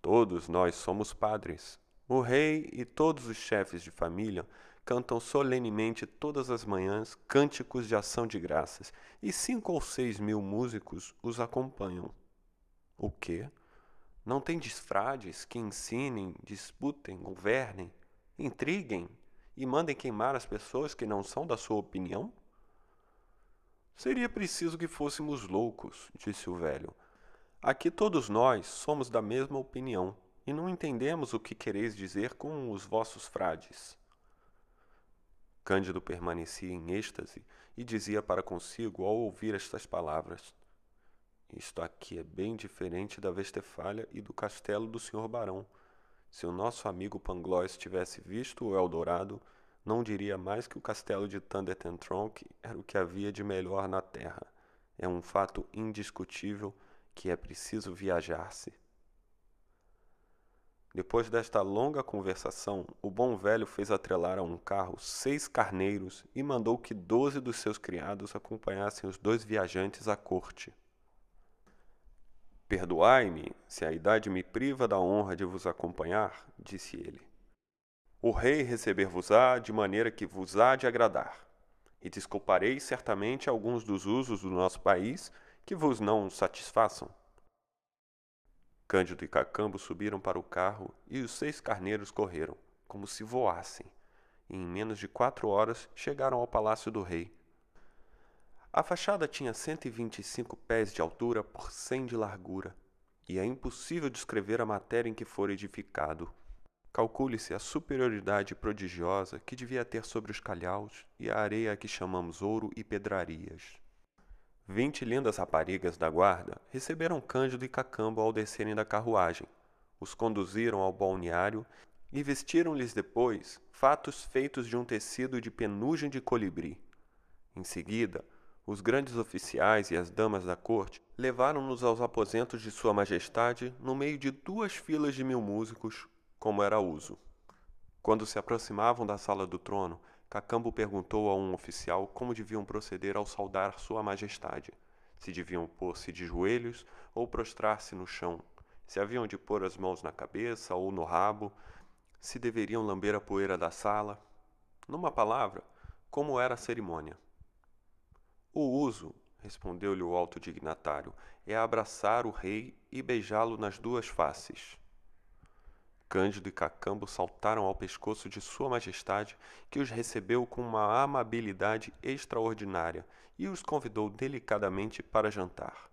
todos nós somos padres. O rei e todos os chefes de família cantam solenemente todas as manhãs cânticos de ação de graças, e cinco ou seis mil músicos os acompanham. O quê? Não tem frades que ensinem, disputem, governem, intriguem e mandem queimar as pessoas que não são da sua opinião? Seria preciso que fôssemos loucos, disse o velho. Aqui todos nós somos da mesma opinião e não entendemos o que quereis dizer com os vossos frades. Cândido permanecia em êxtase e dizia para consigo ao ouvir estas palavras: Isto aqui é bem diferente da Vestefália e do castelo do senhor barão. Se o nosso amigo Pangloss tivesse visto o Eldorado, não diria mais que o castelo de Tronk era o que havia de melhor na terra. É um fato indiscutível que é preciso viajar-se. Depois desta longa conversação, o bom velho fez atrelar a um carro seis carneiros e mandou que doze dos seus criados acompanhassem os dois viajantes à corte. Perdoai-me se a idade me priva da honra de vos acompanhar, disse ele. O rei receber-vos-á de maneira que vos há de agradar, e desculparei certamente alguns dos usos do nosso país que vos não satisfaçam. Cândido e Cacambo subiram para o carro e os seis carneiros correram, como se voassem, e em menos de quatro horas chegaram ao palácio do rei. A fachada tinha cento e vinte e cinco pés de altura por cem de largura, e é impossível descrever a matéria em que fora edificado. Calcule-se a superioridade prodigiosa que devia ter sobre os calhaus e a areia a que chamamos ouro e pedrarias. Vinte lindas raparigas da guarda receberam Cândido e Cacambo ao descerem da carruagem, os conduziram ao balneário e vestiram-lhes depois fatos feitos de um tecido de penugem de colibri. Em seguida, os grandes oficiais e as damas da corte levaram-nos aos aposentos de Sua Majestade no meio de duas filas de mil músicos como era uso. Quando se aproximavam da sala do trono, Cacambo perguntou a um oficial como deviam proceder ao saudar Sua Majestade. Se deviam pôr-se de joelhos ou prostrar-se no chão, se haviam de pôr as mãos na cabeça ou no rabo, se deveriam lamber a poeira da sala. Numa palavra, como era a cerimônia. O uso, respondeu-lhe o alto dignatário, é abraçar o rei e beijá-lo nas duas faces. Cândido e Cacambo saltaram ao pescoço de Sua Majestade, que os recebeu com uma amabilidade extraordinária e os convidou delicadamente para jantar.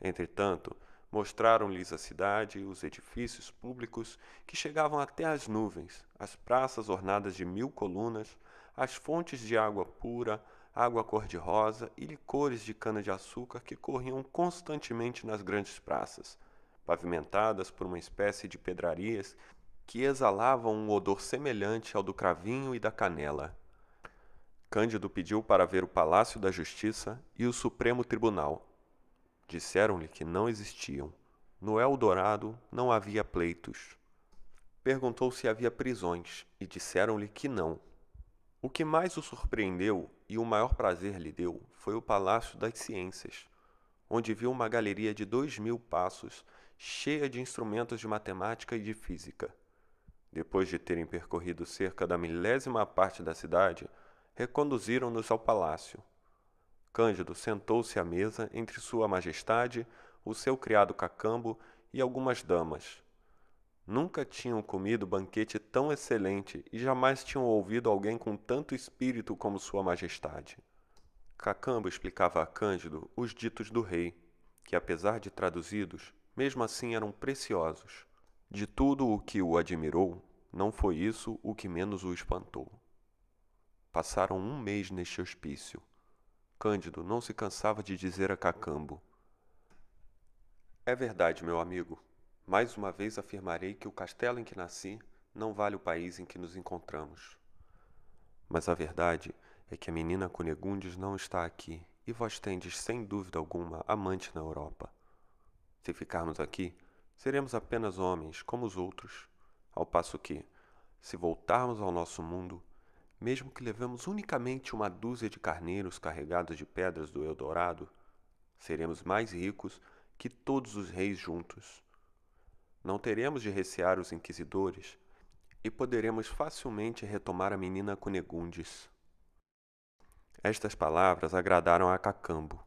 Entretanto, mostraram-lhes a cidade, os edifícios públicos que chegavam até as nuvens, as praças ornadas de mil colunas, as fontes de água pura, água cor-de-rosa e licores de cana-de-açúcar que corriam constantemente nas grandes praças pavimentadas por uma espécie de pedrarias que exalavam um odor semelhante ao do cravinho e da canela. Cândido pediu para ver o Palácio da Justiça e o Supremo Tribunal. Disseram-lhe que não existiam. No Eldorado não havia pleitos. Perguntou se havia prisões e disseram-lhe que não. O que mais o surpreendeu e o maior prazer lhe deu foi o Palácio das Ciências, onde viu uma galeria de dois mil passos cheia de instrumentos de matemática e de física. Depois de terem percorrido cerca da milésima parte da cidade, reconduziram-nos ao palácio. Cândido sentou-se à mesa entre Sua Majestade, o seu criado Cacambo e algumas damas. Nunca tinham comido banquete tão excelente e jamais tinham ouvido alguém com tanto espírito como Sua Majestade. Cacambo explicava a Cândido os ditos do rei, que, apesar de traduzidos, mesmo assim eram preciosos. De tudo o que o admirou, não foi isso o que menos o espantou. Passaram um mês neste hospício. Cândido não se cansava de dizer a Cacambo: É verdade, meu amigo. Mais uma vez afirmarei que o castelo em que nasci não vale o país em que nos encontramos. Mas a verdade é que a menina Cunegundes não está aqui e vós tendes, sem dúvida alguma, amante na Europa. Se ficarmos aqui, seremos apenas homens, como os outros, ao passo que, se voltarmos ao nosso mundo, mesmo que levemos unicamente uma dúzia de carneiros carregados de pedras do Eldorado, seremos mais ricos que todos os reis juntos. Não teremos de recear os inquisidores e poderemos facilmente retomar a menina Cunegundes. Estas palavras agradaram a Cacambo.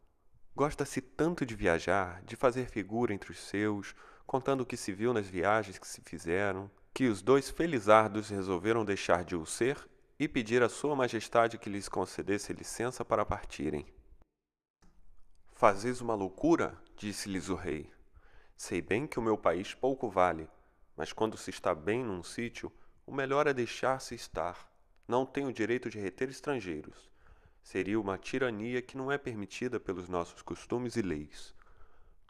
Gosta-se tanto de viajar, de fazer figura entre os seus, contando o que se viu nas viagens que se fizeram, que os dois felizardos resolveram deixar de o ser e pedir a Sua Majestade que lhes concedesse licença para partirem. Fazeis uma loucura? disse-lhes o rei. Sei bem que o meu país pouco vale, mas quando se está bem num sítio, o melhor é deixar-se estar. Não tenho o direito de reter estrangeiros. Seria uma tirania que não é permitida pelos nossos costumes e leis.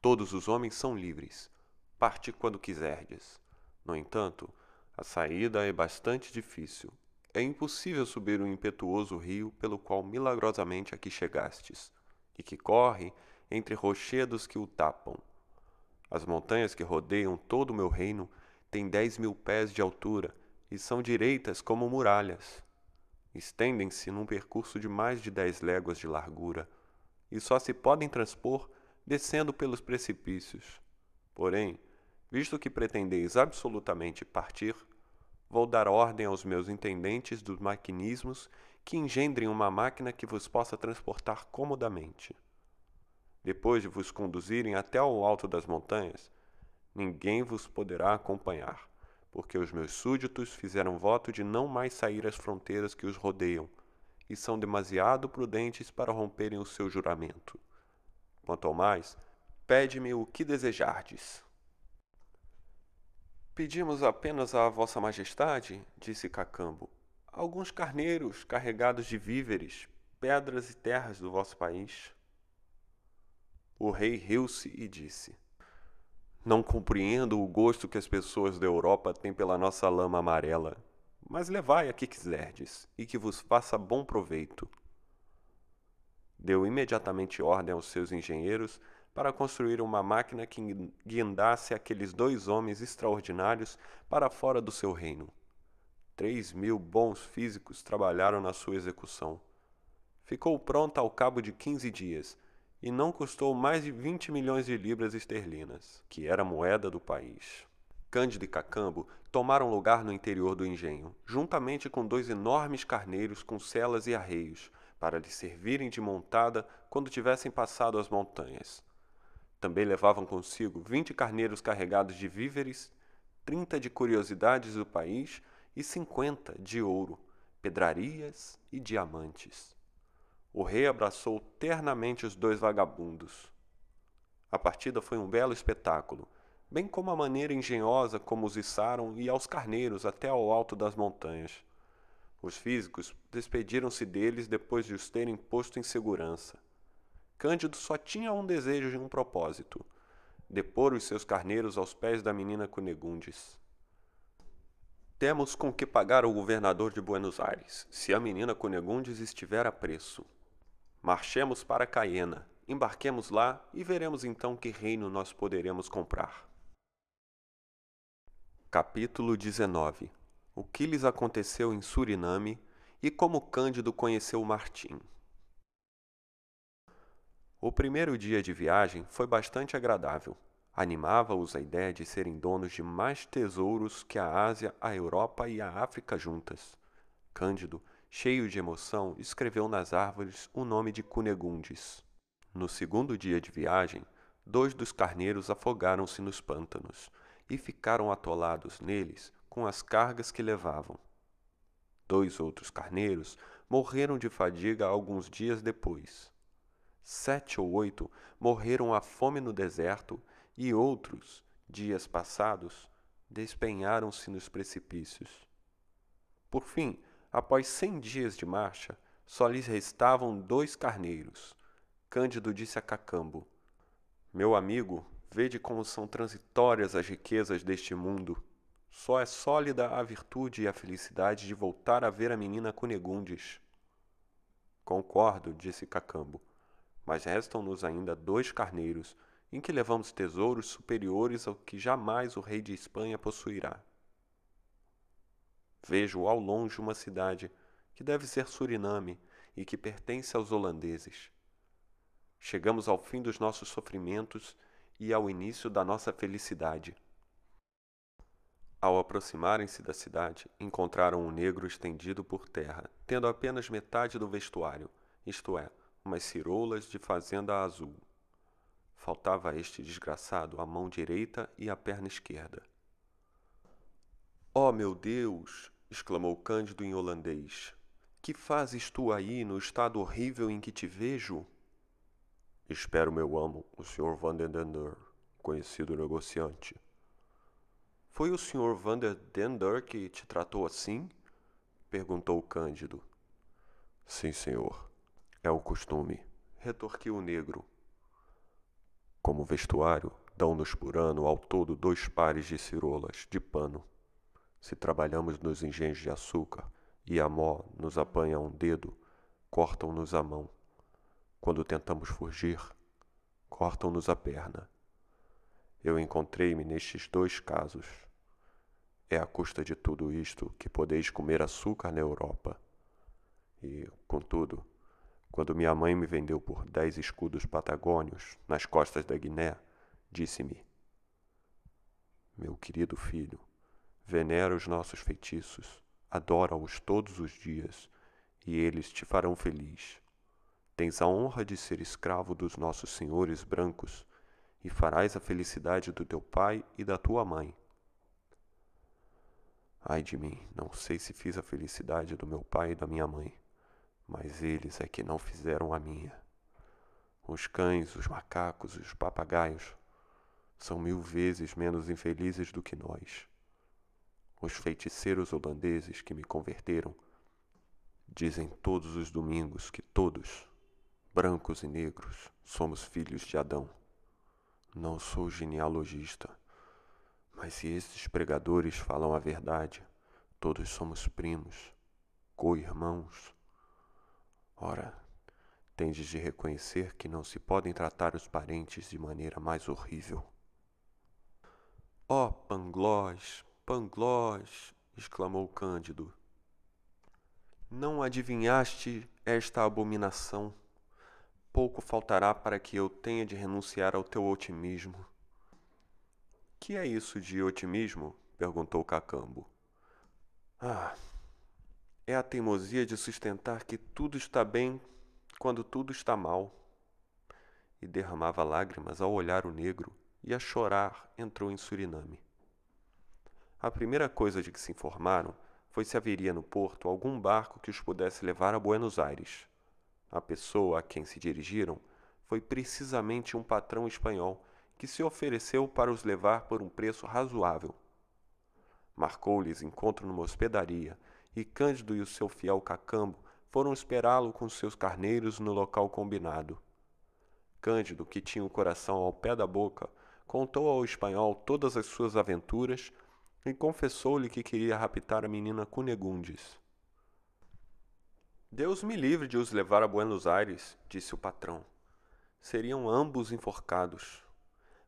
Todos os homens são livres. Parte quando quiserdes. No entanto, a saída é bastante difícil. É impossível subir o impetuoso rio pelo qual milagrosamente aqui chegastes, e que corre entre rochedos que o tapam. As montanhas que rodeiam todo o meu reino têm dez mil pés de altura e são direitas como muralhas. Estendem-se num percurso de mais de dez léguas de largura e só se podem transpor descendo pelos precipícios. Porém, visto que pretendeis absolutamente partir, vou dar ordem aos meus intendentes dos maquinismos que engendrem uma máquina que vos possa transportar comodamente. Depois de vos conduzirem até ao alto das montanhas, ninguém vos poderá acompanhar, porque os meus súditos fizeram voto de não mais sair às fronteiras que os rodeiam, e são demasiado prudentes para romperem o seu juramento. Quanto ao mais, pede-me o que desejardes. Pedimos apenas a Vossa Majestade, disse Cacambo, alguns carneiros carregados de víveres, pedras e terras do vosso país. O rei riu-se e disse: Não compreendo o gosto que as pessoas da Europa têm pela nossa lama amarela, mas levai a que quiserdes, e que vos faça bom proveito. Deu imediatamente ordem aos seus engenheiros para construir uma máquina que guindasse aqueles dois homens extraordinários para fora do seu reino. Três mil bons físicos trabalharam na sua execução. Ficou pronta ao cabo de quinze dias e não custou mais de 20 milhões de libras esterlinas, que era a moeda do país. Cândido e Cacambo tomaram lugar no interior do engenho, juntamente com dois enormes carneiros com celas e arreios, para lhes servirem de montada quando tivessem passado as montanhas. Também levavam consigo vinte carneiros carregados de víveres, trinta de curiosidades do país e cinquenta de ouro, pedrarias e diamantes. O rei abraçou ternamente os dois vagabundos. A partida foi um belo espetáculo, bem como a maneira engenhosa como os içaram e aos carneiros até ao alto das montanhas. Os físicos despediram-se deles depois de os terem posto em segurança. Cândido só tinha um desejo e um propósito: depor os seus carneiros aos pés da menina Cunegundes. Temos com que pagar ao governador de Buenos Aires, se a menina Cunegundes estiver a preço. Marchemos para Caiena, embarquemos lá e veremos então que reino nós poderemos comprar. Capítulo 19 O que lhes aconteceu em Suriname e como Cândido conheceu Martim. O primeiro dia de viagem foi bastante agradável. Animava-os a ideia de serem donos de mais tesouros que a Ásia, a Europa e a África juntas. Cândido cheio de emoção, escreveu nas árvores o nome de Cunegundes. No segundo dia de viagem, dois dos carneiros afogaram-se nos pântanos e ficaram atolados neles com as cargas que levavam. Dois outros carneiros morreram de fadiga alguns dias depois. Sete ou oito morreram à fome no deserto e outros, dias passados, despenharam-se nos precipícios. Por fim, Após cem dias de marcha, só lhes restavam dois carneiros. Cândido disse a Cacambo: Meu amigo, Vede como são transitórias as riquezas deste mundo. Só é sólida a virtude e a felicidade de voltar a ver a menina Cunegundes. Concordo, disse Cacambo, mas restam-nos ainda dois carneiros, em que levamos tesouros superiores ao que jamais o rei de Espanha possuirá. Vejo ao longe uma cidade, que deve ser Suriname e que pertence aos holandeses. Chegamos ao fim dos nossos sofrimentos e ao início da nossa felicidade. Ao aproximarem-se da cidade, encontraram um negro estendido por terra, tendo apenas metade do vestuário, isto é, umas ciroulas de fazenda azul. Faltava a este desgraçado a mão direita e a perna esquerda. Oh, meu Deus! exclamou Cândido em holandês. Que fazes tu aí no estado horrível em que te vejo? Espero meu amo, o Sr. Vanderdender, conhecido negociante. Foi o Sr. Vanderdender que te tratou assim? perguntou Cândido. Sim, senhor. É o costume, retorquiu o negro. Como vestuário, dão-nos por ano ao todo dois pares de cirolas de pano. Se trabalhamos nos engenhos de açúcar, e a mó nos apanha um dedo, cortam-nos a mão. Quando tentamos fugir, cortam-nos a perna. Eu encontrei-me nestes dois casos. É à custa de tudo isto que podeis comer açúcar na Europa. E, contudo, quando minha mãe me vendeu por dez escudos patagônios nas costas da Guiné, disse-me: Meu querido filho, venera os nossos feitiços adora-os todos os dias, e eles te farão feliz. Tens a honra de ser escravo dos nossos senhores brancos, e farás a felicidade do teu pai e da tua mãe. Ai de mim, não sei se fiz a felicidade do meu pai e da minha mãe, mas eles é que não fizeram a minha. Os cães, os macacos os papagaios são mil vezes menos infelizes do que nós. Os feiticeiros holandeses que me converteram dizem todos os domingos que todos, brancos e negros, somos filhos de Adão. Não sou genealogista, mas se estes pregadores falam a verdade, todos somos primos, co-irmãos. Ora, tendes de reconhecer que não se podem tratar os parentes de maneira mais horrível. Ó oh, Panglós, Panglós! exclamou Cândido. Não adivinhaste esta abominação? Pouco faltará para que eu tenha de renunciar ao teu otimismo. Que é isso de otimismo? perguntou Cacambo. Ah, é a teimosia de sustentar que tudo está bem quando tudo está mal. E derramava lágrimas ao olhar o negro e a chorar entrou em Suriname. A primeira coisa de que se informaram foi se haveria no porto algum barco que os pudesse levar a Buenos Aires. A pessoa a quem se dirigiram foi precisamente um patrão espanhol que se ofereceu para os levar por um preço razoável. Marcou-lhes encontro numa hospedaria e Cândido e o seu fiel Cacambo foram esperá-lo com seus carneiros no local combinado. Cândido, que tinha o coração ao pé da boca, contou ao espanhol todas as suas aventuras e confessou-lhe que queria raptar a menina Cunegundes. Deus me livre de os levar a Buenos Aires, disse o patrão. Seriam ambos enforcados.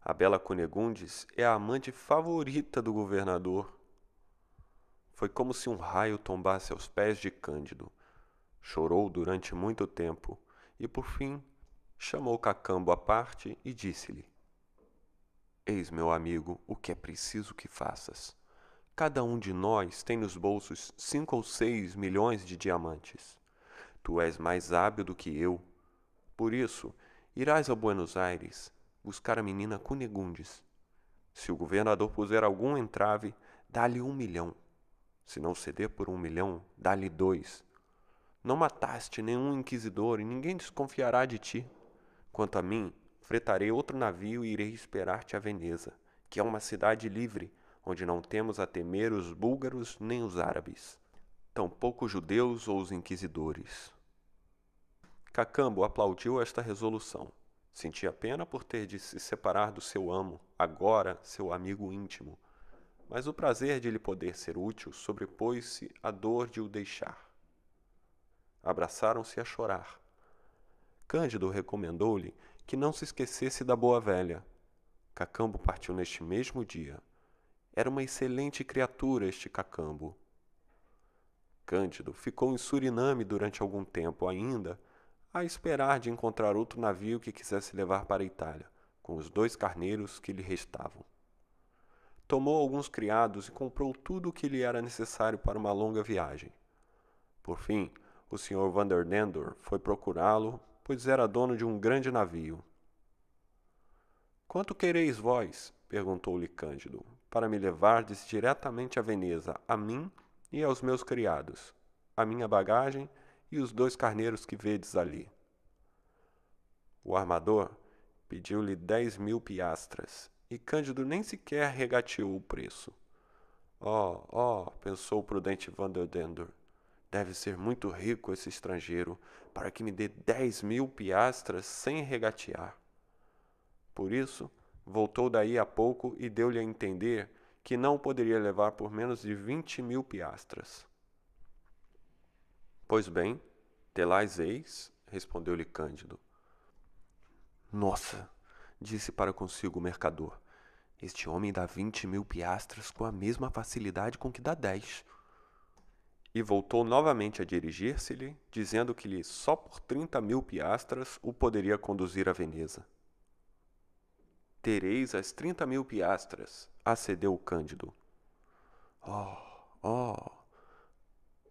A bela Cunegundes é a amante favorita do governador. Foi como se um raio tombasse aos pés de Cândido. Chorou durante muito tempo e, por fim, chamou Cacambo à parte e disse-lhe: Eis, meu amigo, o que é preciso que faças. Cada um de nós tem nos bolsos cinco ou seis milhões de diamantes. Tu és mais hábil do que eu. Por isso, irás a Buenos Aires buscar a menina Cunegundes. Se o governador puser algum entrave, dá-lhe um milhão. Se não ceder por um milhão, dá-lhe dois. Não mataste nenhum inquisidor e ninguém desconfiará de ti. Quanto a mim, fretarei outro navio e irei esperar-te a Veneza, que é uma cidade livre onde não temos a temer os búlgaros nem os árabes, tampouco os judeus ou os inquisidores. Cacambo aplaudiu esta resolução Sentia pena por ter de se separar do seu amo, agora seu amigo íntimo, mas o prazer de lhe poder ser útil sobrepôs-se à dor de o deixar. Abraçaram-se a chorar. Cândido recomendou-lhe que não se esquecesse da boa velha. Cacambo partiu neste mesmo dia. Era uma excelente criatura este Cacambo. Cândido ficou em Suriname durante algum tempo ainda, a esperar de encontrar outro navio que quisesse levar para a Itália, com os dois carneiros que lhe restavam. Tomou alguns criados e comprou tudo o que lhe era necessário para uma longa viagem. Por fim, o Sr. Vanderdendor foi procurá-lo, pois era dono de um grande navio. Quanto quereis vós? perguntou-lhe Cândido, para me levardes diretamente a Veneza, a mim e aos meus criados, a minha bagagem e os dois carneiros que vedes ali. O armador pediu-lhe dez mil piastras, e Cândido nem sequer regateou o preço. Oh, oh, pensou o prudente Vanderdendur, deve ser muito rico esse estrangeiro para que me dê dez mil piastras sem regatear. Por isso, voltou daí a pouco e deu-lhe a entender que não poderia levar por menos de vinte mil piastras. Pois bem, telais eis, respondeu-lhe Cândido. Nossa, disse para consigo o mercador, este homem dá vinte mil piastras com a mesma facilidade com que dá dez. E voltou novamente a dirigir-se-lhe, dizendo que lhe só por trinta mil piastras o poderia conduzir a Veneza. Tereis as trinta mil piastras, acedeu Cândido. Oh, oh!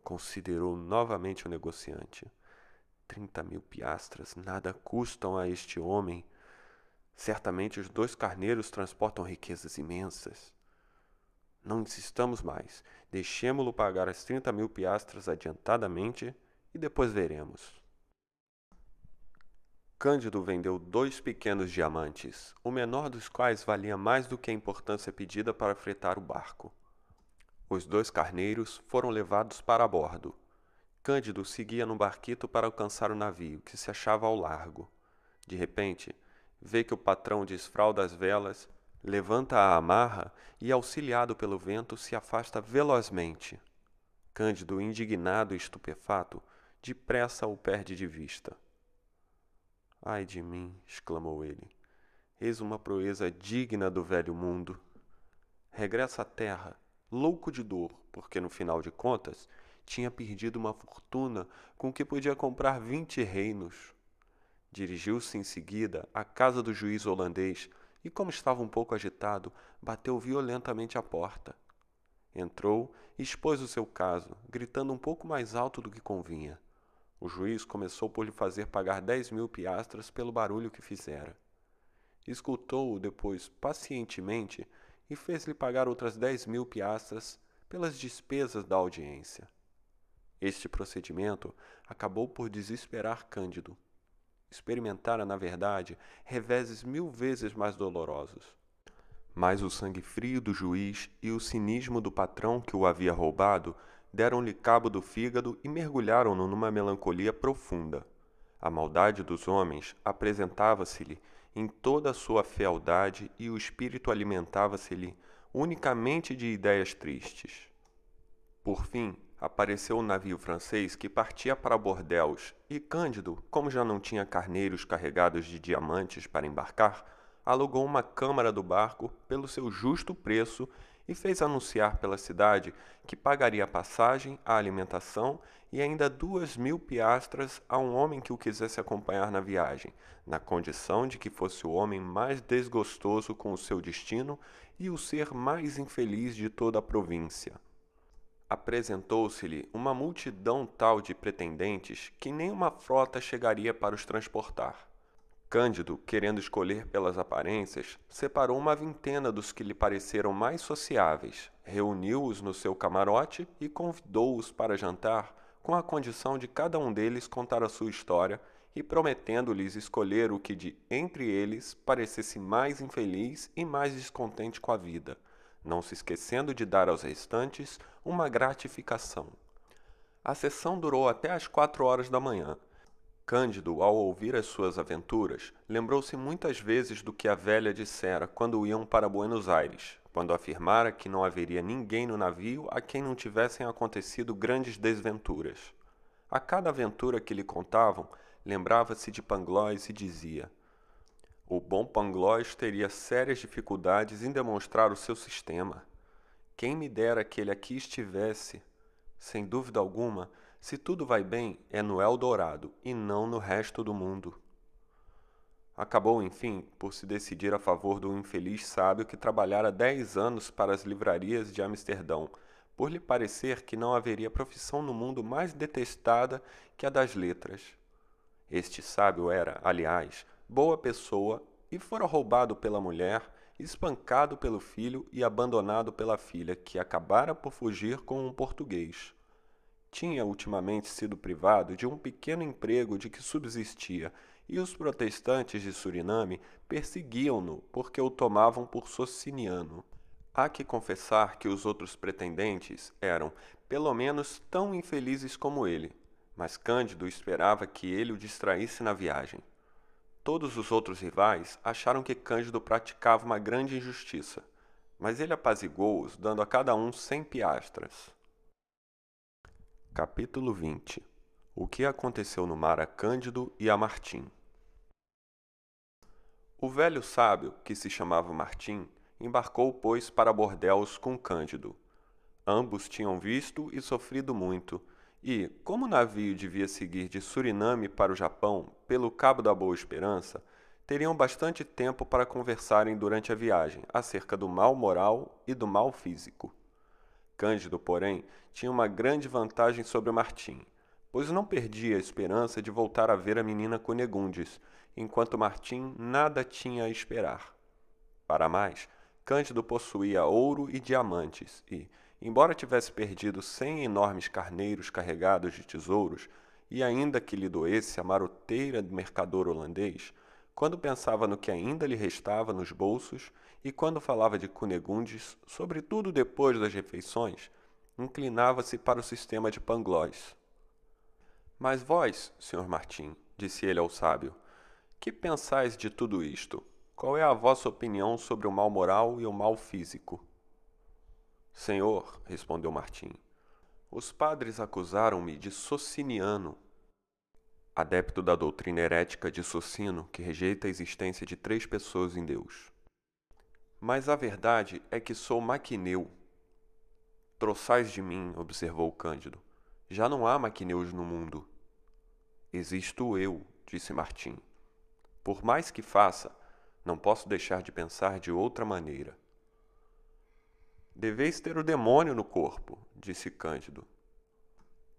considerou novamente o negociante. Trinta mil piastras nada custam a este homem. Certamente os dois carneiros transportam riquezas imensas. Não insistamos mais. Deixemo-lo pagar as trinta mil piastras adiantadamente e depois veremos. Cândido vendeu dois pequenos diamantes, o menor dos quais valia mais do que a importância pedida para fretar o barco. Os dois carneiros foram levados para bordo. Cândido seguia no barquito para alcançar o navio, que se achava ao largo. De repente, vê que o patrão desfralda as velas, levanta a amarra e, auxiliado pelo vento, se afasta velozmente. Cândido, indignado e estupefato, depressa o perde de vista. Ai de mim! exclamou ele. Eis uma proeza digna do velho mundo. Regressa à terra louco de dor, porque no final de contas tinha perdido uma fortuna com que podia comprar vinte reinos. Dirigiu-se em seguida à casa do juiz holandês e, como estava um pouco agitado, bateu violentamente à porta. Entrou e expôs o seu caso, gritando um pouco mais alto do que convinha. O juiz começou por lhe fazer pagar dez mil piastras pelo barulho que fizera. Escutou-o depois pacientemente e fez-lhe pagar outras dez mil piastras pelas despesas da audiência. Este procedimento acabou por desesperar Cândido. Experimentara, na verdade, reveses mil vezes mais dolorosos. Mas o sangue frio do juiz e o cinismo do patrão que o havia roubado deram-lhe cabo do fígado e mergulharam-no numa melancolia profunda. A maldade dos homens apresentava-se-lhe em toda a sua fealdade e o espírito alimentava-se-lhe unicamente de ideias tristes. Por fim, apareceu o um navio francês que partia para Bordeaux e Cândido, como já não tinha carneiros carregados de diamantes para embarcar, alugou uma câmara do barco pelo seu justo preço e fez anunciar pela cidade que pagaria a passagem, a alimentação e ainda duas mil piastras a um homem que o quisesse acompanhar na viagem, na condição de que fosse o homem mais desgostoso com o seu destino e o ser mais infeliz de toda a província. Apresentou-se-lhe uma multidão tal de pretendentes que nem uma frota chegaria para os transportar. Cândido, querendo escolher pelas aparências, separou uma vintena dos que lhe pareceram mais sociáveis, reuniu-os no seu camarote e convidou-os para jantar, com a condição de cada um deles contar a sua história e prometendo-lhes escolher o que de entre eles parecesse mais infeliz e mais descontente com a vida, não se esquecendo de dar aos restantes uma gratificação. A sessão durou até às quatro horas da manhã Cândido, ao ouvir as suas aventuras, lembrou-se muitas vezes do que a velha dissera quando iam para Buenos Aires, quando afirmara que não haveria ninguém no navio a quem não tivessem acontecido grandes desventuras. A cada aventura que lhe contavam, lembrava-se de Pangloss e dizia: O bom Pangloss teria sérias dificuldades em demonstrar o seu sistema. Quem me dera que ele aqui estivesse. Sem dúvida alguma, se tudo vai bem, é no Eldorado e não no resto do mundo. Acabou, enfim, por se decidir a favor do infeliz sábio que trabalhara dez anos para as livrarias de Amsterdão, por lhe parecer que não haveria profissão no mundo mais detestada que a das letras. Este sábio era, aliás, boa pessoa e fora roubado pela mulher, espancado pelo filho e abandonado pela filha, que acabara por fugir com um português tinha ultimamente sido privado de um pequeno emprego de que subsistia, e os protestantes de Suriname perseguiam-no porque o tomavam por sociniano. Há que confessar que os outros pretendentes eram, pelo menos, tão infelizes como ele, mas Cândido esperava que ele o distraísse na viagem. Todos os outros rivais acharam que Cândido praticava uma grande injustiça, mas ele apaziguou-os, dando a cada um cem piastras. Capítulo 20 O que aconteceu no mar a Cândido e a Martim O velho sábio, que se chamava Martim, embarcou, pois, para Bordéus com Cândido. Ambos tinham visto e sofrido muito, e, como o navio devia seguir de Suriname para o Japão, pelo Cabo da Boa Esperança, teriam bastante tempo para conversarem durante a viagem acerca do mal moral e do mal físico. Cândido, porém, tinha uma grande vantagem sobre Martim, pois não perdia a esperança de voltar a ver a menina Cunegundes, enquanto Martim nada tinha a esperar. Para mais, Cândido possuía ouro e diamantes e, embora tivesse perdido cem enormes carneiros carregados de tesouros, e ainda que lhe doesse a maroteira do mercador holandês, quando pensava no que ainda lhe restava nos bolsos e quando falava de Cunegundes, sobretudo depois das refeições, inclinava-se para o sistema de Pangloss. Mas vós, senhor Martim, disse ele ao sábio, que pensais de tudo isto? Qual é a vossa opinião sobre o mal moral e o mal físico? Senhor, respondeu Martim, os padres acusaram-me de sociniano, adepto da doutrina herética de Socino, que rejeita a existência de três pessoas em Deus. Mas a verdade é que sou maquineu. Troçais de mim, observou Cândido. Já não há maquineus no mundo. Existo eu, disse Martim. Por mais que faça, não posso deixar de pensar de outra maneira. Deveis ter o demônio no corpo, disse Cândido.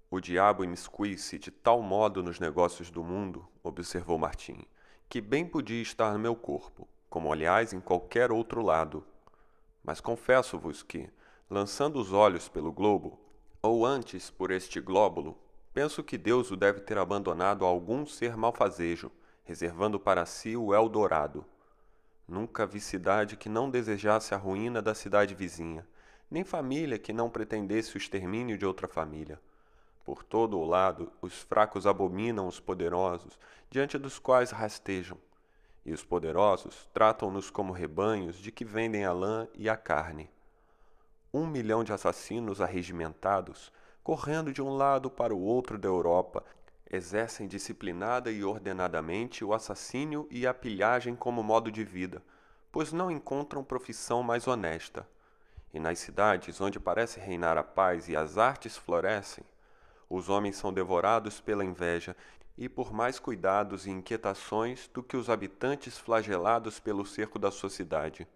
O diabo imiscui-se de tal modo nos negócios do mundo, observou Martim, que bem podia estar no meu corpo, como aliás em qualquer outro lado. Mas confesso-vos que, lançando os olhos pelo globo, ou antes por este glóbulo, penso que Deus o deve ter abandonado a algum ser malfazejo, reservando para si o Eldorado. Nunca vi cidade que não desejasse a ruína da cidade vizinha, nem família que não pretendesse o extermínio de outra família. Por todo o lado, os fracos abominam os poderosos, diante dos quais rastejam e os poderosos tratam-nos como rebanhos de que vendem a lã e a carne. Um milhão de assassinos arregimentados, correndo de um lado para o outro da Europa, exercem disciplinada e ordenadamente o assassínio e a pilhagem como modo de vida, pois não encontram profissão mais honesta. E nas cidades onde parece reinar a paz e as artes florescem, os homens são devorados pela inveja e por mais cuidados e inquietações do que os habitantes flagelados pelo cerco da sociedade.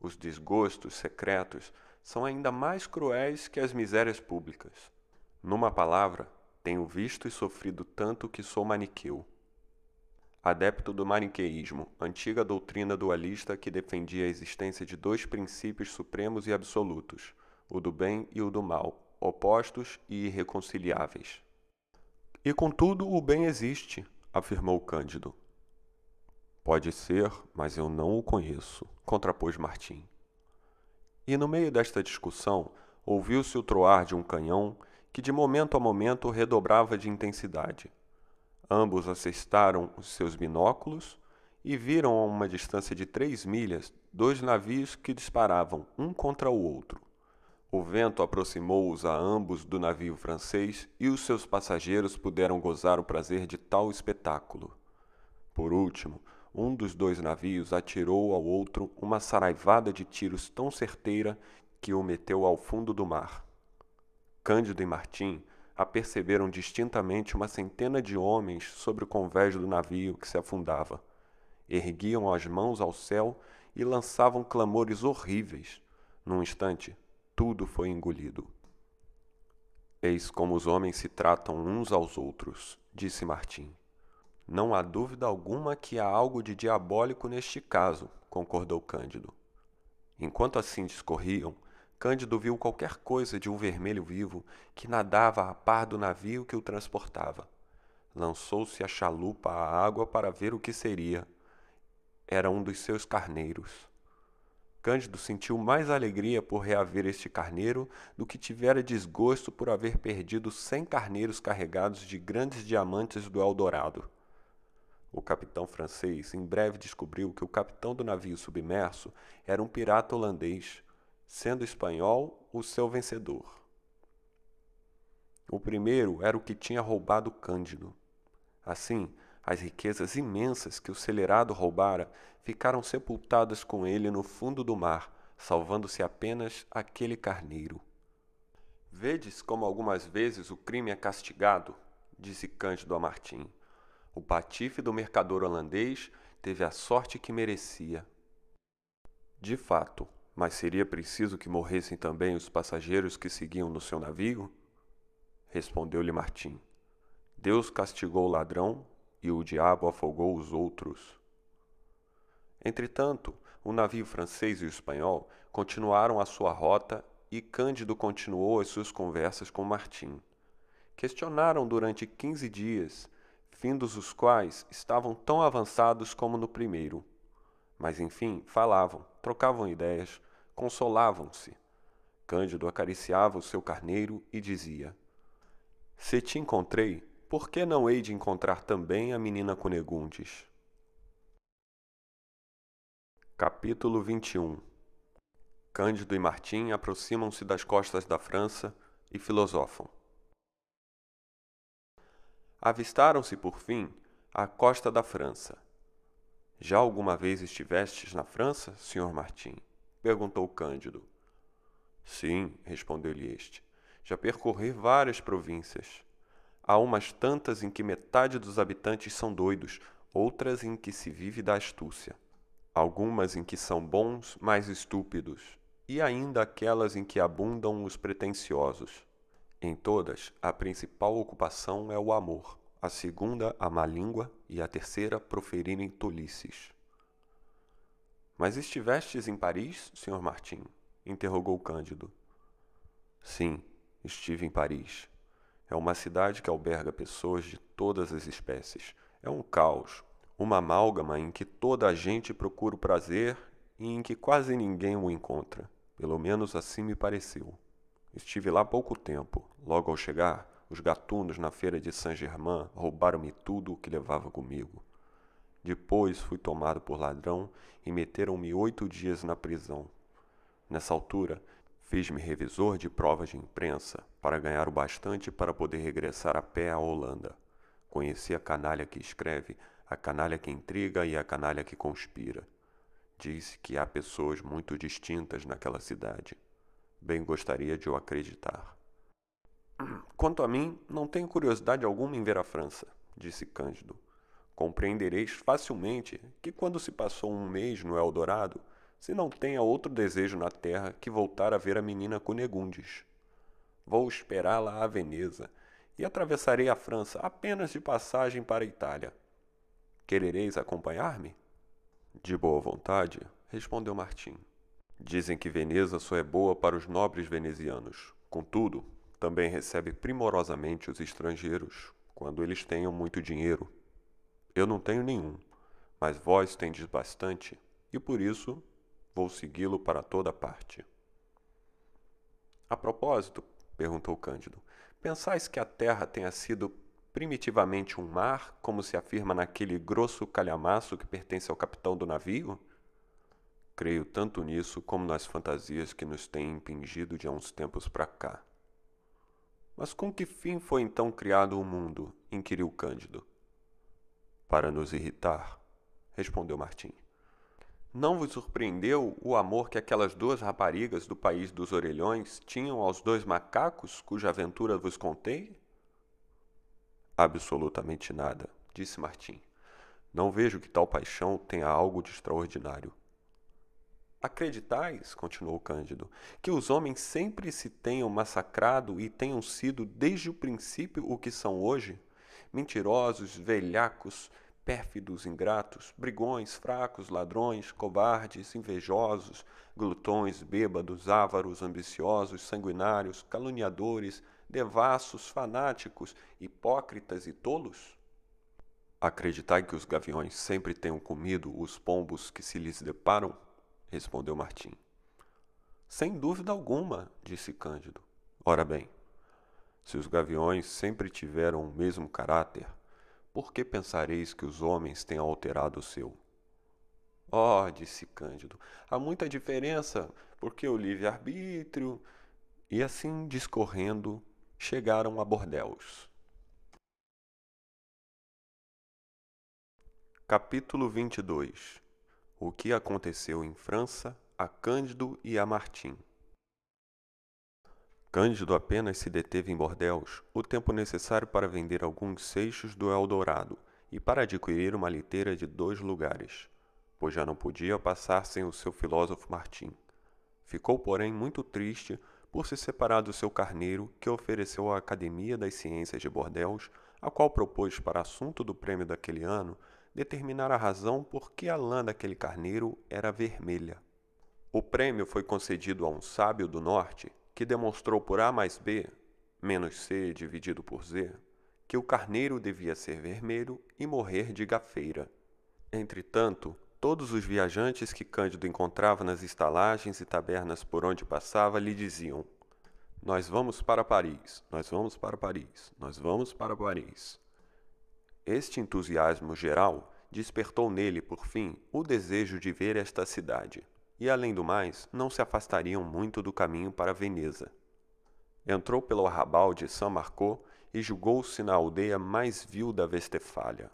Os desgostos secretos são ainda mais cruéis que as misérias públicas. Numa palavra, tenho visto e sofrido tanto que sou maniqueu. Adepto do maniqueísmo, antiga doutrina dualista que defendia a existência de dois princípios supremos e absolutos, o do bem e o do mal, opostos e irreconciliáveis. E contudo o bem existe, afirmou Cândido. Pode ser, mas eu não o conheço, contrapôs Martim. E no meio desta discussão, ouviu-se o troar de um canhão que de momento a momento redobrava de intensidade. Ambos assestaram os seus binóculos e viram a uma distância de três milhas dois navios que disparavam um contra o outro. O vento aproximou-os a ambos do navio francês e os seus passageiros puderam gozar o prazer de tal espetáculo. Por último, um dos dois navios atirou ao outro uma saraivada de tiros tão certeira que o meteu ao fundo do mar. Cândido e Martim aperceberam distintamente uma centena de homens sobre o convés do navio que se afundava. Erguiam as mãos ao céu e lançavam clamores horríveis. Num instante, tudo foi engolido. Eis como os homens se tratam uns aos outros, disse Martim. Não há dúvida alguma que há algo de diabólico neste caso, concordou Cândido. Enquanto assim discorriam, Cândido viu qualquer coisa de um vermelho vivo que nadava a par do navio que o transportava. Lançou-se a chalupa à água para ver o que seria. Era um dos seus carneiros. Cândido sentiu mais alegria por reaver este carneiro do que tivera desgosto por haver perdido cem carneiros carregados de grandes diamantes do Eldorado. O capitão francês em breve descobriu que o capitão do navio submerso era um pirata holandês, sendo espanhol o seu vencedor. O primeiro era o que tinha roubado Cândido. Assim, as riquezas imensas que o celerado roubara ficaram sepultadas com ele no fundo do mar, salvando-se apenas aquele carneiro. Vedes como algumas vezes o crime é castigado, disse Cândido a Martim. O patife do mercador holandês teve a sorte que merecia. De fato, mas seria preciso que morressem também os passageiros que seguiam no seu navio? Respondeu-lhe Martim. Deus castigou o ladrão e o diabo afogou os outros. Entretanto, o navio francês e o espanhol continuaram a sua rota e Cândido continuou as suas conversas com Martim. Questionaram durante quinze dias, findos os quais estavam tão avançados como no primeiro. Mas enfim, falavam, trocavam ideias, consolavam-se. Cândido acariciava o seu carneiro e dizia: Se te encontrei, por que não hei de encontrar também a menina Cunegundes? Capítulo 21 Cândido e Martim aproximam-se das costas da França e filosofam. Avistaram-se, por fim, à costa da França. Já alguma vez estivestes na França, senhor Martim? perguntou Cândido. Sim, respondeu-lhe este. Já percorri várias províncias. Há umas tantas em que metade dos habitantes são doidos, outras em que se vive da astúcia algumas em que são bons, mas estúpidos, e ainda aquelas em que abundam os pretensiosos. Em todas, a principal ocupação é o amor, a segunda, a má língua, e a terceira, proferirem tolices. Mas estivestes em Paris, Sr. Martim? interrogou Cândido. Sim, estive em Paris. É uma cidade que alberga pessoas de todas as espécies. É um caos, uma amálgama em que toda a gente procura o prazer e em que quase ninguém o encontra. Pelo menos assim me pareceu. Estive lá pouco tempo. Logo ao chegar, os gatunos na feira de Saint-Germain roubaram-me tudo o que levava comigo. Depois fui tomado por ladrão e meteram-me oito dias na prisão. Nessa altura, fiz-me revisor de provas de imprensa para ganhar o bastante para poder regressar a pé à Holanda. Conheci a canalha que escreve a canalha que intriga e a canalha que conspira. Disse que há pessoas muito distintas naquela cidade. Bem gostaria de o acreditar. Quanto a mim, não tenho curiosidade alguma em ver a França, disse Cândido. Compreendereis facilmente que quando se passou um mês no Eldorado, se não tenha outro desejo na terra que voltar a ver a menina Cunegundes. Vou esperá-la a Veneza e atravessarei a França apenas de passagem para a Itália. Querereis acompanhar-me? De boa vontade, respondeu Martim. Dizem que Veneza só é boa para os nobres venezianos. Contudo, também recebe primorosamente os estrangeiros, quando eles tenham muito dinheiro. Eu não tenho nenhum, mas vós tendes bastante, e por isso vou segui-lo para toda parte. A propósito, perguntou Cândido, pensais que a terra tenha sido Primitivamente um mar, como se afirma naquele grosso calhamaço que pertence ao capitão do navio? Creio tanto nisso como nas fantasias que nos têm impingido de há uns tempos para cá. Mas com que fim foi então criado o mundo? inquiriu Cândido. Para nos irritar, respondeu Martim. Não vos surpreendeu o amor que aquelas duas raparigas do país dos orelhões tinham aos dois macacos cuja aventura vos contei? Absolutamente nada, disse Martim. Não vejo que tal paixão tenha algo de extraordinário. Acreditais, continuou Cândido, que os homens sempre se tenham massacrado e tenham sido desde o princípio o que são hoje? Mentirosos, velhacos, pérfidos, ingratos, brigões, fracos, ladrões, covardes, invejosos, glutões, bêbados, ávaros, ambiciosos, sanguinários, caluniadores, devassos, fanáticos, hipócritas e tolos? Acreditai que os gaviões sempre tenham comido os pombos que se lhes deparam? respondeu Martim. Sem dúvida alguma, disse Cândido. Ora bem, se os gaviões sempre tiveram o mesmo caráter, por que pensareis que os homens têm alterado o seu? Oh, disse Cândido, há muita diferença, porque o livre-arbítrio. E assim discorrendo, chegaram a Bordéus. Capítulo 22 O que aconteceu em França a Cândido e a Martim. Cândido apenas se deteve em Bordéus o tempo necessário para vender alguns seixos do Eldorado e para adquirir uma liteira de dois lugares, pois já não podia passar sem o seu filósofo Martim. Ficou, porém, muito triste por se separar do seu carneiro que ofereceu à Academia das Ciências de Bordeaux, a qual propôs para assunto do prêmio daquele ano determinar a razão por que a lã daquele carneiro era vermelha. O prêmio foi concedido a um sábio do norte que demonstrou por A mais B, menos C dividido por Z, que o carneiro devia ser vermelho e morrer de gafeira. Entretanto, Todos os viajantes que Cândido encontrava nas estalagens e tabernas por onde passava lhe diziam: Nós vamos para Paris, nós vamos para Paris, nós vamos para Paris. Este entusiasmo geral despertou nele, por fim, o desejo de ver esta cidade, e além do mais, não se afastariam muito do caminho para Veneza. Entrou pelo arrabal de São Marcó e julgou-se na aldeia mais vil da Vestefália.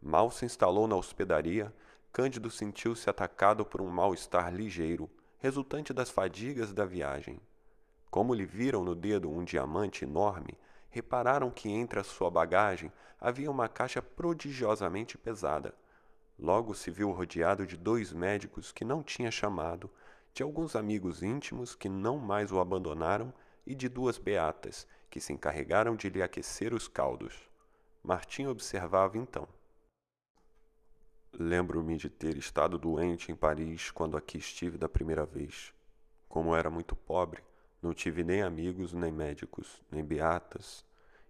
Mal se instalou na hospedaria Cândido sentiu-se atacado por um mal-estar ligeiro, resultante das fadigas da viagem. Como lhe viram no dedo um diamante enorme, repararam que entre a sua bagagem havia uma caixa prodigiosamente pesada. Logo se viu rodeado de dois médicos que não tinha chamado, de alguns amigos íntimos que não mais o abandonaram e de duas beatas que se encarregaram de lhe aquecer os caldos. Martim observava então. Lembro-me de ter estado doente em Paris quando aqui estive da primeira vez. Como era muito pobre, não tive nem amigos, nem médicos, nem beatas,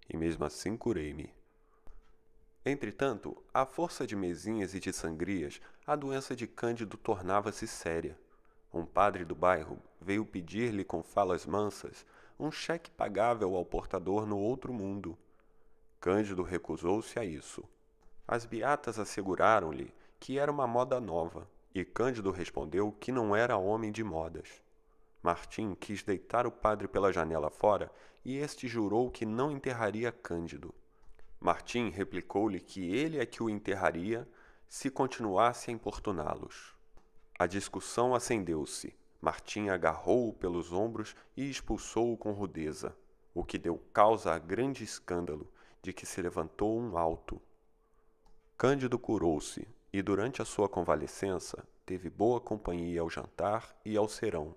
e mesmo assim curei-me. Entretanto, à força de mesinhas e de sangrias, a doença de Cândido tornava-se séria. Um padre do bairro veio pedir-lhe com falas mansas um cheque pagável ao portador no outro mundo. Cândido recusou-se a isso. As beatas asseguraram-lhe que era uma moda nova, e Cândido respondeu que não era homem de modas. Martim quis deitar o padre pela janela fora, e este jurou que não enterraria Cândido. Martim replicou-lhe que ele é que o enterraria se continuasse a importuná-los. A discussão acendeu-se. Martim agarrou-o pelos ombros e expulsou-o com rudeza, o que deu causa a grande escândalo, de que se levantou um alto. Cândido curou-se, e durante a sua convalescença teve boa companhia ao jantar e ao serão.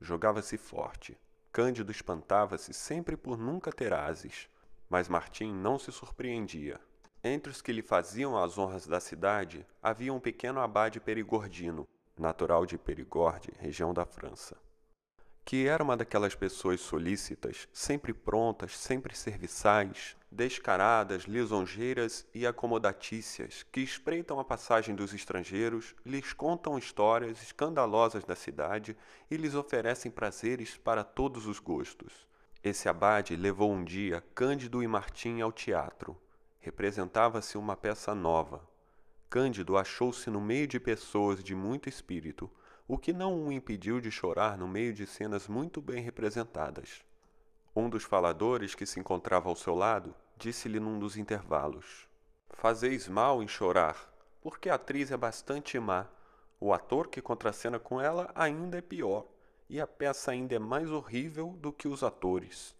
Jogava-se forte. Cândido espantava-se sempre por nunca ter ases, mas Martim não se surpreendia. Entre os que lhe faziam as honras da cidade havia um pequeno abade perigordino, natural de Perigorde, região da França que era uma daquelas pessoas solícitas, sempre prontas, sempre serviçais, descaradas, lisonjeiras e acomodatícias, que espreitam a passagem dos estrangeiros, lhes contam histórias escandalosas da cidade e lhes oferecem prazeres para todos os gostos. Esse abade levou um dia Cândido e Martim ao teatro. Representava-se uma peça nova. Cândido achou-se no meio de pessoas de muito espírito, o que não o impediu de chorar no meio de cenas muito bem representadas. Um dos faladores que se encontrava ao seu lado disse-lhe num dos intervalos: Fazeis mal em chorar, porque a atriz é bastante má. O ator que contracena com ela ainda é pior e a peça ainda é mais horrível do que os atores.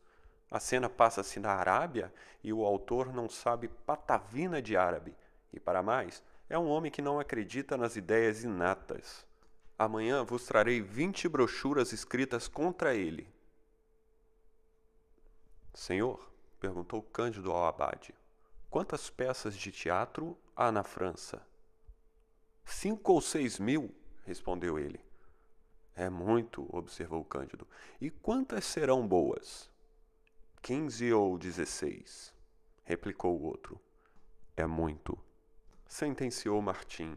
A cena passa-se na Arábia e o autor não sabe patavina de árabe, e para mais, é um homem que não acredita nas ideias inatas. Amanhã vos trarei vinte brochuras escritas contra ele. Senhor, perguntou Cândido ao abade, quantas peças de teatro há na França? Cinco ou seis mil, respondeu ele. É muito, observou Cândido. E quantas serão boas? Quinze ou dezesseis, replicou o outro. É muito, sentenciou Martim.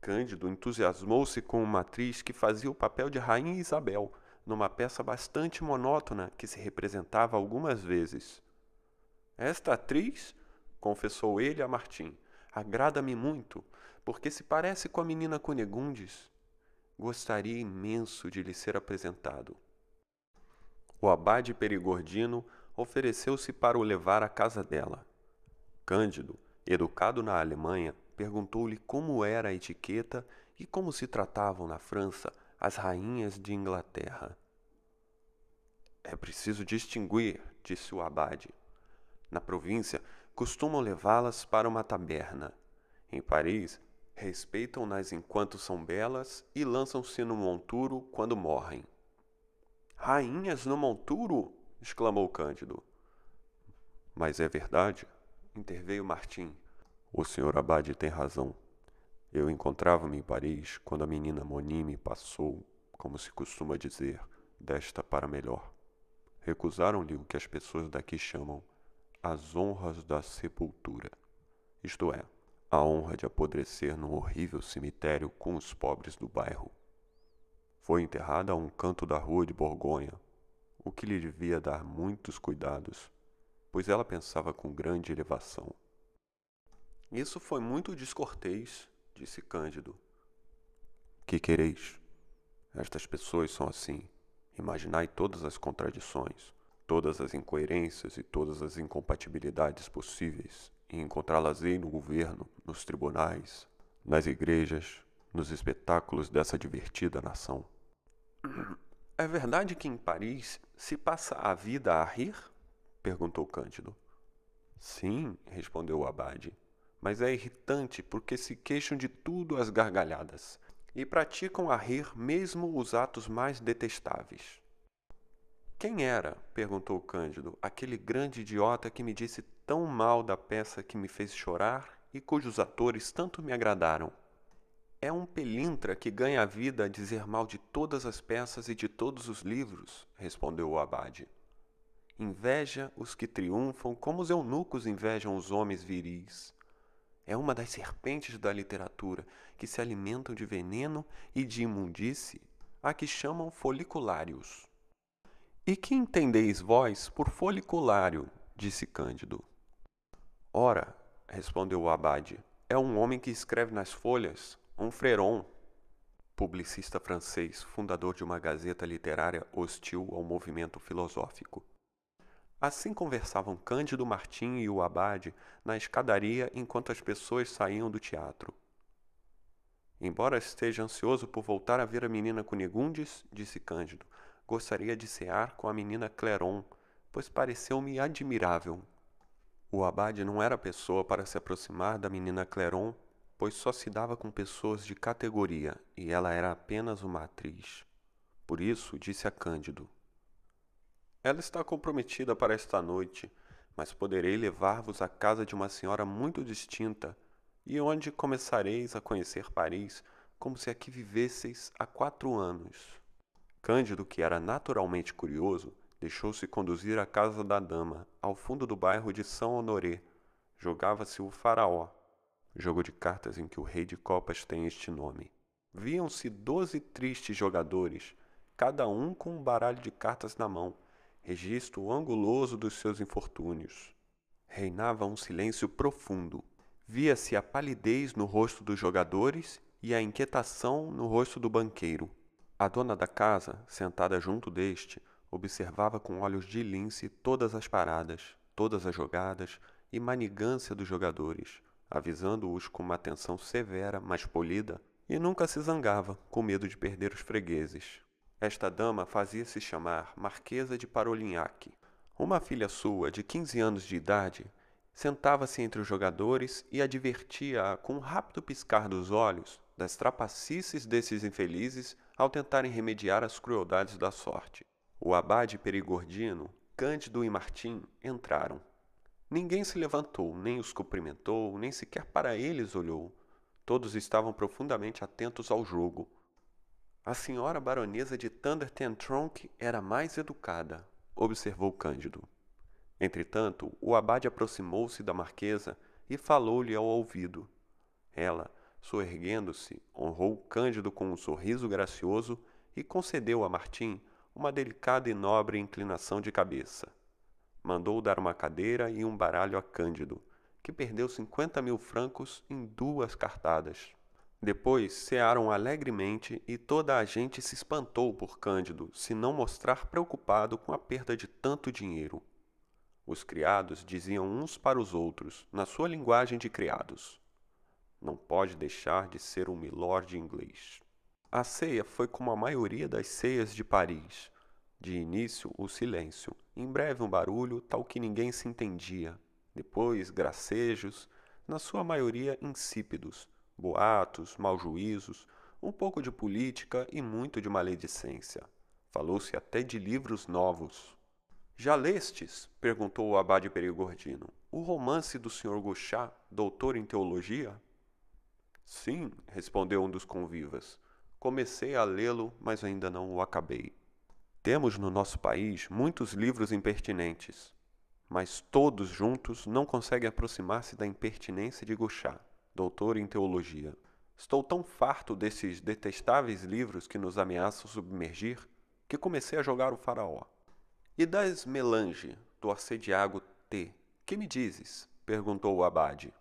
Cândido entusiasmou-se com uma atriz que fazia o papel de Rainha Isabel, numa peça bastante monótona que se representava algumas vezes. Esta atriz, confessou ele a Martim, agrada-me muito, porque se parece com a menina Cunegundes gostaria imenso de lhe ser apresentado. O abade Perigordino ofereceu-se para o levar à casa dela. Cândido, educado na Alemanha, perguntou-lhe como era a etiqueta e como se tratavam na França as rainhas de Inglaterra. É preciso distinguir, disse o abade. Na província, costumam levá-las para uma taberna. Em Paris, respeitam-nas enquanto são belas e lançam-se no monturo quando morrem. Rainhas no monturo? exclamou Cândido. Mas é verdade, interveio Martim. O senhor Abade tem razão. Eu encontrava-me em Paris quando a menina Monime passou, como se costuma dizer, desta para melhor. Recusaram-lhe o que as pessoas daqui chamam as honras da sepultura, isto é, a honra de apodrecer num horrível cemitério com os pobres do bairro. Foi enterrada a um canto da rua de Borgonha, o que lhe devia dar muitos cuidados, pois ela pensava com grande elevação. Isso foi muito descortês, disse Cândido. Que quereis? Estas pessoas são assim. Imaginai todas as contradições, todas as incoerências e todas as incompatibilidades possíveis e encontrá-las-ei no governo, nos tribunais, nas igrejas, nos espetáculos dessa divertida nação. É verdade que em Paris se passa a vida a rir? perguntou Cândido. Sim, respondeu o abade, mas é irritante porque se queixam de tudo às gargalhadas e praticam a rir mesmo os atos mais detestáveis. Quem era, perguntou Cândido, aquele grande idiota que me disse tão mal da peça que me fez chorar e cujos atores tanto me agradaram? É um pelintra que ganha a vida a dizer mal de todas as peças e de todos os livros, respondeu o abade. Inveja os que triunfam como os eunucos invejam os homens viris. É uma das serpentes da literatura que se alimentam de veneno e de imundície, a que chamam foliculários. E que entendeis vós por foliculário? disse Cândido. Ora, respondeu o abade, é um homem que escreve nas folhas, um fréron, publicista francês, fundador de uma gazeta literária hostil ao movimento filosófico. Assim conversavam Cândido Martim e o abade na escadaria enquanto as pessoas saíam do teatro. Embora esteja ansioso por voltar a ver a menina Cunegundes, disse Cândido, gostaria de cear com a menina Clairon, pois pareceu-me admirável. O abade não era pessoa para se aproximar da menina Clairon, pois só se dava com pessoas de categoria e ela era apenas uma atriz. Por isso, disse a Cândido: Ela está comprometida para esta noite, mas poderei levar-vos à casa de uma senhora muito distinta e onde começareis a conhecer Paris como se aqui vivesseis há quatro anos. Cândido, que era naturalmente curioso, deixou-se conduzir à casa da dama, ao fundo do bairro de São Honoré. Jogava-se o faraó, jogo de cartas em que o rei de copas tem este nome. Viam-se doze tristes jogadores, cada um com um baralho de cartas na mão, registro anguloso dos seus infortúnios. Reinava um silêncio profundo. Via-se a palidez no rosto dos jogadores e a inquietação no rosto do banqueiro. A dona da casa, sentada junto deste, observava com olhos de lince todas as paradas, todas as jogadas e manigância dos jogadores, avisando-os com uma atenção severa, mas polida, e nunca se zangava, com medo de perder os fregueses. Esta dama fazia-se chamar Marquesa de Parolignac. Uma filha sua, de quinze anos de idade, sentava-se entre os jogadores e advertia-a com um rápido piscar dos olhos das trapacices desses infelizes ao tentarem remediar as crueldades da sorte. O abade perigordino, Cândido e Martim entraram. Ninguém se levantou, nem os cumprimentou, nem sequer para eles olhou. Todos estavam profundamente atentos ao jogo. A senhora baronesa de Thunder Tronk era mais educada, observou Cândido. Entretanto, o abade aproximou-se da marquesa e falou-lhe ao ouvido. Ela, soerguendo-se, honrou Cândido com um sorriso gracioso e concedeu a Martim uma delicada e nobre inclinação de cabeça. Mandou dar uma cadeira e um baralho a Cândido, que perdeu cinquenta mil francos em duas cartadas. Depois cearam alegremente e toda a gente se espantou por Cândido se não mostrar preocupado com a perda de tanto dinheiro. Os criados diziam uns para os outros, na sua linguagem de criados: Não pode deixar de ser um milord inglês. A ceia foi como a maioria das ceias de Paris. De início, o silêncio, em breve um barulho tal que ninguém se entendia, depois gracejos, na sua maioria insípidos, boatos, mal-juízos, um pouco de política e muito de maledicência. Falou-se até de livros novos. Já lestes? perguntou o abade Perigordino. O romance do Sr. Gouchat, doutor em teologia? Sim, respondeu um dos convivas. Comecei a lê-lo, mas ainda não o acabei. Temos no nosso país muitos livros impertinentes, mas todos juntos não conseguem aproximar-se da impertinência de Gouchat doutor em teologia. Estou tão farto desses detestáveis livros que nos ameaçam submergir que comecei a jogar o faraó. E das melange, do arcediago T, que me dizes? perguntou o abade.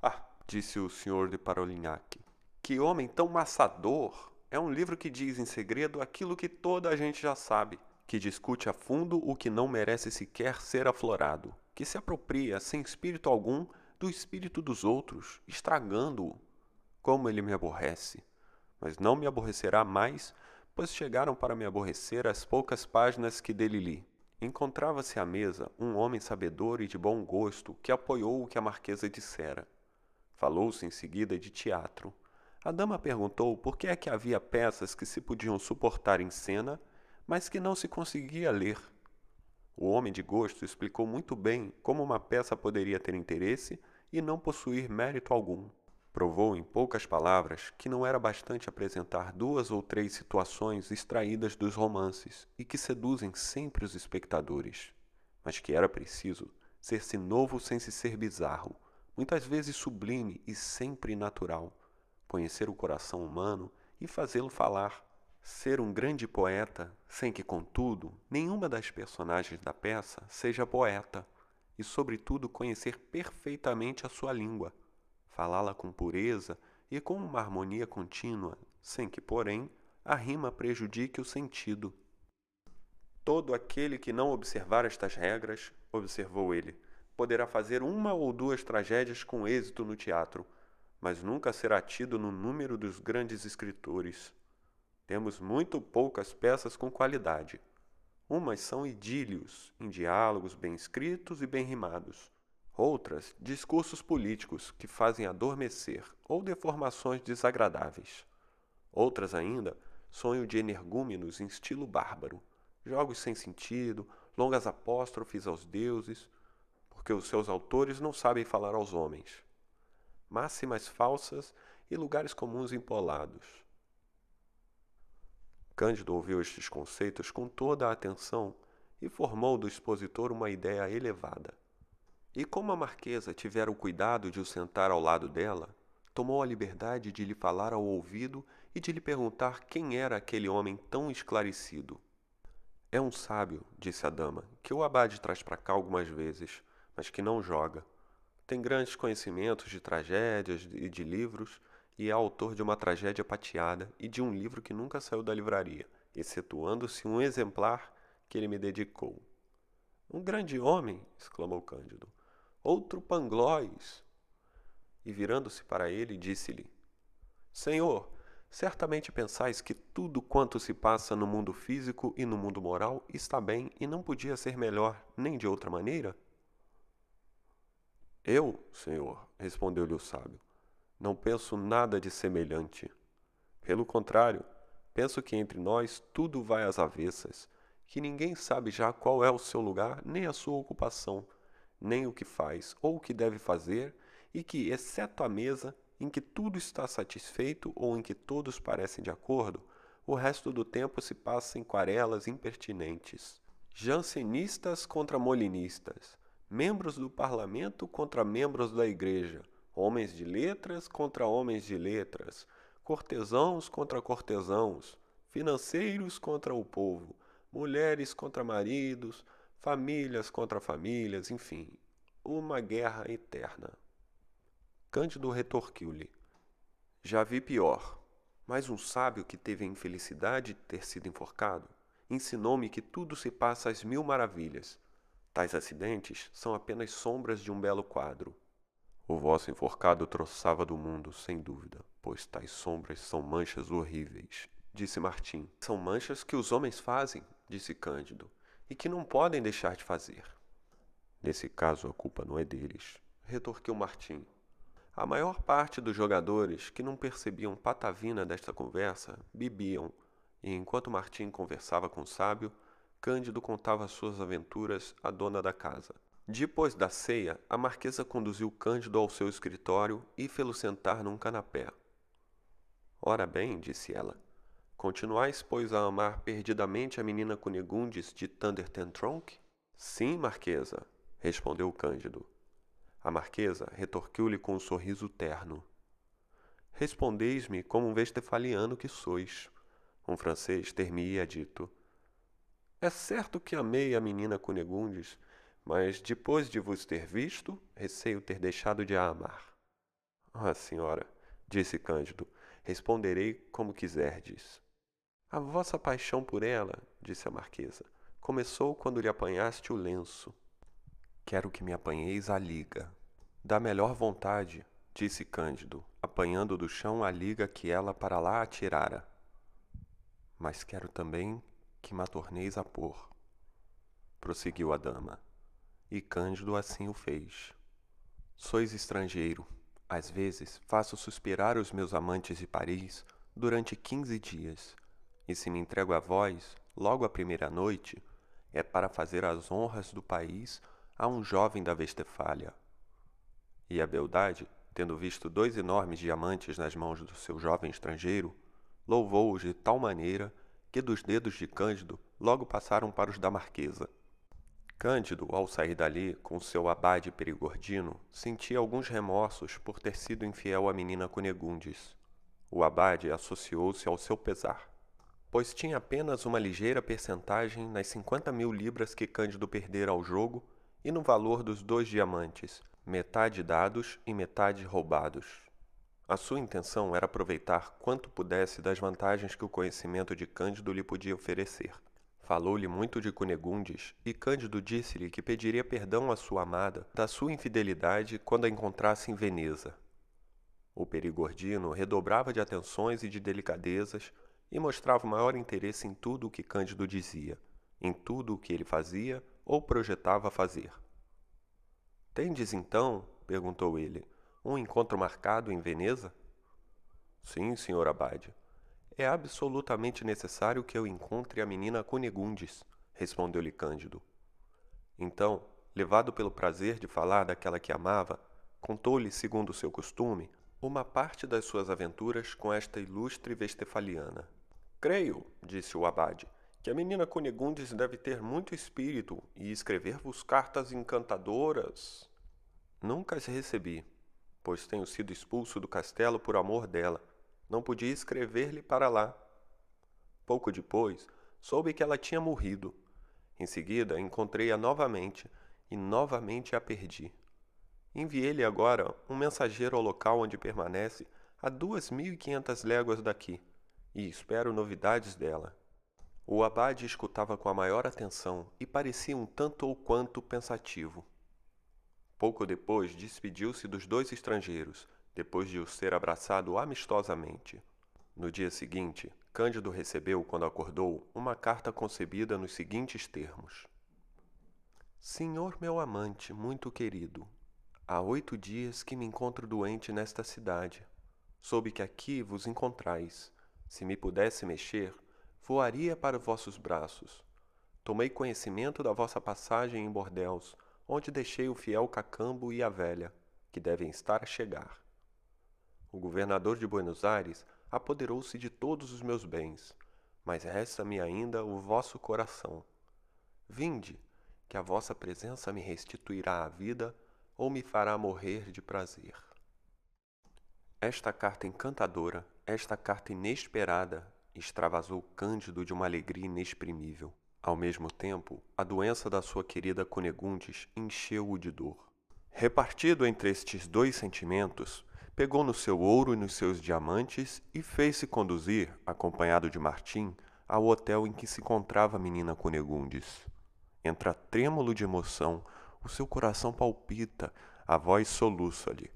Ah, disse o senhor de Parolignac, que homem tão maçador! É um livro que diz em segredo aquilo que toda a gente já sabe, que discute a fundo o que não merece sequer ser aflorado, que se apropria sem espírito algum do espírito dos outros, estragando-o. Como ele me aborrece! Mas não me aborrecerá mais, pois chegaram para me aborrecer as poucas páginas que dele li. Encontrava-se à mesa um homem sabedor e de bom gosto que apoiou o que a marquesa dissera. Falou-se em seguida de teatro. A dama perguntou por que é que havia peças que se podiam suportar em cena, mas que não se conseguia ler. O homem de gosto explicou muito bem como uma peça poderia ter interesse e não possuir mérito algum. Provou em poucas palavras que não era bastante apresentar duas ou três situações extraídas dos romances e que seduzem sempre os espectadores, mas que era preciso ser-se novo sem se ser bizarro, muitas vezes sublime e sempre natural, conhecer o coração humano e fazê-lo falar ser um grande poeta, sem que, contudo, nenhuma das personagens da peça seja poeta, e, sobretudo, conhecer perfeitamente a sua língua, falá-la com pureza e com uma harmonia contínua, sem que, porém, a rima prejudique o sentido. Todo aquele que não observar estas regras, observou ele, poderá fazer uma ou duas tragédias com êxito no teatro, mas nunca será tido no número dos grandes escritores. Temos muito poucas peças com qualidade. Umas são idílios, em diálogos bem escritos e bem rimados. Outras, discursos políticos que fazem adormecer ou deformações desagradáveis. Outras ainda, sonho de energúmenos em estilo bárbaro, jogos sem sentido, longas apóstrofes aos deuses, porque os seus autores não sabem falar aos homens. Máximas falsas e lugares comuns empolados Cândido ouviu estes conceitos com toda a atenção e formou do expositor uma ideia elevada. E como a marquesa tivera o cuidado de o sentar ao lado dela, tomou a liberdade de lhe falar ao ouvido e de lhe perguntar quem era aquele homem tão esclarecido. É um sábio, disse a dama, que o abade traz para cá algumas vezes, mas que não joga. Tem grandes conhecimentos de tragédias e de livros, e é autor de uma tragédia pateada e de um livro que nunca saiu da livraria, excetuando-se um exemplar que ele me dedicou. Um grande homem, exclamou Cândido. Outro Panglóis. E virando-se para ele, disse-lhe: Senhor, certamente pensais que tudo quanto se passa no mundo físico e no mundo moral está bem e não podia ser melhor nem de outra maneira? Eu, senhor, respondeu-lhe o sábio, não penso nada de semelhante. Pelo contrário, penso que entre nós tudo vai às avessas, que ninguém sabe já qual é o seu lugar, nem a sua ocupação, nem o que faz ou o que deve fazer, e que, exceto a mesa, em que tudo está satisfeito ou em que todos parecem de acordo, o resto do tempo se passa em quarelas impertinentes. Jansenistas contra molinistas, membros do parlamento contra membros da igreja, homens de letras contra homens de letras, cortesãos contra cortesãos, financeiros contra o povo, mulheres contra maridos, famílias contra famílias, enfim, uma guerra eterna. Cândido retorquiu-lhe: Já vi pior, mas um sábio que teve a infelicidade de ter sido enforcado ensinou-me que tudo se passa às mil maravilhas Tais acidentes são apenas sombras de um belo quadro. O vosso enforcado troçava do mundo, sem dúvida, pois tais sombras são manchas horríveis, disse Martim. São manchas que os homens fazem, disse Cândido, e que não podem deixar de fazer. Nesse caso, a culpa não é deles, retorquiu Martim. A maior parte dos jogadores que não percebiam patavina desta conversa bebiam, e enquanto Martim conversava com o sábio, Cândido contava suas aventuras à dona da casa. Depois da ceia, a marquesa conduziu Cândido ao seu escritório e fê-lo sentar num canapé. Ora bem, disse ela, continuais, pois, a amar perdidamente a menina Cunegundes de Thunder Tronk? Sim, marquesa, respondeu Cândido. A marquesa retorquiu-lhe com um sorriso terno. Respondeis-me como um vestefaliano que sois. Um francês ter-me-ia dito. É certo que amei a menina Cunegundes, mas depois de vos ter visto, receio ter deixado de a amar. Ah, senhora, disse Cândido, responderei como quiserdes. A vossa paixão por ela, disse a marquesa, começou quando lhe apanhaste o lenço. Quero que me apanheis a liga. Da melhor vontade, disse Cândido, apanhando do chão a liga que ela para lá atirara. Mas quero também que ma torneis a pôr. Prosseguiu a dama, e Cândido assim o fez. Sois estrangeiro, às vezes faço suspirar os meus amantes de Paris durante quinze dias, e se me entrego a vós, logo à primeira noite, é para fazer as honras do país a um jovem da Vestefália. E a beldade, tendo visto dois enormes diamantes nas mãos do seu jovem estrangeiro, louvou-os de tal maneira que dos dedos de Cândido logo passaram para os da Marquesa. Cândido, ao sair dali com seu abade perigordino, sentia alguns remorsos por ter sido infiel à menina Cunegundes. O abade associou-se ao seu pesar, pois tinha apenas uma ligeira percentagem nas cinquenta mil libras que Cândido perdera ao jogo e no valor dos dois diamantes, metade dados e metade roubados. A sua intenção era aproveitar quanto pudesse das vantagens que o conhecimento de Cândido lhe podia oferecer. Falou-lhe muito de Cunegundes, e Cândido disse-lhe que pediria perdão à sua amada da sua infidelidade quando a encontrasse em Veneza. O perigordino redobrava de atenções e de delicadezas e mostrava maior interesse em tudo o que Cândido dizia, em tudo o que ele fazia ou projetava fazer. Tendes então, perguntou ele, um encontro marcado em Veneza? Sim, senhor Abade. É absolutamente necessário que eu encontre a menina Cunegundes, respondeu-lhe Cândido. Então, levado pelo prazer de falar daquela que amava, contou-lhe, segundo seu costume, uma parte das suas aventuras com esta ilustre vestefaliana. Creio, disse o abade, que a menina Cunegundes deve ter muito espírito e escrever-vos cartas encantadoras. Nunca as recebi, pois tenho sido expulso do castelo por amor dela. Não podia escrever-lhe para lá. Pouco depois, soube que ela tinha morrido. Em seguida, encontrei-a novamente e novamente a perdi. Enviei-lhe agora um mensageiro ao local onde permanece a duas mil e quinhentas léguas daqui e espero novidades dela. O abade escutava com a maior atenção e parecia um tanto ou quanto pensativo. Pouco depois despediu-se dos dois estrangeiros, depois de os ter abraçado amistosamente. No dia seguinte, Cândido recebeu, quando acordou, uma carta concebida nos seguintes termos: Senhor meu amante, muito querido, há oito dias que me encontro doente nesta cidade. Soube que aqui vos encontrais. Se me pudesse mexer, voaria para vossos braços. Tomei conhecimento da vossa passagem em Bordéus, onde deixei o fiel Cacambo e a velha, que devem estar a chegar. O governador de Buenos Aires apoderou-se de todos os meus bens, mas resta-me ainda o vosso coração. Vinde, que a vossa presença me restituirá a vida ou me fará morrer de prazer. Esta carta encantadora, esta carta inesperada, extravasou Cândido de uma alegria inexprimível. Ao mesmo tempo, a doença da sua querida Cunegundes encheu-o de dor. Repartido entre estes dois sentimentos, pegou no seu ouro e nos seus diamantes e fez-se conduzir, acompanhado de Martim, ao hotel em que se encontrava a menina Cunegundes. Entra trêmulo de emoção, o seu coração palpita, a voz soluça-lhe.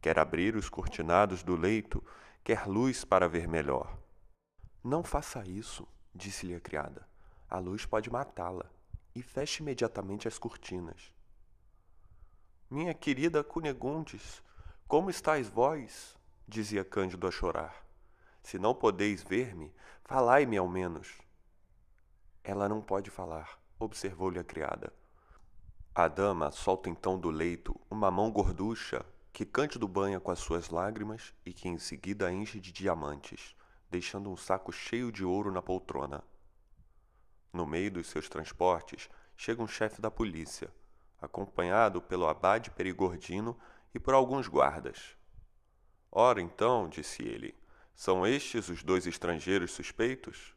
Quer abrir os cortinados do leito, quer luz para ver melhor. Não faça isso, disse-lhe a criada. A luz pode matá-la. E feche imediatamente as cortinas. Minha querida Cunegundes, como estáis vós? dizia Cândido a chorar. Se não podeis ver-me, falai-me ao menos. Ela não pode falar, observou-lhe a criada. A dama solta então do leito uma mão gorducha que Cândido banha com as suas lágrimas e que em seguida enche de diamantes deixando um saco cheio de ouro na poltrona. No meio dos seus transportes, chega um chefe da polícia, acompanhado pelo abade Perigordino e por alguns guardas. Ora então, disse ele, são estes os dois estrangeiros suspeitos?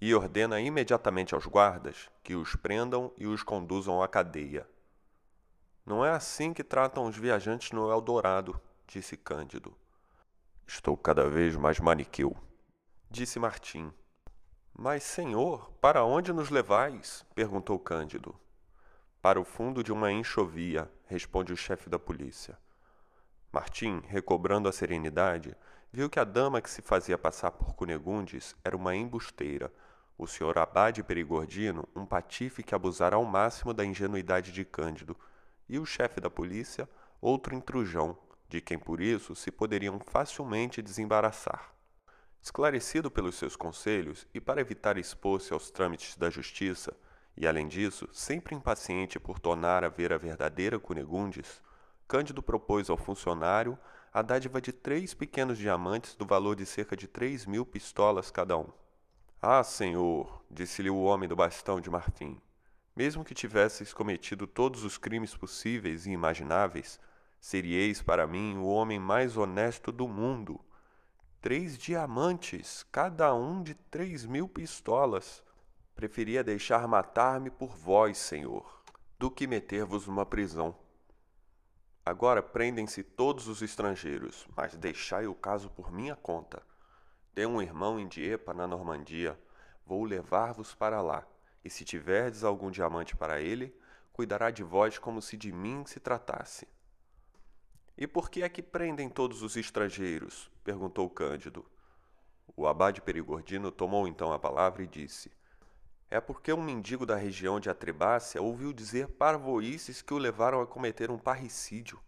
E ordena imediatamente aos guardas que os prendam e os conduzam à cadeia. Não é assim que tratam os viajantes no Eldorado, disse Cândido. Estou cada vez mais maniqueu, disse Martim. Mas, senhor, para onde nos levais? perguntou Cândido. Para o fundo de uma enxovia, responde o chefe da polícia. Martim, recobrando a serenidade, viu que a dama que se fazia passar por Cunegundes era uma embusteira, o senhor Abade Perigordino um patife que abusara ao máximo da ingenuidade de Cândido, e o chefe da polícia outro intrujão, de quem por isso se poderiam facilmente desembaraçar. Esclarecido pelos seus conselhos e para evitar expor-se aos trâmites da justiça, e além disso, sempre impaciente por tornar a ver a verdadeira Cunegundes, Cândido propôs ao funcionário a dádiva de três pequenos diamantes do valor de cerca de três mil pistolas cada um. Ah, senhor, disse-lhe o homem do bastão de marfim, mesmo que tivesseis cometido todos os crimes possíveis e imagináveis, seríeis para mim o homem mais honesto do mundo três diamantes, cada um de três mil pistolas. Preferia deixar matar-me por vós, senhor, do que meter-vos numa prisão. Agora prendem-se todos os estrangeiros, mas deixai o caso por minha conta. Tenho um irmão em Diepa, na Normandia. Vou levar-vos para lá, e se tiverdes algum diamante para ele, cuidará de vós como se de mim se tratasse. E por que é que prendem todos os estrangeiros? perguntou Cândido. O abade Perigordino tomou então a palavra e disse: É porque um mendigo da região de Atribácia ouviu dizer parvoices que o levaram a cometer um parricídio,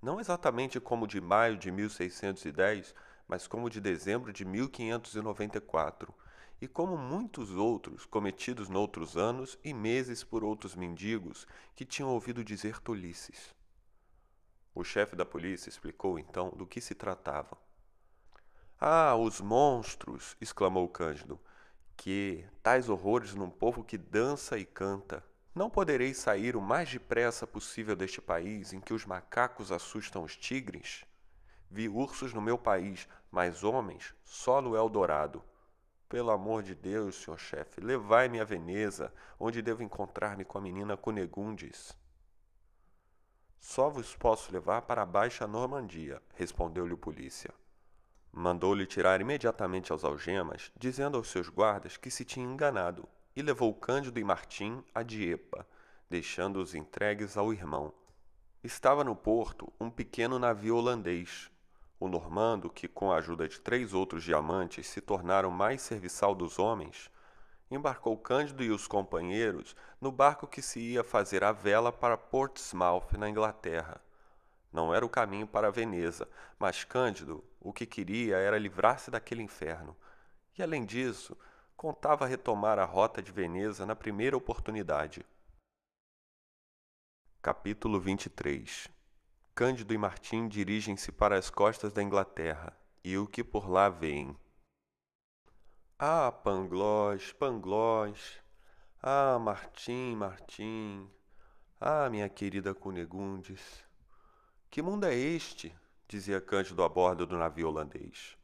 não exatamente como de maio de 1610, mas como de dezembro de 1594, e como muitos outros cometidos noutros anos e meses por outros mendigos que tinham ouvido dizer tolices. O chefe da polícia explicou então do que se tratava. Ah, os monstros! exclamou Cândido. Que tais horrores num povo que dança e canta. Não podereis sair o mais depressa possível deste país em que os macacos assustam os tigres? Vi ursos no meu país, mas homens só no Eldorado. Pelo amor de Deus, senhor chefe, levai-me a Veneza, onde devo encontrar-me com a menina Cunegundes. Só vos posso levar para a Baixa Normandia, respondeu-lhe o polícia. Mandou-lhe tirar imediatamente as algemas, dizendo aos seus guardas que se tinha enganado, e levou Cândido e Martim a Diepa, deixando-os entregues ao irmão. Estava no porto um pequeno navio holandês, o normando, que com a ajuda de três outros diamantes se tornaram mais serviçal dos homens, embarcou Cândido e os companheiros no barco que se ia fazer a vela para Portsmouth, na Inglaterra. Não era o caminho para Veneza, mas Cândido o que queria era livrar-se daquele inferno. E além disso, contava retomar a rota de Veneza na primeira oportunidade. Capítulo 23 Cândido e Martim dirigem-se para as costas da Inglaterra, e o que por lá veem. Ah, Panglós, Panglós! Ah, Martim, Martim! Ah, minha querida Cunegundes! Que mundo é este? dizia Cândido a bordo do navio holandês.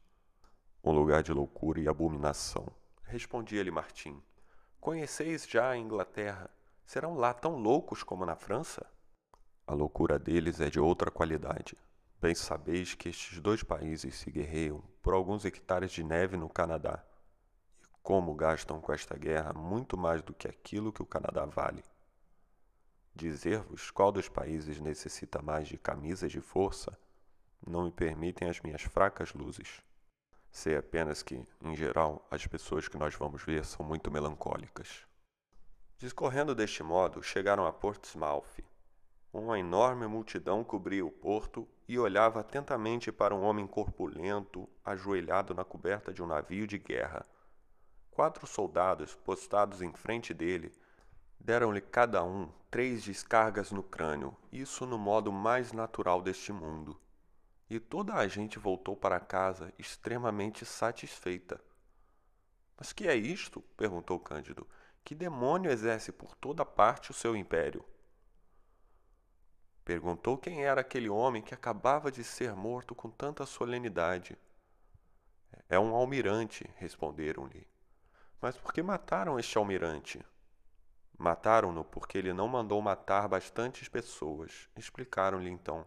Um lugar de loucura e abominação, respondia-lhe Martim. Conheceis já a Inglaterra? Serão lá tão loucos como na França? A loucura deles é de outra qualidade. Bem sabeis que estes dois países se guerreiam por alguns hectares de neve no Canadá. Como gastam com esta guerra muito mais do que aquilo que o Canadá vale. Dizer-vos qual dos países necessita mais de camisas de força não me permitem as minhas fracas luzes. Sei apenas que, em geral, as pessoas que nós vamos ver são muito melancólicas. Discorrendo deste modo, chegaram a Portsmouth, uma enorme multidão cobria o porto e olhava atentamente para um homem corpulento, ajoelhado na coberta de um navio de guerra. Quatro soldados, postados em frente dele, deram-lhe cada um três descargas no crânio, isso no modo mais natural deste mundo. E toda a gente voltou para casa extremamente satisfeita. Mas que é isto? perguntou Cândido. Que demônio exerce por toda parte o seu império? Perguntou quem era aquele homem que acabava de ser morto com tanta solenidade. É um almirante, responderam-lhe. Mas por que mataram este almirante? Mataram-no porque ele não mandou matar bastantes pessoas, explicaram-lhe então.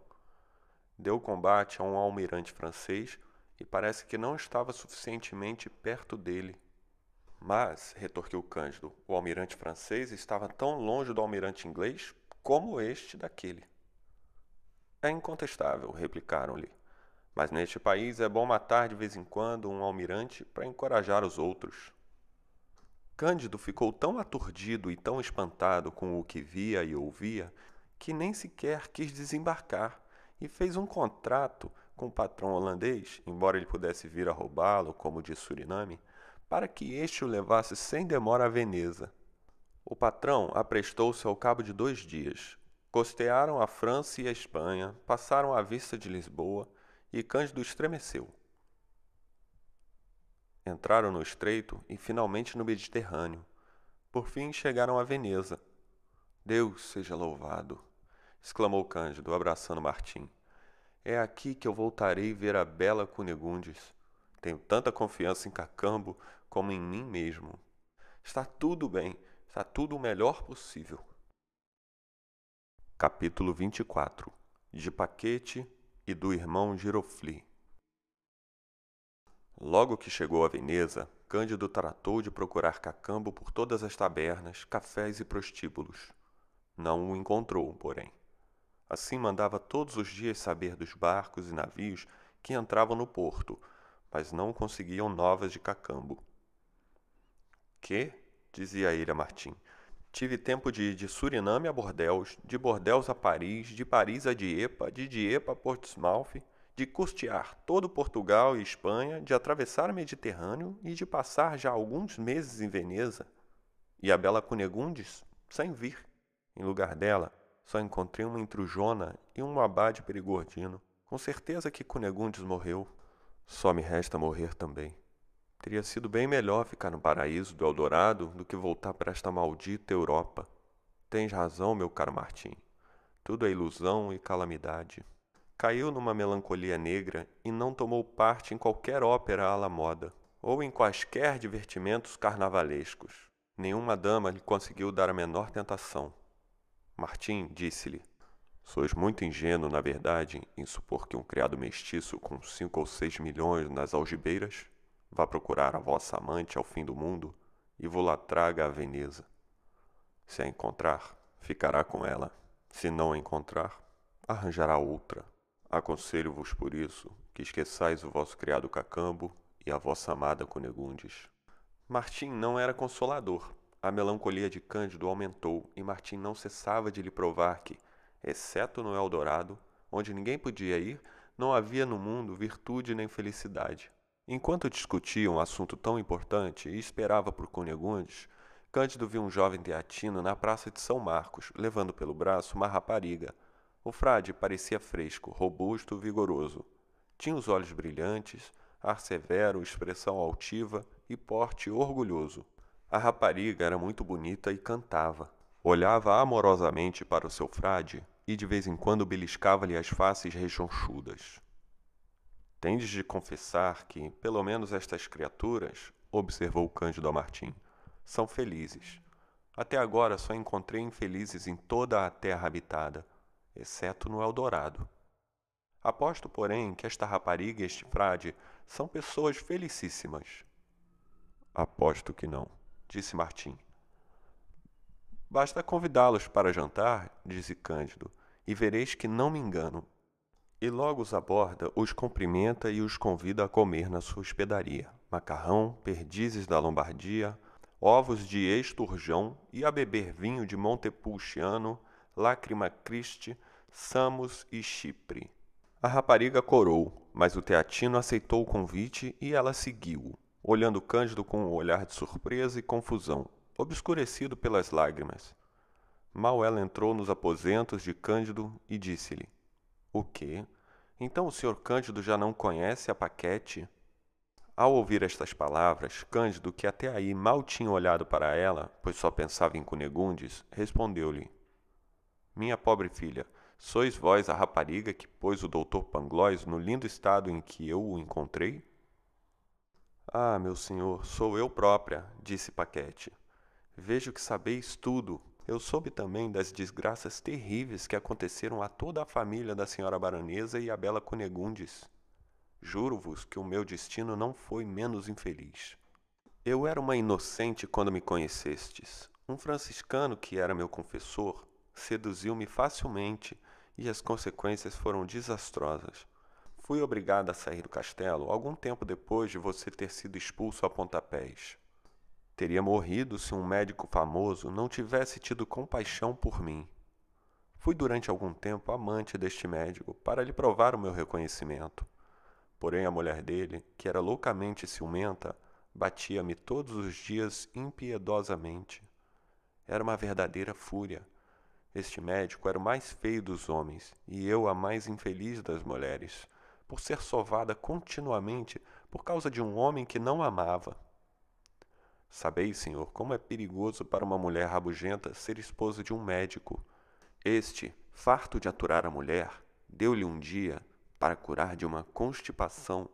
Deu combate a um almirante francês e parece que não estava suficientemente perto dele. Mas, retorquiu Cândido, o almirante francês estava tão longe do almirante inglês como este daquele. É incontestável, replicaram-lhe. Mas neste país é bom matar de vez em quando um almirante para encorajar os outros. Cândido ficou tão aturdido e tão espantado com o que via e ouvia que nem sequer quis desembarcar e fez um contrato com o patrão holandês, embora ele pudesse vir a roubá-lo, como de Suriname, para que este o levasse sem demora a Veneza. O patrão aprestou-se ao cabo de dois dias, Costearam a França e a Espanha, passaram à vista de Lisboa e Cândido estremeceu. Entraram no estreito e finalmente no Mediterrâneo. Por fim chegaram a Veneza. Deus seja louvado! exclamou Cândido, abraçando Martim. É aqui que eu voltarei ver a bela Cunegundes. Tenho tanta confiança em Cacambo como em mim mesmo. Está tudo bem, está tudo o melhor possível. Capítulo 24 De Paquete e do irmão Girofli Logo que chegou a Veneza, Cândido tratou de procurar Cacambo por todas as tabernas, cafés e prostíbulos. Não o encontrou, porém. Assim mandava todos os dias saber dos barcos e navios que entravam no porto, mas não conseguiam novas de Cacambo. Que? dizia ele a Martim Tive tempo de ir de Suriname a Bordeaux, de Bordeaux a Paris, de Paris a Diepa, de Diepa a Portsmouth, de custear todo Portugal e Espanha, de atravessar o Mediterrâneo e de passar já alguns meses em Veneza. E a bela Cunegundes, sem vir. Em lugar dela, só encontrei uma intrujona e um abade perigordino. Com certeza que Cunegundes morreu. Só me resta morrer também. Teria sido bem melhor ficar no paraíso do Eldorado do que voltar para esta maldita Europa. Tens razão, meu caro Martim. Tudo é ilusão e calamidade. Caiu numa melancolia negra e não tomou parte em qualquer ópera à la moda. ou em quaisquer divertimentos carnavalescos. Nenhuma dama lhe conseguiu dar a menor tentação. Martim disse-lhe: Sois muito ingênuo, na verdade, em supor que um criado mestiço com cinco ou seis milhões nas algibeiras vá procurar a vossa amante ao fim do mundo e vou-la traga a Veneza. Se a encontrar, ficará com ela. Se não a encontrar, arranjará outra. Aconselho-vos por isso que esqueçais o vosso criado Cacambo e a vossa amada Cunegundes. Martim não era consolador. A melancolia de Cândido aumentou e Martim não cessava de lhe provar que, exceto no Eldorado, onde ninguém podia ir, não havia no mundo virtude nem felicidade. Enquanto discutiam um assunto tão importante e esperava por Cunegundes, Cândido viu um jovem teatino na praça de São Marcos, levando pelo braço uma rapariga. O frade parecia fresco, robusto, vigoroso. Tinha os olhos brilhantes, ar severo, expressão altiva e porte orgulhoso. A rapariga era muito bonita e cantava. Olhava amorosamente para o seu frade e de vez em quando beliscava-lhe as faces rechonchudas. Tendes de confessar que, pelo menos estas criaturas, observou Cândido a Martim, são felizes. Até agora só encontrei infelizes em toda a terra habitada, exceto no Eldorado. Aposto, porém, que esta rapariga e este frade são pessoas felicíssimas. Aposto que não, disse Martim. Basta convidá-los para jantar, disse Cândido, e vereis que não me engano. E logo os aborda, os cumprimenta e os convida a comer na sua hospedaria. Macarrão, perdizes da Lombardia, ovos de esturjão e a beber vinho de Montepulciano, Lágrima Christi, Samos e Chipre. A rapariga corou, mas o teatino aceitou o convite e ela seguiu, olhando Cândido com um olhar de surpresa e confusão, obscurecido pelas lágrimas. Mal ela entrou nos aposentos de Cândido e disse-lhe: O quê? Então o senhor Cândido já não conhece a Paquete? Ao ouvir estas palavras, Cândido, que até aí mal tinha olhado para ela, pois só pensava em Cunegundes, respondeu-lhe: Minha pobre filha, sois vós a rapariga que pôs o doutor Pangloss no lindo estado em que eu o encontrei? Ah, meu senhor, sou eu própria, disse Paquete. Vejo que sabeis tudo. Eu soube também das desgraças terríveis que aconteceram a toda a família da senhora baronesa e a bela Cunegundes. Juro-vos que o meu destino não foi menos infeliz. Eu era uma inocente quando me conhecestes. Um franciscano que era meu confessor seduziu-me facilmente e as consequências foram desastrosas. Fui obrigada a sair do castelo algum tempo depois de você ter sido expulso a pontapés. Teria morrido se um médico famoso não tivesse tido compaixão por mim. Fui durante algum tempo amante deste médico para lhe provar o meu reconhecimento. Porém, a mulher dele, que era loucamente ciumenta, batia-me todos os dias impiedosamente. Era uma verdadeira fúria. Este médico era o mais feio dos homens e eu a mais infeliz das mulheres, por ser sovada continuamente por causa de um homem que não amava. Sabeis, senhor, como é perigoso para uma mulher rabugenta ser esposa de um médico. Este, farto de aturar a mulher, deu-lhe um dia para curar de uma constipação,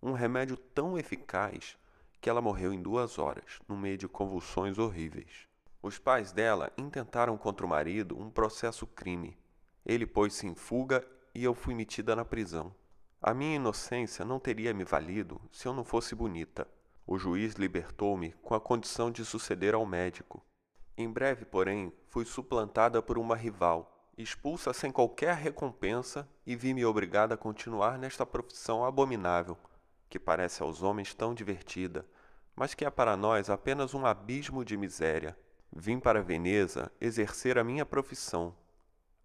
um remédio tão eficaz que ela morreu em duas horas, no meio de convulsões horríveis. Os pais dela intentaram contra o marido um processo crime. Ele pôs-se em fuga e eu fui metida na prisão. A minha inocência não teria me valido se eu não fosse bonita. O juiz libertou-me com a condição de suceder ao médico. Em breve, porém, fui suplantada por uma rival expulsa sem qualquer recompensa e vi-me obrigada a continuar nesta profissão abominável, que parece aos homens tão divertida, mas que é para nós apenas um abismo de miséria. Vim para Veneza exercer a minha profissão.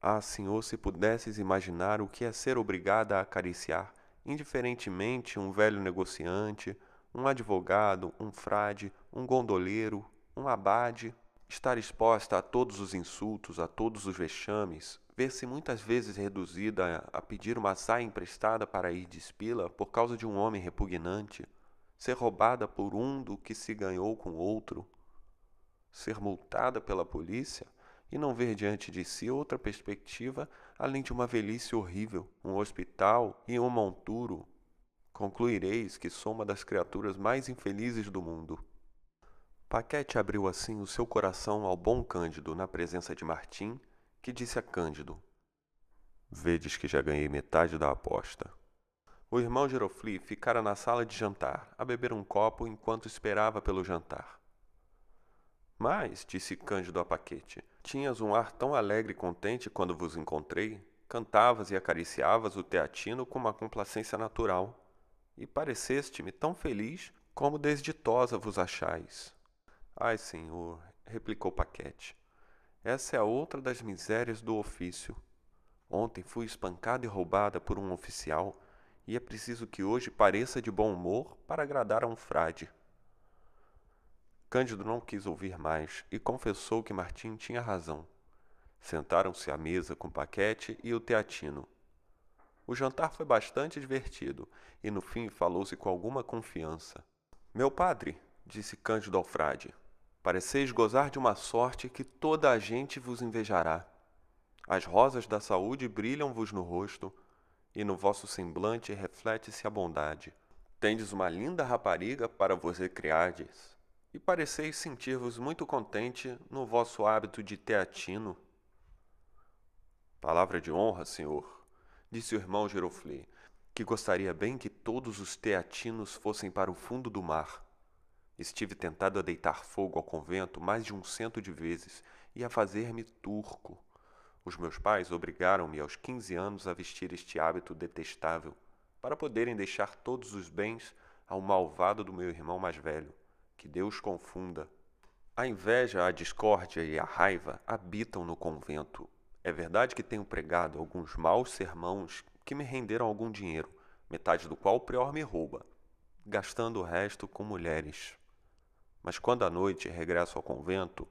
Ah, senhor, se pudesses imaginar o que é ser obrigada a acariciar, indiferentemente, um velho negociante, um advogado, um frade, um gondoleiro, um abade, Estar exposta a todos os insultos, a todos os vexames, ver-se muitas vezes reduzida a pedir uma saia emprestada para ir de espila por causa de um homem repugnante, ser roubada por um do que se ganhou com outro, ser multada pela polícia e não ver diante de si outra perspectiva além de uma velhice horrível, um hospital e um monturo. concluireis que sou uma das criaturas mais infelizes do mundo. Paquete abriu assim o seu coração ao bom Cândido na presença de Martim, que disse a Cândido: Vedes que já ganhei metade da aposta. O irmão Girofli ficara na sala de jantar, a beber um copo enquanto esperava pelo jantar. Mas, disse Cândido a Paquete, tinhas um ar tão alegre e contente quando vos encontrei, cantavas e acariciavas o teatino com uma complacência natural, e pareceste-me tão feliz como desditosa vos achais. Ai, senhor, replicou Paquete, essa é outra das misérias do ofício. Ontem fui espancada e roubada por um oficial, e é preciso que hoje pareça de bom humor para agradar a um frade. Cândido não quis ouvir mais e confessou que Martim tinha razão. Sentaram-se à mesa com Paquete e o Teatino. O jantar foi bastante divertido e no fim falou-se com alguma confiança. Meu padre, disse Cândido ao frade, Pareceis gozar de uma sorte que toda a gente vos invejará. As rosas da saúde brilham-vos no rosto, e no vosso semblante reflete-se a bondade. Tendes uma linda rapariga para vos recriardes, e pareceis sentir-vos muito contente no vosso hábito de teatino. Palavra de honra, senhor, disse o irmão Giroflé, que gostaria bem que todos os teatinos fossem para o fundo do mar Estive tentado a deitar fogo ao convento mais de um cento de vezes e a fazer-me turco. Os meus pais obrigaram-me aos quinze anos a vestir este hábito detestável, para poderem deixar todos os bens ao malvado do meu irmão mais velho. Que Deus confunda. A inveja, a discórdia e a raiva habitam no convento. É verdade que tenho pregado alguns maus sermãos que me renderam algum dinheiro, metade do qual o prior me rouba, gastando o resto com mulheres. Mas quando à noite regresso ao convento,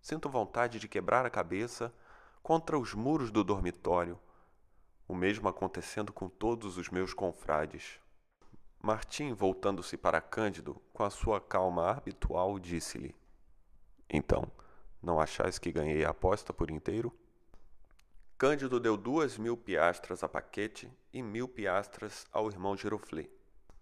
sinto vontade de quebrar a cabeça contra os muros do dormitório, o mesmo acontecendo com todos os meus confrades. Martim, voltando-se para Cândido, com a sua calma habitual, disse-lhe: Então, não achais que ganhei a aposta por inteiro? Cândido deu duas mil piastras a Paquete e mil piastras ao irmão Giroflé.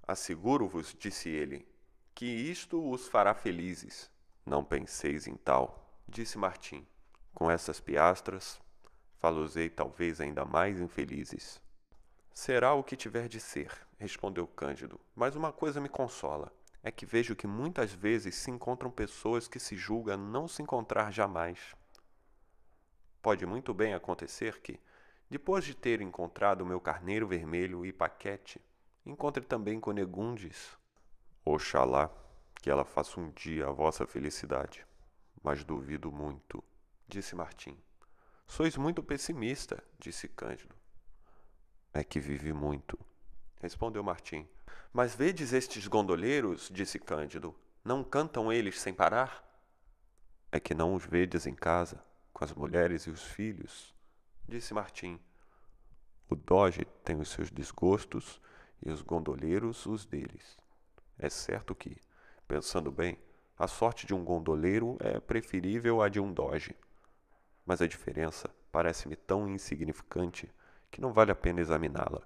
Asseguro-vos, disse ele, que isto os fará felizes. Não penseis em tal, disse Martim. Com essas piastras, falosei talvez ainda mais infelizes. Será o que tiver de ser, respondeu Cândido, mas uma coisa me consola. É que vejo que muitas vezes se encontram pessoas que se julga não se encontrar jamais. Pode muito bem acontecer que, depois de ter encontrado meu carneiro vermelho e paquete, encontre também Conegundes, Oxalá que ela faça um dia a vossa felicidade, mas duvido muito, disse Martim. Sois muito pessimista, disse Cândido. É que vive muito, respondeu Martim. Mas vedes estes gondoleiros, disse Cândido, não cantam eles sem parar? É que não os vedes em casa, com as mulheres e os filhos, disse Martim. O doge tem os seus desgostos e os gondoleiros os deles. É certo que, pensando bem, a sorte de um gondoleiro é preferível à de um doge. Mas a diferença parece-me tão insignificante que não vale a pena examiná-la.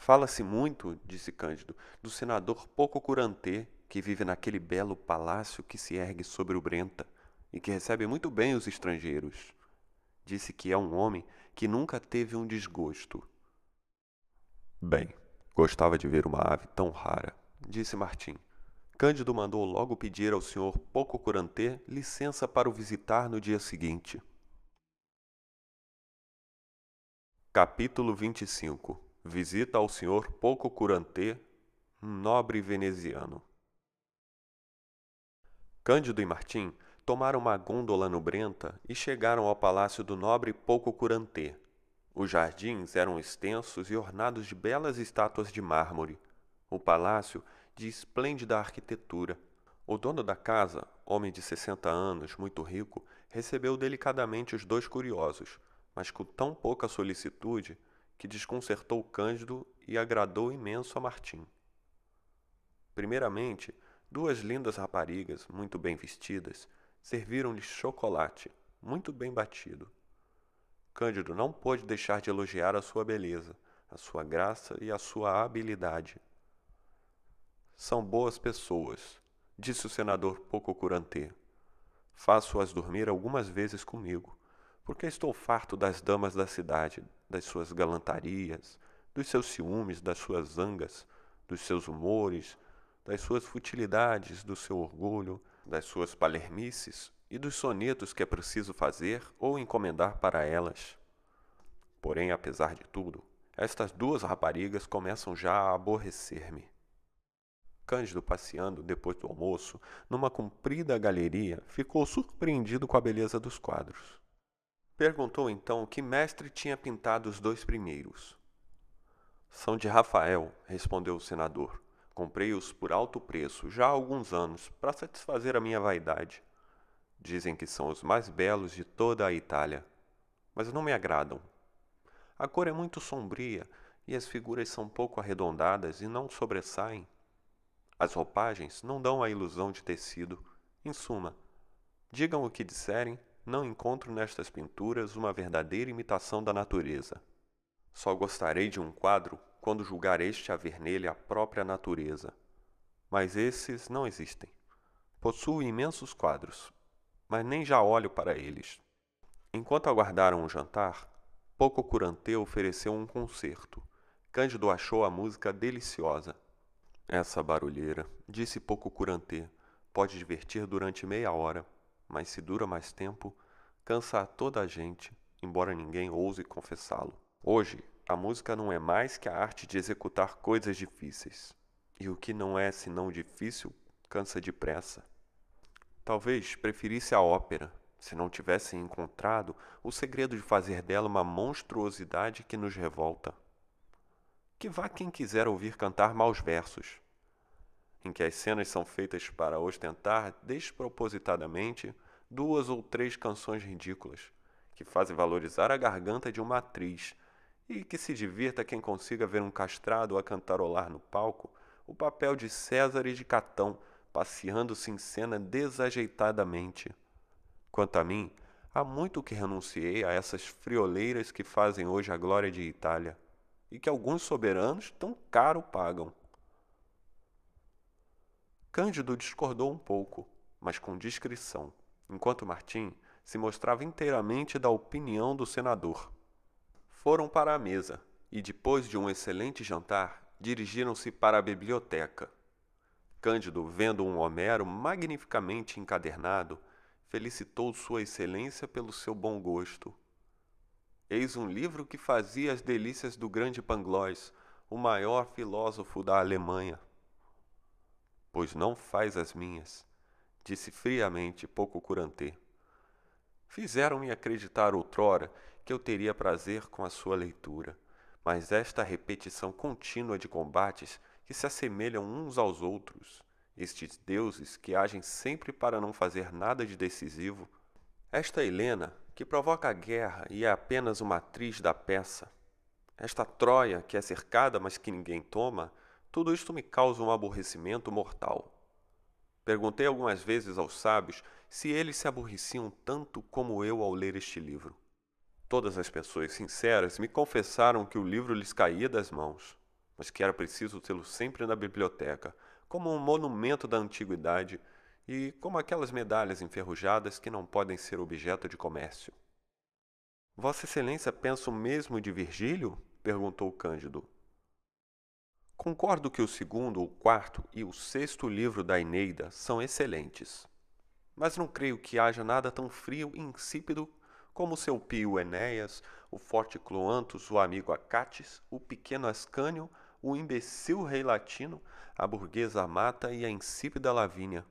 Fala-se muito, disse Cândido, do senador pouco curantê que vive naquele belo palácio que se ergue sobre o Brenta e que recebe muito bem os estrangeiros. Disse que é um homem que nunca teve um desgosto. Bem, gostava de ver uma ave tão rara disse Martim. Cândido mandou logo pedir ao senhor Pococurantê licença para o visitar no dia seguinte. Capítulo 25 Visita ao senhor Pococurantê, um nobre veneziano. Cândido e Martim tomaram uma gôndola no Brenta e chegaram ao palácio do nobre Pococurantê. Os jardins eram extensos e ornados de belas estátuas de mármore. O palácio de esplêndida arquitetura. O dono da casa, homem de sessenta anos, muito rico, recebeu delicadamente os dois curiosos, mas com tão pouca solicitude que desconcertou Cândido e agradou imenso a Martim. Primeiramente, duas lindas raparigas, muito bem vestidas, serviram-lhe chocolate, muito bem batido. Cândido não pôde deixar de elogiar a sua beleza, a sua graça e a sua habilidade. São boas pessoas, disse o senador pouco curantê. Faço-as dormir algumas vezes comigo, porque estou farto das damas da cidade, das suas galantarias, dos seus ciúmes, das suas zangas, dos seus humores, das suas futilidades, do seu orgulho, das suas palermices e dos sonetos que é preciso fazer ou encomendar para elas. Porém, apesar de tudo, estas duas raparigas começam já a aborrecer-me. Cândido, passeando depois do almoço, numa comprida galeria, ficou surpreendido com a beleza dos quadros. Perguntou então que mestre tinha pintado os dois primeiros. São de Rafael, respondeu o senador. Comprei-os por alto preço já há alguns anos, para satisfazer a minha vaidade. Dizem que são os mais belos de toda a Itália, mas não me agradam. A cor é muito sombria e as figuras são pouco arredondadas e não sobressaem. As roupagens não dão a ilusão de tecido. Em suma, digam o que disserem, não encontro nestas pinturas uma verdadeira imitação da natureza. Só gostarei de um quadro quando julgar este haver nele a própria natureza. Mas esses não existem. Possuo imensos quadros, mas nem já olho para eles. Enquanto aguardaram o jantar, pouco curante ofereceu um concerto. Cândido achou a música deliciosa. Essa barulheira, disse pouco curante, pode divertir durante meia hora, mas se dura mais tempo, cansa a toda a gente, embora ninguém ouse confessá-lo. Hoje, a música não é mais que a arte de executar coisas difíceis. E o que não é senão difícil cansa depressa. Talvez preferisse a ópera, se não tivessem encontrado o segredo de fazer dela uma monstruosidade que nos revolta. Que vá quem quiser ouvir cantar maus versos, em que as cenas são feitas para ostentar despropositadamente duas ou três canções ridículas, que fazem valorizar a garganta de uma atriz e que se divirta quem consiga ver um castrado a cantarolar no palco o papel de César e de Catão passeando-se em cena desajeitadamente. Quanto a mim, há muito que renunciei a essas frioleiras que fazem hoje a glória de Itália e que alguns soberanos tão caro pagam. Cândido discordou um pouco, mas com discrição, enquanto Martim se mostrava inteiramente da opinião do senador. Foram para a mesa e, depois de um excelente jantar, dirigiram-se para a biblioteca. Cândido, vendo um Homero magnificamente encadernado, felicitou Sua Excelência pelo seu bom gosto. Eis um livro que fazia as delícias do grande Pangloss, o maior filósofo da Alemanha. Pois não faz as minhas, disse friamente, pouco curante. Fizeram-me acreditar outrora que eu teria prazer com a sua leitura, mas esta repetição contínua de combates que se assemelham uns aos outros, estes deuses que agem sempre para não fazer nada de decisivo, esta Helena que provoca a guerra e é apenas uma atriz da peça, esta Troia que é cercada mas que ninguém toma, tudo isto me causa um aborrecimento mortal. Perguntei algumas vezes aos sábios se eles se aborreciam tanto como eu ao ler este livro. Todas as pessoas sinceras me confessaram que o livro lhes caía das mãos, mas que era preciso tê-lo sempre na biblioteca, como um monumento da antiguidade e como aquelas medalhas enferrujadas que não podem ser objeto de comércio. Vossa Excelência pensa o mesmo de Virgílio? perguntou Cândido. Concordo que o segundo, o quarto e o sexto livro da Eneida são excelentes, mas não creio que haja nada tão frio e insípido como seu pio Enéas, o forte Cloantus, o amigo Acates, o pequeno Ascânio, o imbecil rei latino, a burguesa Mata e a insípida Lavínia.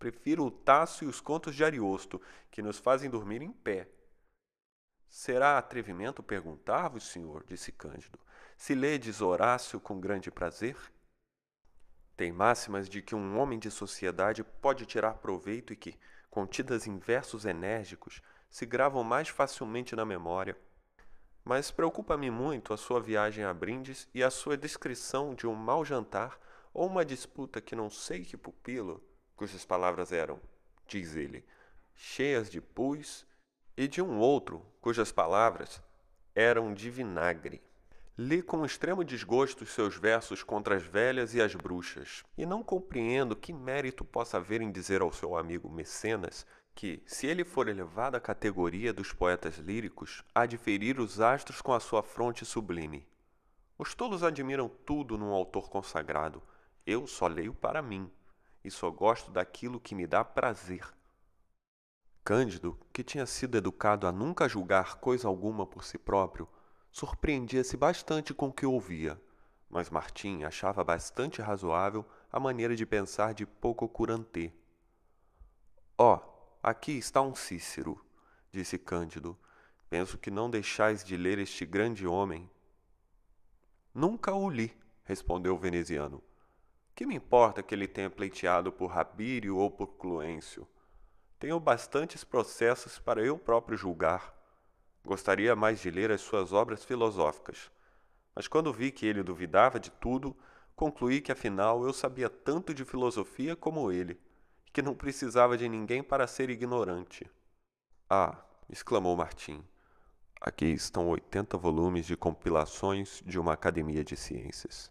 Prefiro o Tasso e os contos de Ariosto, que nos fazem dormir em pé. Será atrevimento perguntar-vos, senhor, disse Cândido, se ledes Horácio com grande prazer? Tem máximas de que um homem de sociedade pode tirar proveito e que, contidas em versos enérgicos, se gravam mais facilmente na memória. Mas preocupa-me muito a sua viagem a Brindes e a sua descrição de um mau jantar ou uma disputa que não sei que pupilo, cujas palavras eram, diz ele, cheias de pus, e de um outro cujas palavras eram de vinagre. Li com extremo desgosto os seus versos contra as velhas e as bruxas, e não compreendo que mérito possa haver em dizer ao seu amigo Mecenas que, se ele for elevado à categoria dos poetas líricos, há de ferir os astros com a sua fronte sublime. Os tolos admiram tudo num autor consagrado. Eu só leio para mim, e só gosto daquilo que me dá prazer. Cândido, que tinha sido educado a nunca julgar coisa alguma por si próprio, surpreendia-se bastante com o que ouvia, mas Martim achava bastante razoável a maneira de pensar de pouco curantê. Ó, oh, aqui está um Cícero, disse Cândido. Penso que não deixais de ler este grande homem. Nunca o li, respondeu o veneziano. Que me importa que ele tenha pleiteado por Rabírio ou por Cluêncio? Tenho bastantes processos para eu próprio julgar. Gostaria mais de ler as suas obras filosóficas, mas quando vi que ele duvidava de tudo, concluí que afinal eu sabia tanto de filosofia como ele, e que não precisava de ninguém para ser ignorante. Ah, exclamou Martim, aqui estão oitenta volumes de compilações de uma academia de ciências.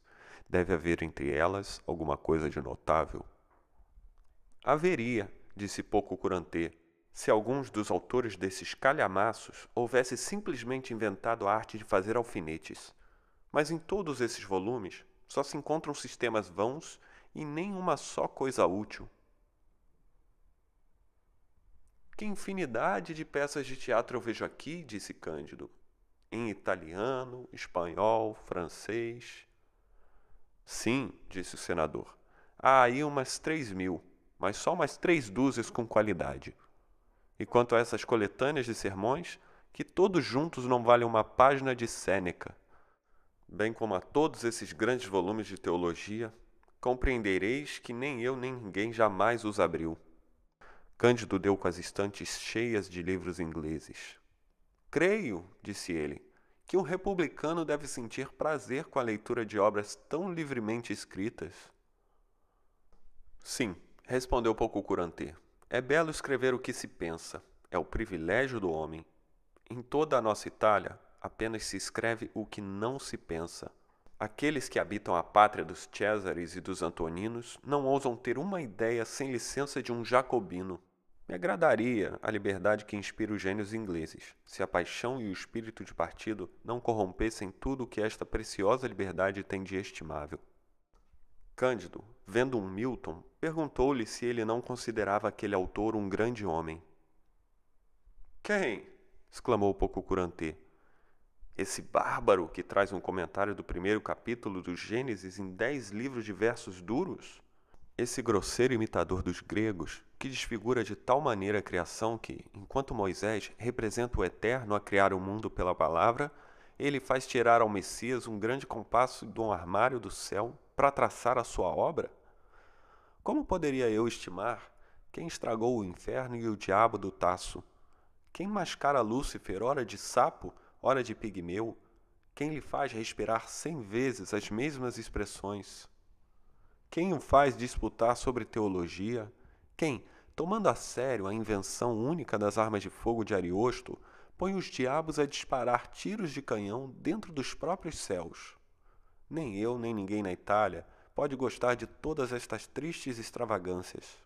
Deve haver entre elas alguma coisa de notável. Haveria, disse pouco Curantê, se alguns dos autores desses calhamaços houvesse simplesmente inventado a arte de fazer alfinetes. Mas em todos esses volumes só se encontram sistemas vãos e nenhuma só coisa útil. Que infinidade de peças de teatro eu vejo aqui, disse Cândido. Em italiano, espanhol, francês. Sim, disse o senador. Há aí umas três mil, mas só umas três dúzias com qualidade. E quanto a essas coletâneas de sermões, que todos juntos não valem uma página de Sêneca. Bem como a todos esses grandes volumes de teologia, compreendereis que nem eu nem ninguém jamais os abriu. Cândido deu com as estantes cheias de livros ingleses. Creio, disse ele, que um republicano deve sentir prazer com a leitura de obras tão livremente escritas. Sim, respondeu pouco curante. É belo escrever o que se pensa, é o privilégio do homem. Em toda a nossa Itália, apenas se escreve o que não se pensa. Aqueles que habitam a pátria dos Césares e dos Antoninos não ousam ter uma ideia sem licença de um jacobino. Me agradaria a liberdade que inspira os gênios ingleses, se a paixão e o espírito de partido não corrompessem tudo o que esta preciosa liberdade tem de estimável. Cândido, vendo um Milton, perguntou-lhe se ele não considerava aquele autor um grande homem. Quem? exclamou pouco curantê. Esse bárbaro que traz um comentário do primeiro capítulo do Gênesis em dez livros de versos duros? Esse grosseiro imitador dos gregos, que desfigura de tal maneira a criação que, enquanto Moisés representa o eterno a criar o mundo pela palavra, ele faz tirar ao Messias um grande compasso de um armário do céu para traçar a sua obra? Como poderia eu estimar quem estragou o inferno e o diabo do taço? Quem mascara Lúcifer, ora de sapo, ora de pigmeu? Quem lhe faz respirar cem vezes as mesmas expressões? Quem o faz disputar sobre teologia? Quem, tomando a sério a invenção única das armas de fogo de Ariosto, põe os diabos a disparar tiros de canhão dentro dos próprios céus? Nem eu, nem ninguém na Itália pode gostar de todas estas tristes extravagâncias.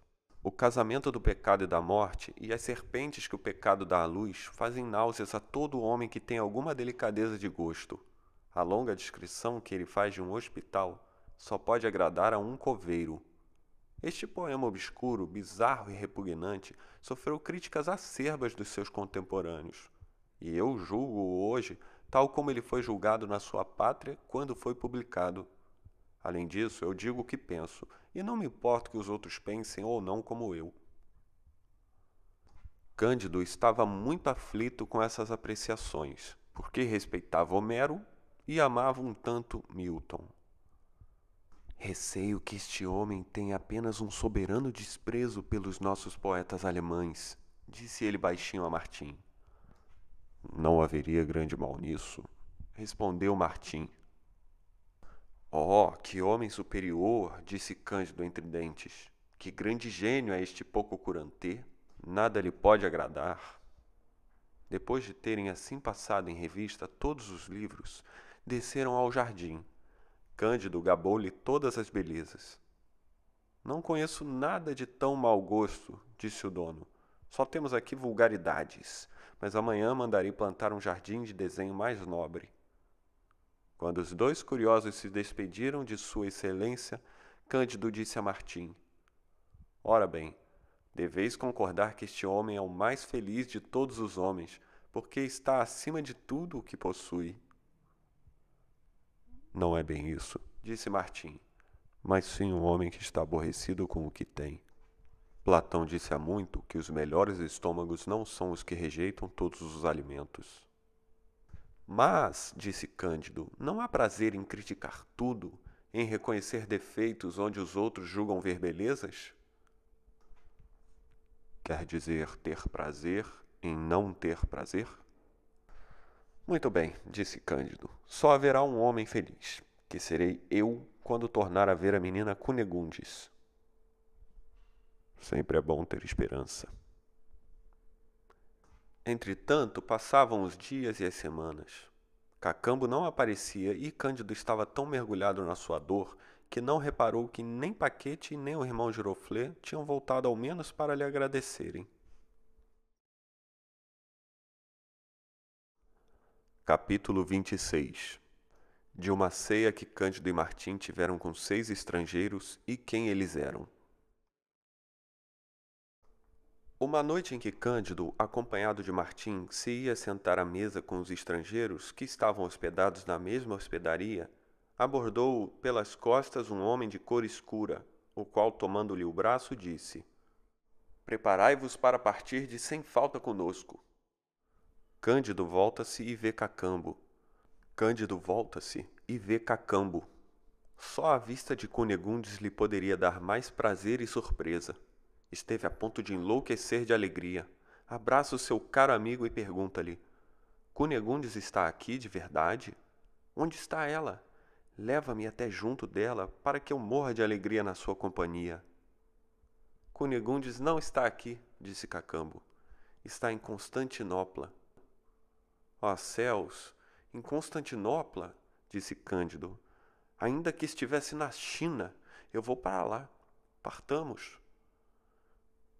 O casamento do pecado e da morte e as serpentes que o pecado dá à luz fazem náuseas a todo homem que tem alguma delicadeza de gosto. A longa descrição que ele faz de um hospital só pode agradar a um coveiro. Este poema obscuro, bizarro e repugnante sofreu críticas acerbas dos seus contemporâneos. E eu julgo-o hoje tal como ele foi julgado na sua pátria quando foi publicado. Além disso, eu digo o que penso, e não me importo que os outros pensem ou não como eu. Cândido estava muito aflito com essas apreciações, porque respeitava Homero e amava um tanto Milton. Receio que este homem tenha apenas um soberano desprezo pelos nossos poetas alemães, disse ele baixinho a Martim. Não haveria grande mal nisso, respondeu Martim. Oh, que homem superior, disse Cândido entre dentes. Que grande gênio é este pouco curantê. Nada lhe pode agradar. Depois de terem assim passado em revista todos os livros, desceram ao jardim. Cândido gabou-lhe todas as belezas. Não conheço nada de tão mau gosto, disse o dono. Só temos aqui vulgaridades, mas amanhã mandarei plantar um jardim de desenho mais nobre. Quando os dois curiosos se despediram de Sua Excelência, Cândido disse a Martim: Ora bem, deveis concordar que este homem é o mais feliz de todos os homens, porque está acima de tudo o que possui. Não é bem isso, disse Martim, mas sim um homem que está aborrecido com o que tem. Platão disse há muito que os melhores estômagos não são os que rejeitam todos os alimentos. Mas, disse Cândido, não há prazer em criticar tudo, em reconhecer defeitos onde os outros julgam ver belezas? Quer dizer ter prazer em não ter prazer? Muito bem, disse Cândido. Só haverá um homem feliz, que serei eu quando tornar a ver a menina Cunegundes. Sempre é bom ter esperança. Entretanto, passavam os dias e as semanas. Cacambo não aparecia e Cândido estava tão mergulhado na sua dor que não reparou que nem Paquete nem o irmão Giroflé tinham voltado ao menos para lhe agradecerem. Capítulo 26 De uma ceia que Cândido e Martim tiveram com seis estrangeiros e quem eles eram. Uma noite em que Cândido, acompanhado de Martim, se ia sentar à mesa com os estrangeiros que estavam hospedados na mesma hospedaria, abordou pelas costas um homem de cor escura, o qual, tomando-lhe o braço, disse: Preparai-vos para partir de sem falta conosco. Cândido volta-se e vê Cacambo. Cândido volta-se e vê Cacambo. Só a vista de Cunegundes lhe poderia dar mais prazer e surpresa. Esteve a ponto de enlouquecer de alegria. Abraça o seu caro amigo e pergunta-lhe: Cunegundes está aqui de verdade? Onde está ela? Leva-me até junto dela para que eu morra de alegria na sua companhia. Cunegundes não está aqui, disse Cacambo. Está em Constantinopla. Ó céus, em Constantinopla, disse Cândido. Ainda que estivesse na China, eu vou para lá. Partamos.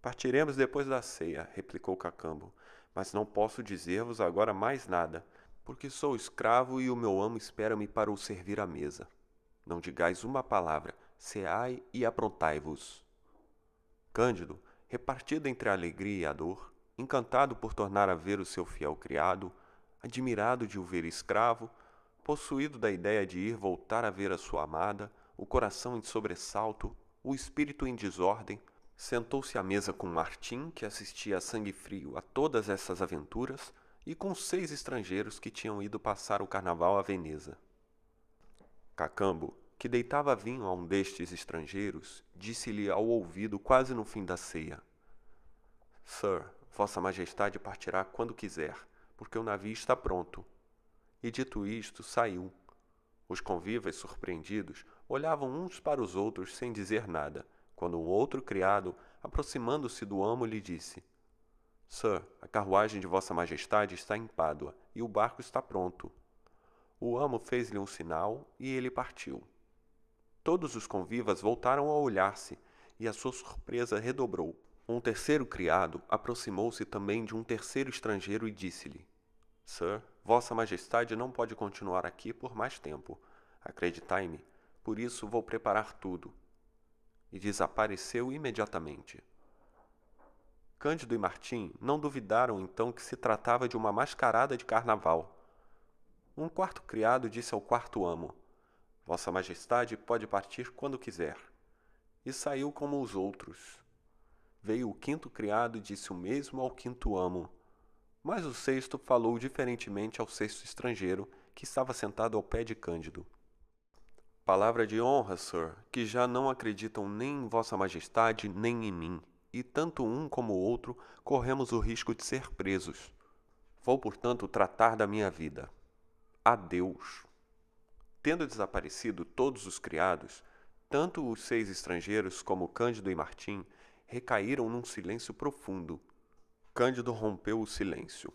Partiremos depois da ceia, replicou Cacambo, mas não posso dizer-vos agora mais nada, porque sou escravo e o meu amo espera-me para o servir à mesa. Não digais uma palavra, ceai e aprontai-vos. Cândido, repartido entre a alegria e a dor, encantado por tornar a ver o seu fiel criado, admirado de o ver escravo, possuído da ideia de ir voltar a ver a sua amada, o coração em sobressalto, o espírito em desordem, sentou-se à mesa com Martim, que assistia a sangue frio a todas essas aventuras, e com seis estrangeiros que tinham ido passar o carnaval a Veneza. Cacambo, que deitava vinho a um destes estrangeiros, disse-lhe ao ouvido quase no fim da ceia: Sir, Vossa Majestade partirá quando quiser porque o navio está pronto. E dito isto, saiu. Os convivas, surpreendidos, olhavam uns para os outros sem dizer nada, quando um outro criado, aproximando-se do amo, lhe disse: Sir, a carruagem de Vossa Majestade está em Pádua e o barco está pronto. O amo fez-lhe um sinal e ele partiu. Todos os convivas voltaram a olhar-se e a sua surpresa redobrou. Um terceiro criado aproximou-se também de um terceiro estrangeiro e disse-lhe: Sir, Vossa Majestade não pode continuar aqui por mais tempo. Acreditai-me, por isso vou preparar tudo. E desapareceu imediatamente. Cândido e Martim não duvidaram então que se tratava de uma mascarada de carnaval. Um quarto criado disse ao quarto amo: Vossa Majestade pode partir quando quiser. E saiu como os outros. Veio o quinto criado e disse o mesmo ao quinto amo mas o sexto falou diferentemente ao sexto estrangeiro, que estava sentado ao pé de Cândido. Palavra de honra, Sir, que já não acreditam nem em Vossa Majestade, nem em mim, e tanto um como o outro corremos o risco de ser presos. Vou, portanto, tratar da minha vida. Adeus. Tendo desaparecido todos os criados, tanto os seis estrangeiros como Cândido e Martim recaíram num silêncio profundo Cândido rompeu o silêncio.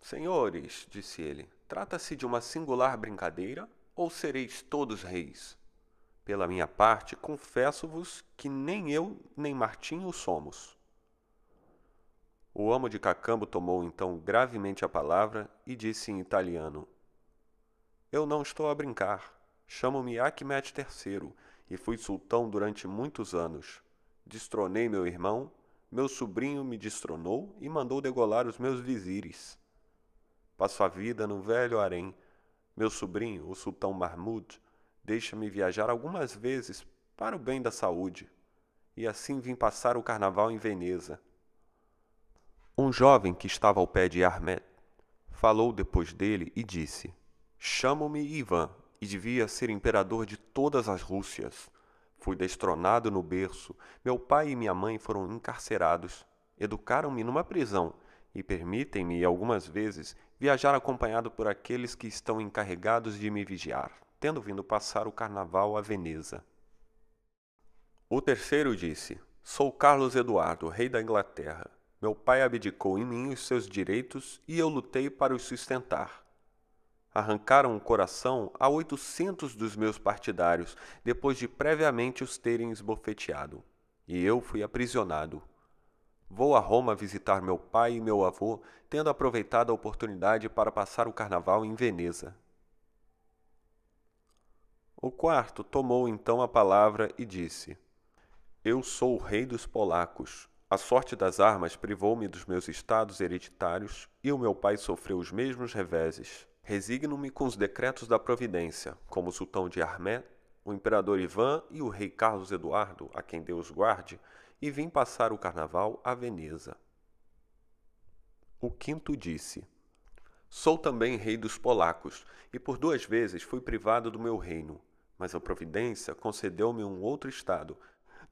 Senhores, disse ele, trata-se de uma singular brincadeira ou sereis todos reis? Pela minha parte, confesso-vos que nem eu nem Martim o somos. O amo de Cacambo tomou então gravemente a palavra e disse em italiano: Eu não estou a brincar. Chamo-me Achmed III e fui sultão durante muitos anos. Destronei meu irmão, meu sobrinho me destronou e mandou degolar os meus vizires. Passo a vida no velho harém. Meu sobrinho, o sultão Mahmud, deixa-me viajar algumas vezes para o bem da saúde. E assim vim passar o carnaval em Veneza. Um jovem que estava ao pé de Ahmed falou depois dele e disse: Chamo-me Ivan e devia ser imperador de todas as Rússias. Fui destronado no berço. Meu pai e minha mãe foram encarcerados. Educaram-me numa prisão e permitem-me, algumas vezes, viajar acompanhado por aqueles que estão encarregados de me vigiar, tendo vindo passar o carnaval a Veneza. O terceiro disse: Sou Carlos Eduardo, rei da Inglaterra. Meu pai abdicou em mim os seus direitos e eu lutei para os sustentar arrancaram o coração a oitocentos dos meus partidários, depois de previamente os terem esbofeteado. E eu fui aprisionado. Vou a Roma visitar meu pai e meu avô, tendo aproveitado a oportunidade para passar o carnaval em Veneza. O quarto tomou então a palavra e disse: Eu sou o rei dos polacos. A sorte das armas privou-me dos meus estados hereditários e o meu pai sofreu os mesmos reveses. Resigno-me com os decretos da providência, como o sultão de Armé, o imperador Ivan e o rei Carlos Eduardo, a quem Deus guarde, e vim passar o carnaval a Veneza. O quinto disse: Sou também rei dos polacos, e por duas vezes fui privado do meu reino, mas a providência concedeu-me um outro estado,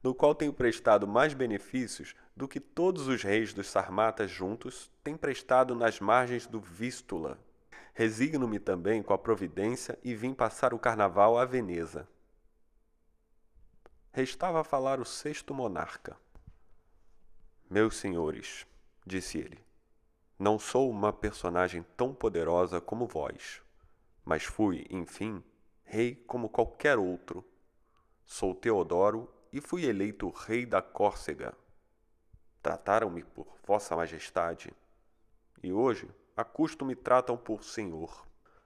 no qual tenho prestado mais benefícios do que todos os reis dos sarmatas juntos têm prestado nas margens do Vístula. Resigno-me também com a providência e vim passar o carnaval a Veneza. Restava falar o sexto monarca. Meus senhores, disse ele, não sou uma personagem tão poderosa como vós, mas fui, enfim, rei como qualquer outro. Sou Teodoro e fui eleito rei da Córcega. Trataram-me por Vossa Majestade, e hoje a custo me tratam por senhor.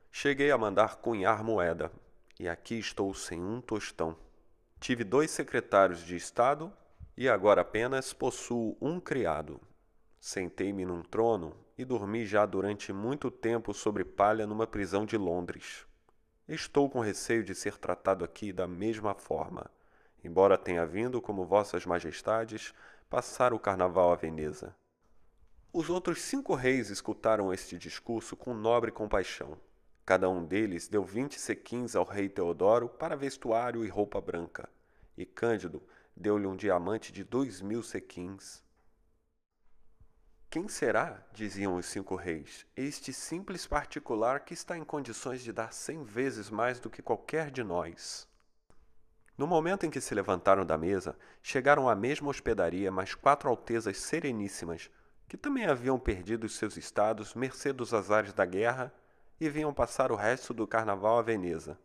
Cheguei a mandar cunhar moeda, e aqui estou sem um tostão. Tive dois secretários de Estado e agora apenas possuo um criado. Sentei-me num trono e dormi já durante muito tempo sobre palha numa prisão de Londres. Estou com receio de ser tratado aqui da mesma forma, embora tenha vindo, como Vossas Majestades, passar o carnaval a Veneza. Os outros cinco reis escutaram este discurso com nobre compaixão. Cada um deles deu vinte sequins ao rei Teodoro para vestuário e roupa branca, e Cândido deu-lhe um diamante de dois mil sequins. Quem será, diziam os cinco reis, este simples particular que está em condições de dar cem vezes mais do que qualquer de nós? No momento em que se levantaram da mesa, chegaram à mesma hospedaria mais quatro altezas sereníssimas, que também haviam perdido seus estados mercê dos azares da guerra e vinham passar o resto do carnaval a Veneza.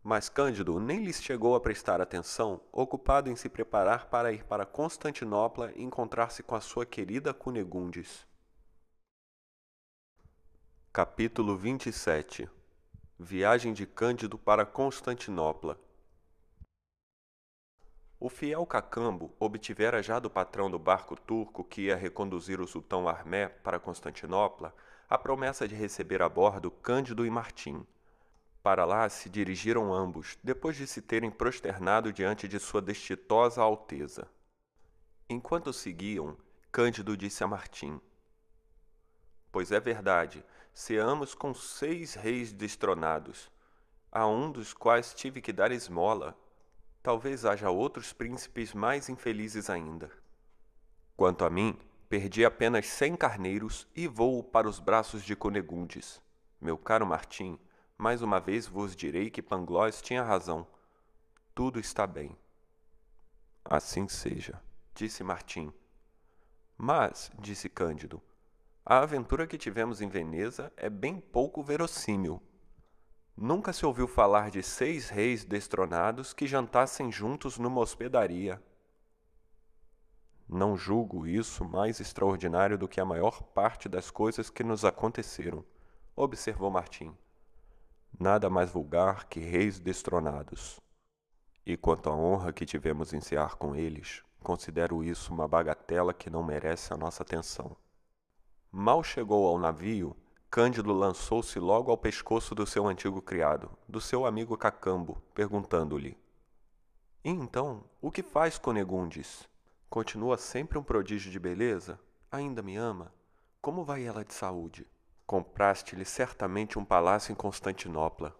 Mas Cândido nem lhes chegou a prestar atenção, ocupado em se preparar para ir para Constantinopla e encontrar-se com a sua querida Cunegundes. Capítulo 27 Viagem de Cândido para Constantinopla o fiel Cacambo obtivera já do patrão do barco turco que ia reconduzir o sultão Armé para Constantinopla a promessa de receber a bordo Cândido e Martim. Para lá se dirigiram ambos, depois de se terem prosternado diante de sua destitosa alteza. Enquanto seguiam, Cândido disse a Martim: Pois é verdade, seamos com seis reis destronados, a um dos quais tive que dar esmola, talvez haja outros príncipes mais infelizes ainda. Quanto a mim, perdi apenas cem carneiros e vou para os braços de Conegundes. Meu caro Martim, mais uma vez vos direi que Pangloss tinha razão. Tudo está bem. Assim seja, disse Martim. Mas, disse Cândido, A aventura que tivemos em Veneza é bem pouco verossímil. Nunca se ouviu falar de seis reis destronados que jantassem juntos numa hospedaria. Não julgo isso mais extraordinário do que a maior parte das coisas que nos aconteceram, observou Martim. Nada mais vulgar que reis destronados. E quanto à honra que tivemos em cear com eles, considero isso uma bagatela que não merece a nossa atenção. Mal chegou ao navio, Cândido lançou-se logo ao pescoço do seu antigo criado, do seu amigo Cacambo, perguntando-lhe: E então, o que faz Conegundes? Continua sempre um prodígio de beleza? Ainda me ama? Como vai ela de saúde? Compraste-lhe certamente um palácio em Constantinopla.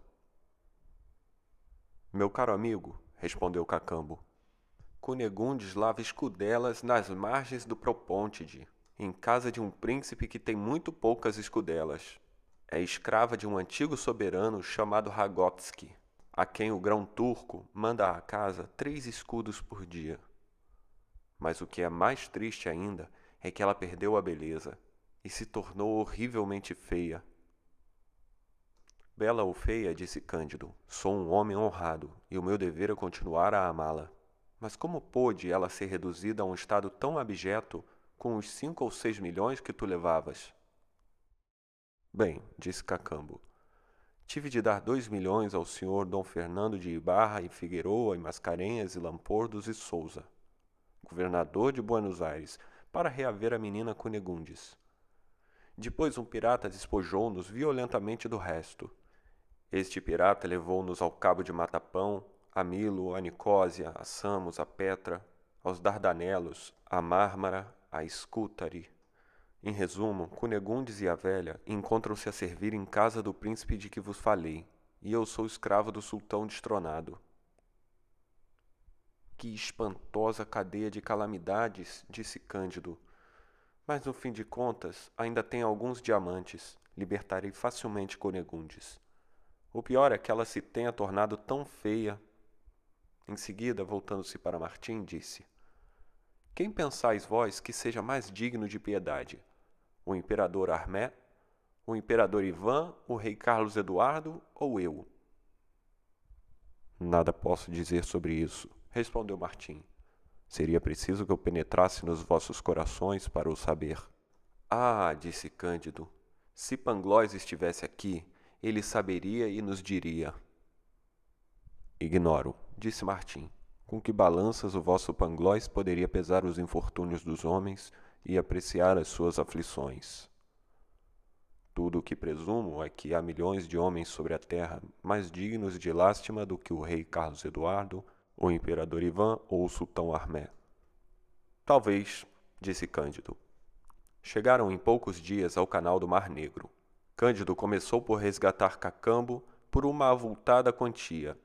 Meu caro amigo, respondeu Cacambo, Cunegundes lava escudelas nas margens do Propôntide, em casa de um príncipe que tem muito poucas escudelas. É escrava de um antigo soberano chamado Ragotski, a quem o grão turco manda à casa três escudos por dia. Mas o que é mais triste ainda é que ela perdeu a beleza e se tornou horrivelmente feia. Bela ou feia, disse Cândido, sou um homem honrado e o meu dever é continuar a amá-la. Mas como pôde ela ser reduzida a um estado tão abjeto com os cinco ou seis milhões que tu levavas? Bem, disse Cacambo, tive de dar dois milhões ao senhor Dom Fernando de Ibarra e Figueroa e Mascarenhas e Lampordos e Souza governador de Buenos Aires, para reaver a menina Cunegundes. Depois um pirata despojou-nos violentamente do resto. Este pirata levou-nos ao cabo de Matapão, a Milo, a Nicósia, a Samos, a Petra, aos Dardanelos, a Mármara, a Escutari. Em resumo, Cunegundes e a velha encontram-se a servir em casa do príncipe de que vos falei, e eu sou escravo do sultão destronado. Que espantosa cadeia de calamidades, disse Cândido. Mas no fim de contas, ainda tem alguns diamantes. Libertarei facilmente Conegundes. O pior é que ela se tenha tornado tão feia. Em seguida, voltando-se para Martim, disse: Quem pensais vós que seja mais digno de piedade? O imperador Armé, o imperador Ivan, o rei Carlos Eduardo ou eu? Nada posso dizer sobre isso, respondeu Martim. Seria preciso que eu penetrasse nos vossos corações para o saber. Ah, disse Cândido, se Panglós estivesse aqui, ele saberia e nos diria. Ignoro, disse Martim. Com que balanças o vosso Panglós poderia pesar os infortúnios dos homens e apreciar as suas aflições? Tudo o que presumo é que há milhões de homens sobre a terra mais dignos de lástima do que o rei Carlos Eduardo o imperador Ivan ou o sultão Armé. Talvez, disse Cândido. Chegaram em poucos dias ao canal do Mar Negro. Cândido começou por resgatar Cacambo por uma avultada quantia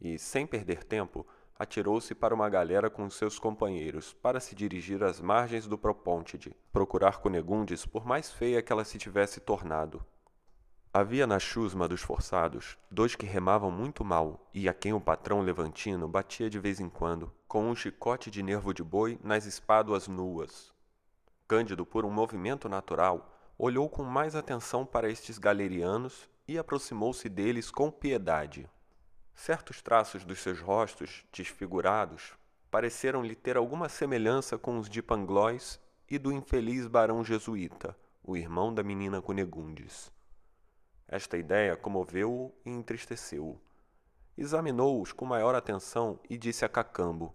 e, sem perder tempo, atirou-se para uma galera com seus companheiros para se dirigir às margens do Propôntide, procurar Cunegundes por mais feia que ela se tivesse tornado. Havia na chusma dos forçados dois que remavam muito mal e a quem o patrão levantino batia de vez em quando, com um chicote de nervo de boi nas espáduas nuas. Cândido, por um movimento natural, olhou com mais atenção para estes galerianos e aproximou-se deles com piedade. Certos traços dos seus rostos, desfigurados, pareceram-lhe ter alguma semelhança com os de Panglós e do infeliz barão jesuíta, o irmão da menina Cunegundes. Esta ideia comoveu-o e entristeceu-o. Examinou-os com maior atenção e disse a Cacambo: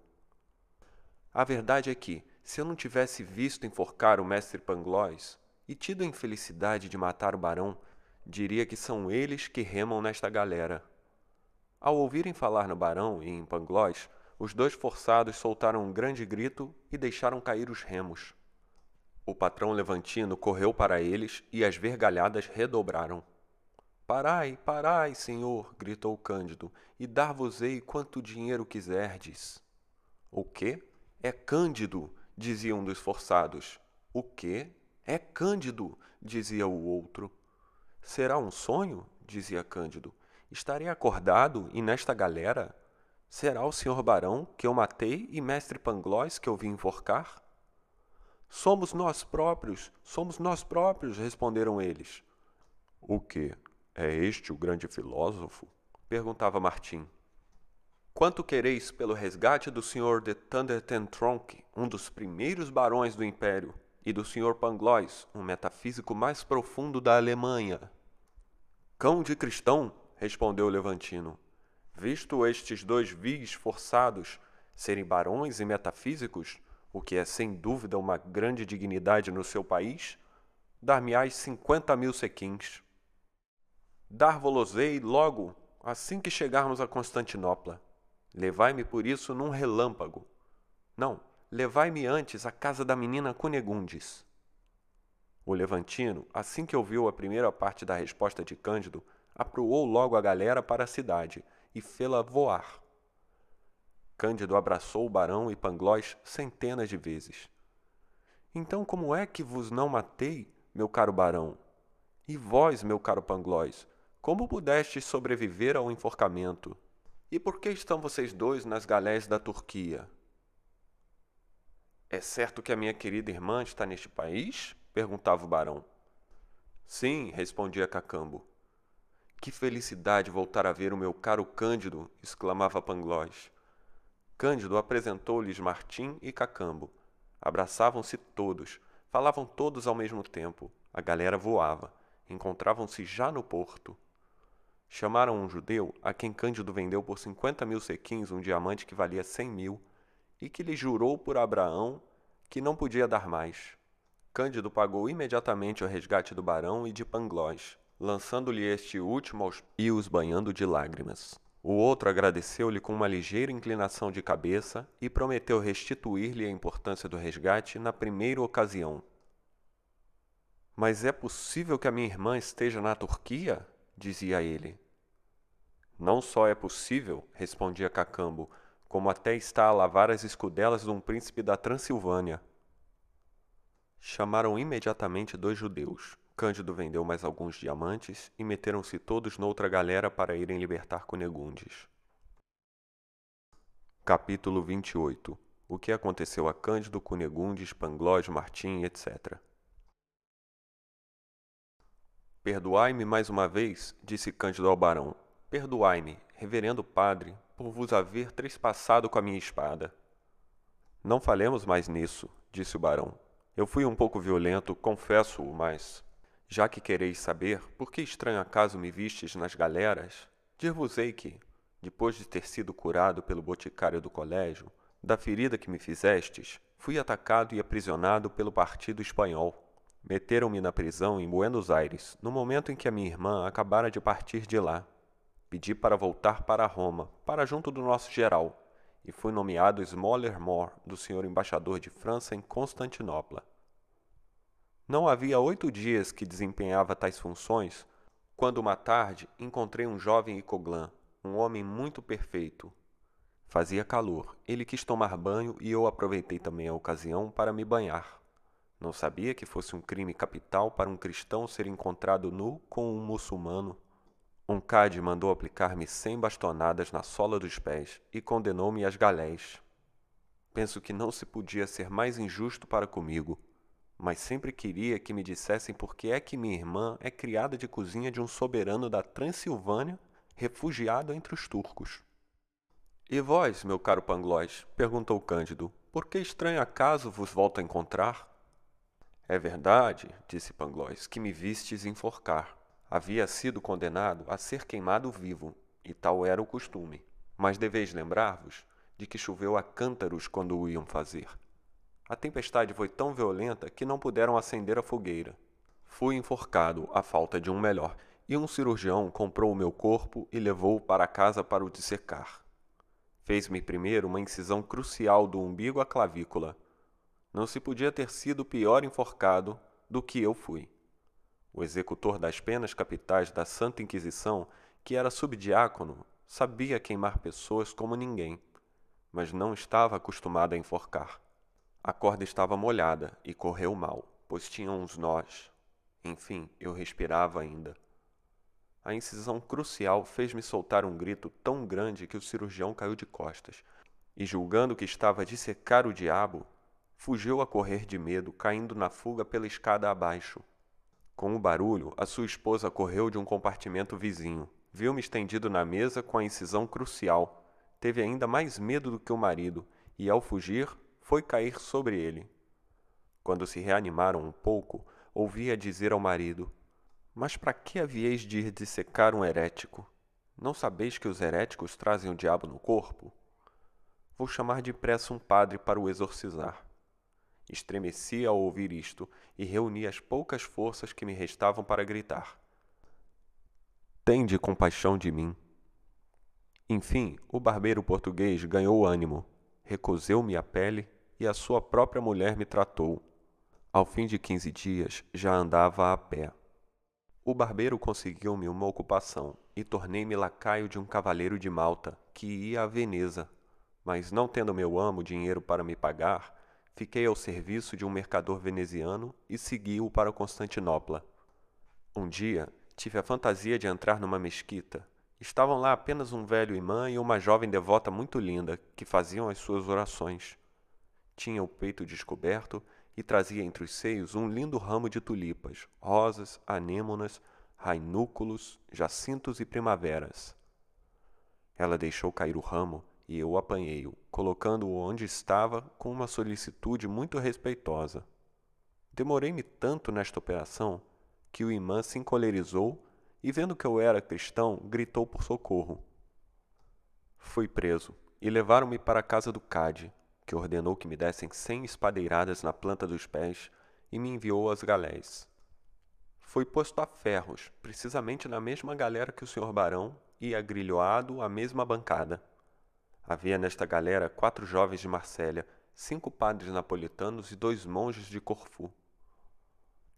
A verdade é que, se eu não tivesse visto enforcar o mestre Panglós e tido a infelicidade de matar o barão, diria que são eles que remam nesta galera. Ao ouvirem falar no barão e em Panglós, os dois forçados soltaram um grande grito e deixaram cair os remos. O patrão levantino correu para eles e as vergalhadas redobraram. Parai, parai, senhor, gritou Cândido, e dar-vos-ei quanto dinheiro quiserdes. O quê? É Cândido, dizia um dos forçados. O quê? É Cândido, dizia o outro. Será um sonho? dizia Cândido. Estarei acordado e nesta galera? Será o senhor barão que eu matei e mestre Panglós que eu vim enforcar? Somos nós próprios, somos nós próprios, responderam eles. O que? É este o grande filósofo? perguntava Martim. Quanto quereis pelo resgate do Sr. de Thundertentronck, um dos primeiros barões do Império, e do Sr. Pangloss, um metafísico mais profundo da Alemanha? Cão de cristão, respondeu o Levantino. Visto estes dois vis forçados serem barões e metafísicos, o que é sem dúvida uma grande dignidade no seu país, dar-me-ás cinquenta mil sequins. Dar-vo-losei logo, assim que chegarmos a Constantinopla. Levai-me por isso num relâmpago. Não, levai-me antes à casa da menina Cunegundes. O Levantino, assim que ouviu a primeira parte da resposta de Cândido, aproou logo a galera para a cidade e fê-la voar. Cândido abraçou o barão e Pangloss centenas de vezes. Então como é que vos não matei, meu caro barão? E vós, meu caro Pangloss, como pudestes sobreviver ao enforcamento? E por que estão vocês dois nas galés da Turquia? É certo que a minha querida irmã está neste país? perguntava o barão. Sim, respondia Cacambo. Que felicidade voltar a ver o meu caro Cândido! exclamava Pangloss. Cândido apresentou-lhes Martim e Cacambo. Abraçavam-se todos, falavam todos ao mesmo tempo. A galera voava. Encontravam-se já no porto. Chamaram um judeu a quem Cândido vendeu por cinquenta mil sequins um diamante que valia cem mil e que lhe jurou por Abraão que não podia dar mais. Cândido pagou imediatamente o resgate do barão e de Pangloss, lançando-lhe este último aos... e os banhando de lágrimas. O outro agradeceu-lhe com uma ligeira inclinação de cabeça e prometeu restituir-lhe a importância do resgate na primeira ocasião. Mas é possível que a minha irmã esteja na Turquia? Dizia ele. Não só é possível, respondia Cacambo, como até está a lavar as escudelas de um príncipe da Transilvânia. Chamaram imediatamente dois judeus, Cândido vendeu mais alguns diamantes e meteram-se todos noutra galera para irem libertar Cunegundes. Capítulo 28 O que aconteceu a Cândido, Cunegundes, Pangloss, Martim, etc. Perdoai-me mais uma vez, disse Cândido ao barão. Perdoai-me, reverendo padre, por vos haver trespassado com a minha espada. Não falemos mais nisso, disse o barão. Eu fui um pouco violento, confesso-o, mas já que quereis saber por que estranho acaso me vistes nas galeras, dir-vos-ei que, depois de ter sido curado pelo boticário do colégio, da ferida que me fizestes, fui atacado e aprisionado pelo partido espanhol. Meteram-me na prisão em Buenos Aires, no momento em que a minha irmã acabara de partir de lá. Pedi para voltar para Roma, para junto do nosso geral, e fui nomeado Smoller More do senhor embaixador de França em Constantinopla. Não havia oito dias que desempenhava tais funções, quando uma tarde encontrei um jovem Icoglan, um homem muito perfeito. Fazia calor, ele quis tomar banho e eu aproveitei também a ocasião para me banhar. Não sabia que fosse um crime capital para um cristão ser encontrado nu com um muçulmano. Um cade mandou aplicar-me cem bastonadas na sola dos pés e condenou-me às galés. Penso que não se podia ser mais injusto para comigo mas sempre queria que me dissessem por que é que minha irmã é criada de cozinha de um soberano da Transilvânia, refugiado entre os turcos. E vós, meu caro Pangloss, perguntou Cândido, por que estranho acaso vos volto a encontrar? É verdade, disse Pangloss, que me vistes enforcar. Havia sido condenado a ser queimado vivo, e tal era o costume. Mas deveis lembrar-vos de que choveu a cântaros quando o iam fazer. A tempestade foi tão violenta que não puderam acender a fogueira. Fui enforcado, à falta de um melhor, e um cirurgião comprou o meu corpo e levou-o para casa para o dissecar. Fez-me primeiro uma incisão crucial do umbigo à clavícula. Não se podia ter sido pior enforcado do que eu fui. O executor das penas capitais da Santa Inquisição, que era subdiácono, sabia queimar pessoas como ninguém, mas não estava acostumado a enforcar. A corda estava molhada e correu mal, pois tinha uns nós. Enfim, eu respirava ainda. A incisão crucial fez-me soltar um grito tão grande que o cirurgião caiu de costas, e julgando que estava a dissecar o diabo, fugiu a correr de medo, caindo na fuga pela escada abaixo. Com o barulho, a sua esposa correu de um compartimento vizinho. Viu-me estendido na mesa com a incisão crucial. Teve ainda mais medo do que o marido e, ao fugir, foi cair sobre ele. Quando se reanimaram um pouco, ouvia dizer ao marido: Mas para que havieis de ir dissecar um herético? Não sabeis que os heréticos trazem o diabo no corpo? Vou chamar depressa um padre para o exorcizar. Estremeci ao ouvir isto e reuni as poucas forças que me restavam para gritar: Tende compaixão de mim. Enfim, o barbeiro português ganhou ânimo, recuseu-me a pele e a sua própria mulher me tratou. Ao fim de quinze dias já andava a pé. O barbeiro conseguiu-me uma ocupação e tornei-me lacaio de um cavaleiro de Malta que ia a Veneza, mas não tendo meu amo dinheiro para me pagar, Fiquei ao serviço de um mercador veneziano e segui-o para Constantinopla. Um dia, tive a fantasia de entrar numa mesquita. Estavam lá apenas um velho imã e uma jovem devota muito linda, que faziam as suas orações. Tinha o peito descoberto e trazia entre os seios um lindo ramo de tulipas, rosas, anêmonas, rainúculos, jacintos e primaveras. Ela deixou cair o ramo e eu apanhei-o, colocando-o onde estava com uma solicitude muito respeitosa. Demorei-me tanto nesta operação que o imã se encolerizou e, vendo que eu era cristão, gritou por socorro. Fui preso e levaram-me para a casa do Cade, que ordenou que me dessem cem espadeiradas na planta dos pés e me enviou às galés. Fui posto a ferros, precisamente na mesma galera que o senhor barão, e agrilhoado à mesma bancada. Havia nesta galera quatro jovens de Marsella, cinco padres napolitanos e dois monges de Corfu,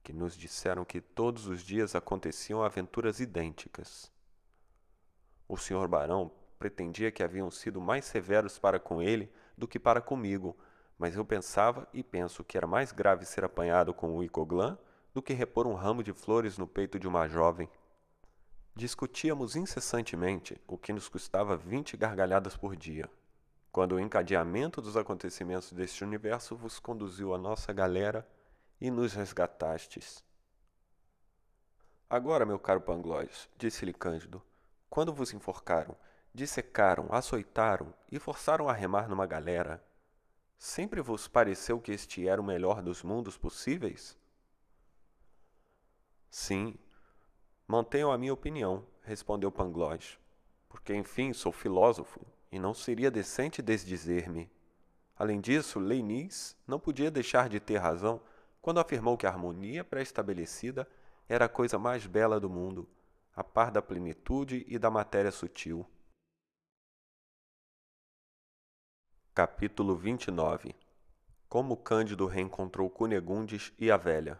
que nos disseram que todos os dias aconteciam aventuras idênticas. O senhor barão pretendia que haviam sido mais severos para com ele do que para comigo, mas eu pensava e penso que era mais grave ser apanhado com o Icoglan do que repor um ramo de flores no peito de uma jovem. Discutíamos incessantemente, o que nos custava vinte gargalhadas por dia, quando o encadeamento dos acontecimentos deste universo vos conduziu à nossa galera e nos resgatastes. Agora, meu caro Pangloss, disse-lhe Cândido, quando vos enforcaram, dissecaram, açoitaram e forçaram a remar numa galera, sempre vos pareceu que este era o melhor dos mundos possíveis? Sim, Mantenho a minha opinião, respondeu Pangloss, porque enfim sou filósofo e não seria decente desdizer-me. Além disso, Leibniz não podia deixar de ter razão quando afirmou que a harmonia pré-estabelecida era a coisa mais bela do mundo, a par da plenitude e da matéria sutil. Capítulo 29 Como Cândido reencontrou Cunegundes e a velha.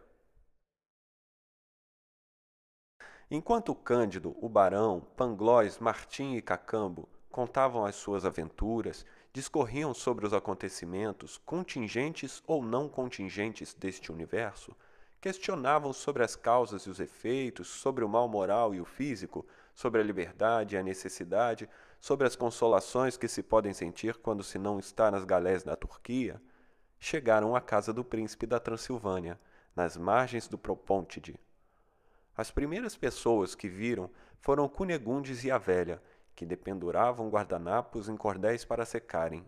Enquanto Cândido, o Barão, Pangloss, Martim e Cacambo contavam as suas aventuras, discorriam sobre os acontecimentos, contingentes ou não contingentes deste universo, questionavam sobre as causas e os efeitos, sobre o mal moral e o físico, sobre a liberdade e a necessidade, sobre as consolações que se podem sentir quando se não está nas galés da Turquia, chegaram à casa do príncipe da Transilvânia, nas margens do Propôntide. As primeiras pessoas que viram foram Cunegundes e a velha, que dependuravam guardanapos em cordéis para secarem.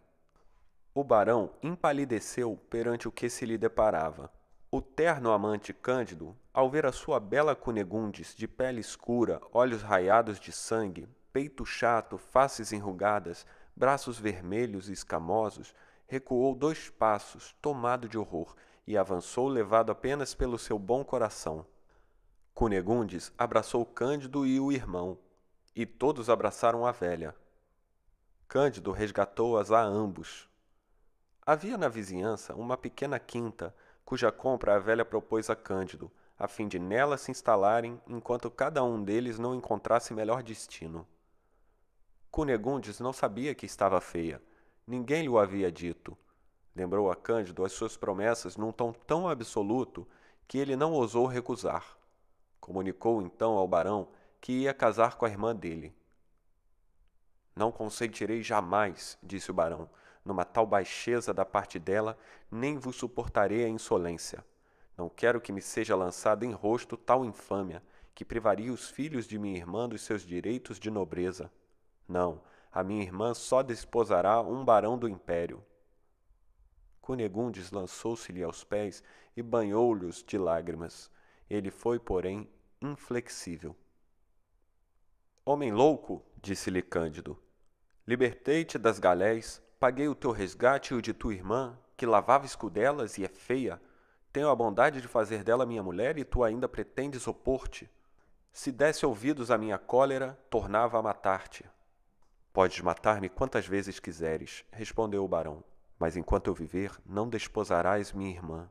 O barão empalideceu perante o que se lhe deparava. O terno amante Cândido, ao ver a sua bela Cunegundes de pele escura, olhos raiados de sangue, peito chato, faces enrugadas, braços vermelhos e escamosos, recuou dois passos, tomado de horror, e avançou levado apenas pelo seu bom coração. Cunegundes abraçou Cândido e o irmão, e todos abraçaram a velha. Cândido resgatou-as a ambos. Havia na vizinhança uma pequena quinta, cuja compra a velha propôs a Cândido, a fim de nela se instalarem enquanto cada um deles não encontrasse melhor destino. Cunegundes não sabia que estava feia. Ninguém lhe havia dito. Lembrou a Cândido as suas promessas num tom tão absoluto que ele não ousou recusar. Comunicou então ao barão que ia casar com a irmã dele. Não consentirei jamais, disse o barão, numa tal baixeza da parte dela, nem vos suportarei a insolência. Não quero que me seja lançada em rosto tal infâmia, que privaria os filhos de minha irmã dos seus direitos de nobreza. Não, a minha irmã só desposará um barão do império. Cunegundes lançou-se-lhe aos pés e banhou-lhes de lágrimas. Ele foi, porém, inflexível. Homem louco, disse-lhe Cândido, libertei-te das galés, paguei o teu resgate e o de tua irmã, que lavava escudelas e é feia. Tenho a bondade de fazer dela minha mulher e tu ainda pretendes opor-te. Se desse ouvidos à minha cólera, tornava a matar-te. Podes matar-me quantas vezes quiseres, respondeu o barão, mas enquanto eu viver, não desposarás minha irmã.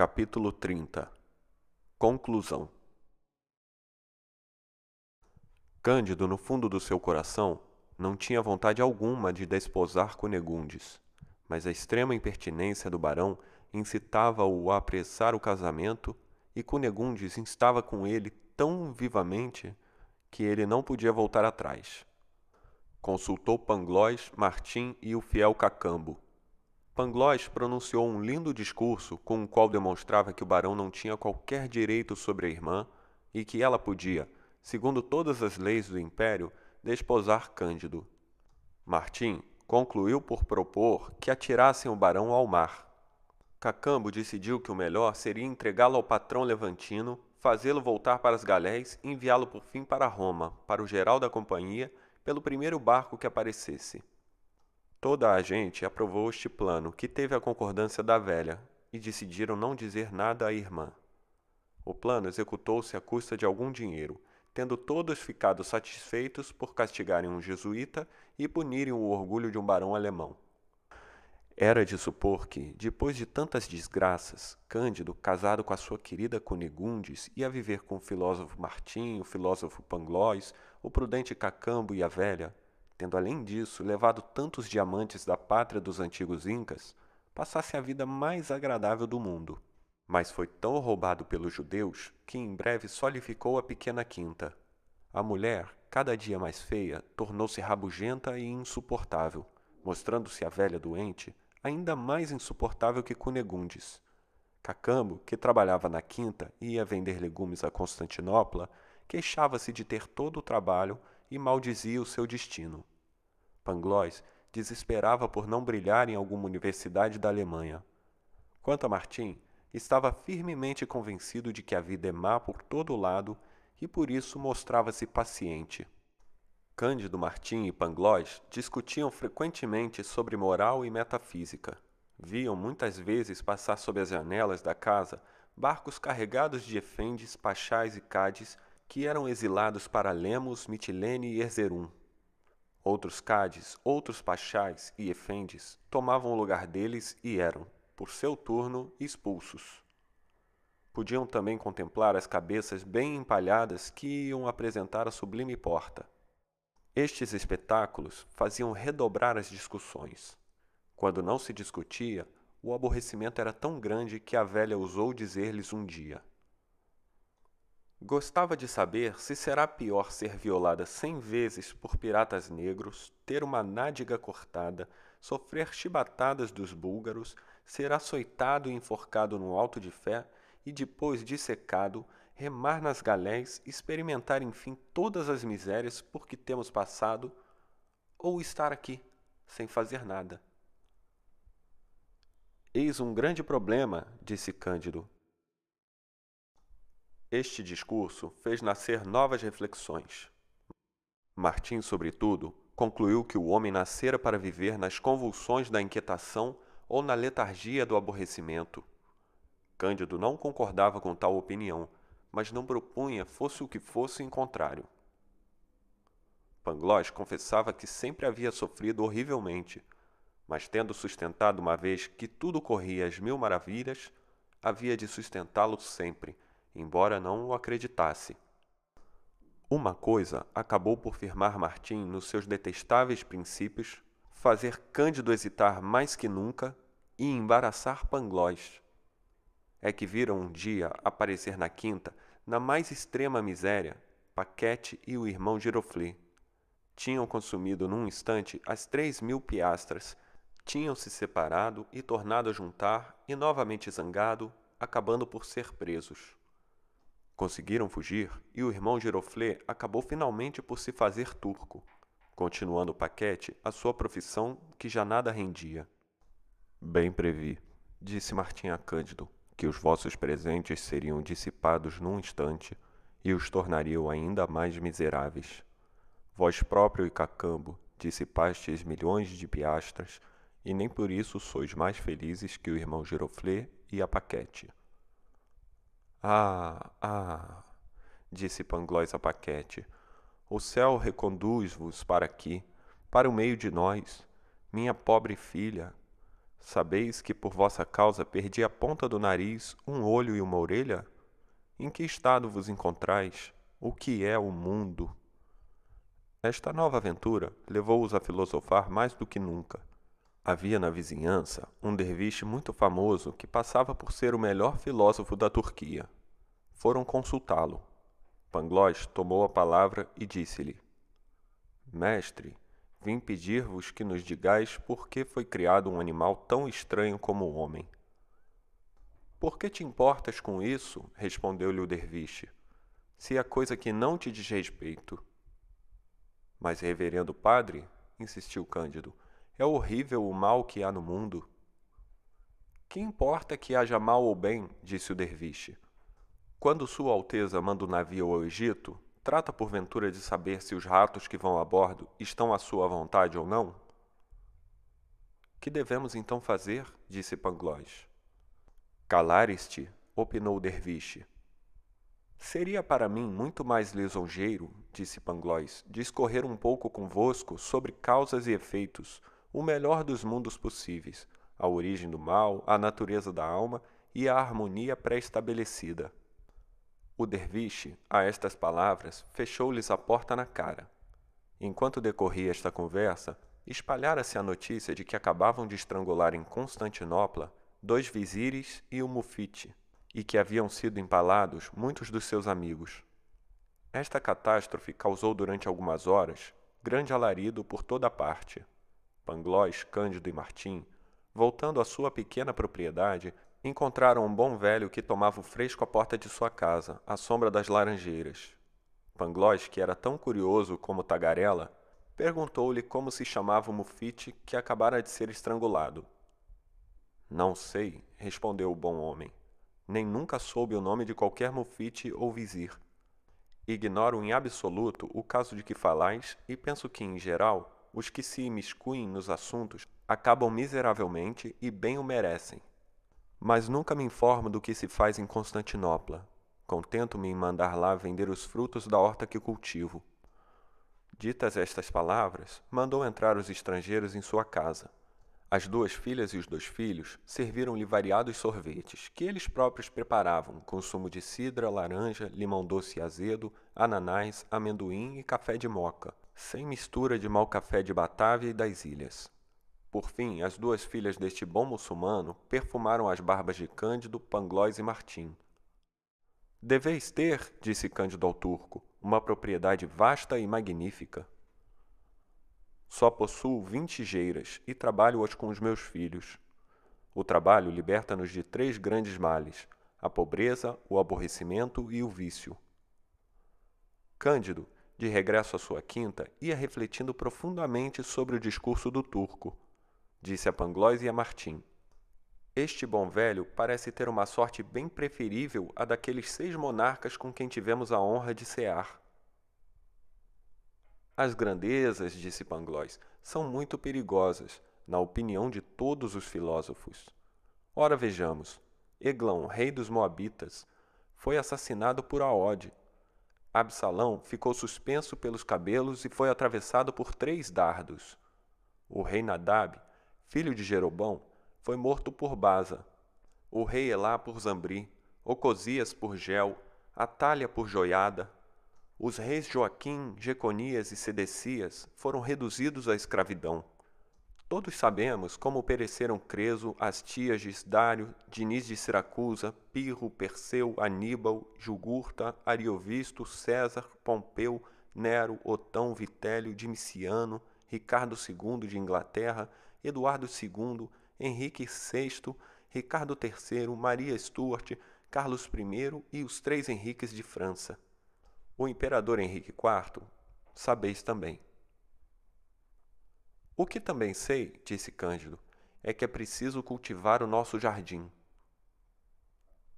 Capítulo 30 Conclusão Cândido, no fundo do seu coração, não tinha vontade alguma de desposar Cunegundes, mas a extrema impertinência do barão incitava-o a apressar o casamento e Cunegundes instava com ele tão vivamente que ele não podia voltar atrás. Consultou Panglós, Martim e o fiel Cacambo. Panglós pronunciou um lindo discurso com o qual demonstrava que o barão não tinha qualquer direito sobre a irmã e que ela podia, segundo todas as leis do império, desposar Cândido. Martim concluiu por propor que atirassem o barão ao mar. Cacambo decidiu que o melhor seria entregá-lo ao patrão levantino fazê-lo voltar para as galés e enviá-lo por fim para Roma, para o geral da companhia, pelo primeiro barco que aparecesse. Toda a gente aprovou este plano, que teve a concordância da velha, e decidiram não dizer nada à irmã. O plano executou-se à custa de algum dinheiro, tendo todos ficado satisfeitos por castigarem um jesuíta e punirem o orgulho de um barão alemão. Era de supor que, depois de tantas desgraças, Cândido, casado com a sua querida Cunegundes, ia viver com o filósofo Martim, o filósofo Panglós, o prudente Cacambo e a velha, tendo além disso levado tantos diamantes da pátria dos antigos incas, passasse a vida mais agradável do mundo. Mas foi tão roubado pelos judeus que em breve só lhe ficou a pequena quinta. A mulher, cada dia mais feia, tornou-se rabugenta e insuportável, mostrando-se a velha doente, ainda mais insuportável que Cunegundes. Cacambo, que trabalhava na quinta e ia vender legumes a Constantinopla, queixava-se de ter todo o trabalho e maldizia o seu destino. Pangloss desesperava por não brilhar em alguma universidade da Alemanha. Quanto a Martim, estava firmemente convencido de que a vida é má por todo lado e por isso mostrava-se paciente. Cândido Martim e Pangloss discutiam frequentemente sobre moral e metafísica. Viam muitas vezes passar sob as janelas da casa barcos carregados de efendes, pachais e cades que eram exilados para Lemos, Mitilene e Erzerum. Outros cades, outros pachais e efendes tomavam o lugar deles e eram, por seu turno, expulsos. Podiam também contemplar as cabeças bem empalhadas que iam apresentar a sublime porta. Estes espetáculos faziam redobrar as discussões. Quando não se discutia, o aborrecimento era tão grande que a velha ousou dizer-lhes um dia: Gostava de saber se será pior ser violada cem vezes por piratas negros, ter uma nádega cortada, sofrer chibatadas dos búlgaros, ser açoitado e enforcado no alto de fé e depois dissecado, remar nas galés, experimentar enfim todas as misérias por que temos passado, ou estar aqui, sem fazer nada. Eis um grande problema, disse Cândido. Este discurso fez nascer novas reflexões. Martim, sobretudo, concluiu que o homem nascera para viver nas convulsões da inquietação ou na letargia do aborrecimento. Cândido não concordava com tal opinião mas não propunha, fosse o que fosse, em contrário. Pangloss confessava que sempre havia sofrido horrivelmente, mas tendo sustentado uma vez que tudo corria às mil maravilhas, havia de sustentá-lo sempre, embora não o acreditasse. Uma coisa acabou por firmar Martim nos seus detestáveis princípios, fazer Cândido hesitar mais que nunca e embaraçar Pangloss é que viram um dia aparecer na quinta, na mais extrema miséria, Paquete e o irmão Giroflé. tinham consumido num instante as três mil piastras, tinham se separado e tornado a juntar, e novamente zangado, acabando por ser presos. Conseguiram fugir e o irmão Giroflé acabou finalmente por se fazer turco, continuando o paquete a sua profissão que já nada rendia. Bem previ, disse Martim a Cândido, que os vossos presentes seriam dissipados num instante e os tornariam ainda mais miseráveis. Vós próprio e Cacambo dissipastes milhões de piastras, e nem por isso sois mais felizes que o irmão Giroflé e a Paquete. Ah, ah, disse Panglois a Paquete, o céu reconduz-vos para aqui, para o meio de nós, minha pobre filha. Sabeis que por vossa causa perdi a ponta do nariz, um olho e uma orelha? Em que estado vos encontrais? O que é o mundo? Esta nova aventura levou-os a filosofar mais do que nunca. Havia na vizinhança um derviche muito famoso que passava por ser o melhor filósofo da Turquia. Foram consultá-lo. Pangloss tomou a palavra e disse-lhe: Mestre, vim pedir-vos que nos digais por que foi criado um animal tão estranho como o homem. Por que te importas com isso? respondeu-lhe o derviche. Se é coisa que não te diz respeito. Mas, reverendo padre, insistiu Cândido, é horrível o mal que há no mundo. Que importa que haja mal ou bem, disse o derviche. Quando Sua Alteza manda o um navio ao Egito, trata porventura de saber se os ratos que vão a bordo estão à sua vontade ou não? Que devemos então fazer? disse Pangloss. Calar-te, opinou o derviche. Seria para mim muito mais lisonjeiro, disse Pangloss, discorrer um pouco convosco sobre causas e efeitos, o melhor dos mundos possíveis, a origem do mal, a natureza da alma e a harmonia pré-estabelecida. O derviche, a estas palavras, fechou-lhes a porta na cara. Enquanto decorria esta conversa, espalhara-se a notícia de que acabavam de estrangular em Constantinopla dois vizires e um mufite, e que haviam sido empalados muitos dos seus amigos. Esta catástrofe causou durante algumas horas grande alarido por toda a parte. Pangloss, Cândido e Martim, voltando à sua pequena propriedade, encontraram um bom velho que tomava o fresco à porta de sua casa, à sombra das laranjeiras. Pangloss, que era tão curioso como tagarela, perguntou-lhe como se chamava o mufite que acabara de ser estrangulado. Não sei, respondeu o bom homem nem nunca soube o nome de qualquer mufite ou vizir. Ignoro em absoluto o caso de que falais e penso que, em geral, os que se imiscuem nos assuntos acabam miseravelmente e bem o merecem. Mas nunca me informo do que se faz em Constantinopla. Contento-me em mandar lá vender os frutos da horta que cultivo. Ditas estas palavras, mandou entrar os estrangeiros em sua casa. As duas filhas e os dois filhos serviram-lhe variados sorvetes, que eles próprios preparavam, com sumo de cidra, laranja, limão doce e azedo, ananás, amendoim e café de moca, sem mistura de mau café de Batávia e das ilhas. Por fim, as duas filhas deste bom muçulmano perfumaram as barbas de Cândido, Pangloss e Martim. Deveis ter, disse Cândido ao turco, uma propriedade vasta e magnífica. Só possuo vinte geiras e trabalho-as com os meus filhos. O trabalho liberta-nos de três grandes males: a pobreza, o aborrecimento e o vício. Cândido, de regresso à sua quinta, ia refletindo profundamente sobre o discurso do turco. Disse a Pangloss e a Martim: Este bom velho parece ter uma sorte bem preferível à daqueles seis monarcas com quem tivemos a honra de cear. As grandezas, disse Pangloss, são muito perigosas, na opinião de todos os filósofos. Ora vejamos, Eglão, rei dos Moabitas, foi assassinado por Aode. Absalão ficou suspenso pelos cabelos e foi atravessado por três dardos. O rei Nadab, filho de Jerobão, foi morto por Baza. O rei Elá por Zambri, Ocosias por Gel, Atalha por Joiada, os reis Joaquim, Jeconias e Sedecias foram reduzidos à escravidão. Todos sabemos como pereceram Creso, Astiages, Dário, Diniz de Siracusa, Pirro, Perseu, Aníbal, Jugurta, Ariovisto, César, Pompeu, Nero, Otão, Vitélio, Dimiciano, Ricardo II de Inglaterra, Eduardo II, Henrique VI, Ricardo III, Maria Stuart, Carlos I e os três Henriques de França. O imperador Henrique IV, sabeis também. O que também sei, disse Cândido, é que é preciso cultivar o nosso jardim.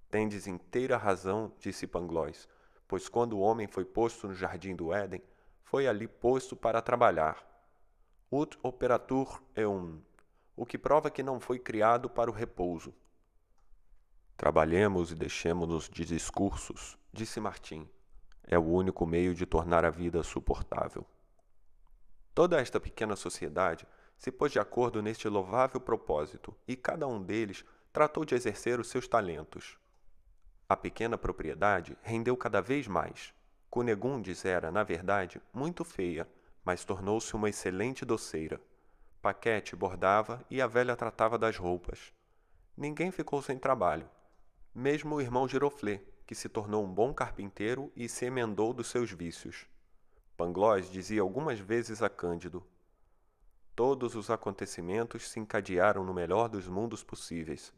Tendes inteira razão, disse Pangloss, pois quando o homem foi posto no jardim do Éden, foi ali posto para trabalhar. Ut operatur eum, o que prova que não foi criado para o repouso. Trabalhemos e deixemos-nos de discursos, disse Martim. É o único meio de tornar a vida suportável. Toda esta pequena sociedade se pôs de acordo neste louvável propósito e cada um deles tratou de exercer os seus talentos. A pequena propriedade rendeu cada vez mais. Cunegundes era, na verdade, muito feia, mas tornou-se uma excelente doceira. Paquete bordava e a velha tratava das roupas. Ninguém ficou sem trabalho. Mesmo o irmão Giroflé, que se tornou um bom carpinteiro e se emendou dos seus vícios. Pangloss dizia algumas vezes a Cândido: Todos os acontecimentos se encadearam no melhor dos mundos possíveis,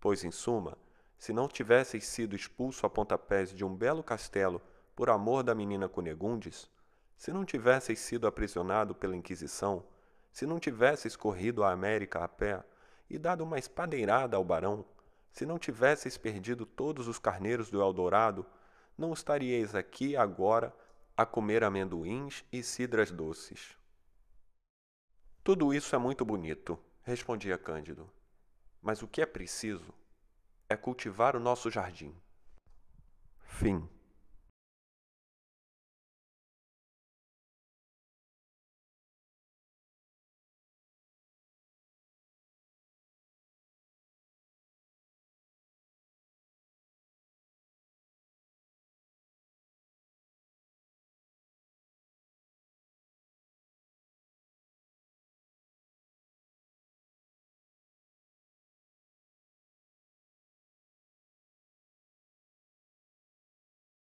pois, em suma, se não tivesseis sido expulso a pontapés de um belo castelo por amor da menina Cunegundes, se não tivesseis sido aprisionado pela Inquisição, se não tivesseis corrido à América a pé e dado uma espadeirada ao barão, se não tivesseis perdido todos os carneiros do Eldorado, não estaríeis aqui agora a comer amendoins e cidras doces. Tudo isso é muito bonito, respondia Cândido. Mas o que é preciso é cultivar o nosso jardim. Fim.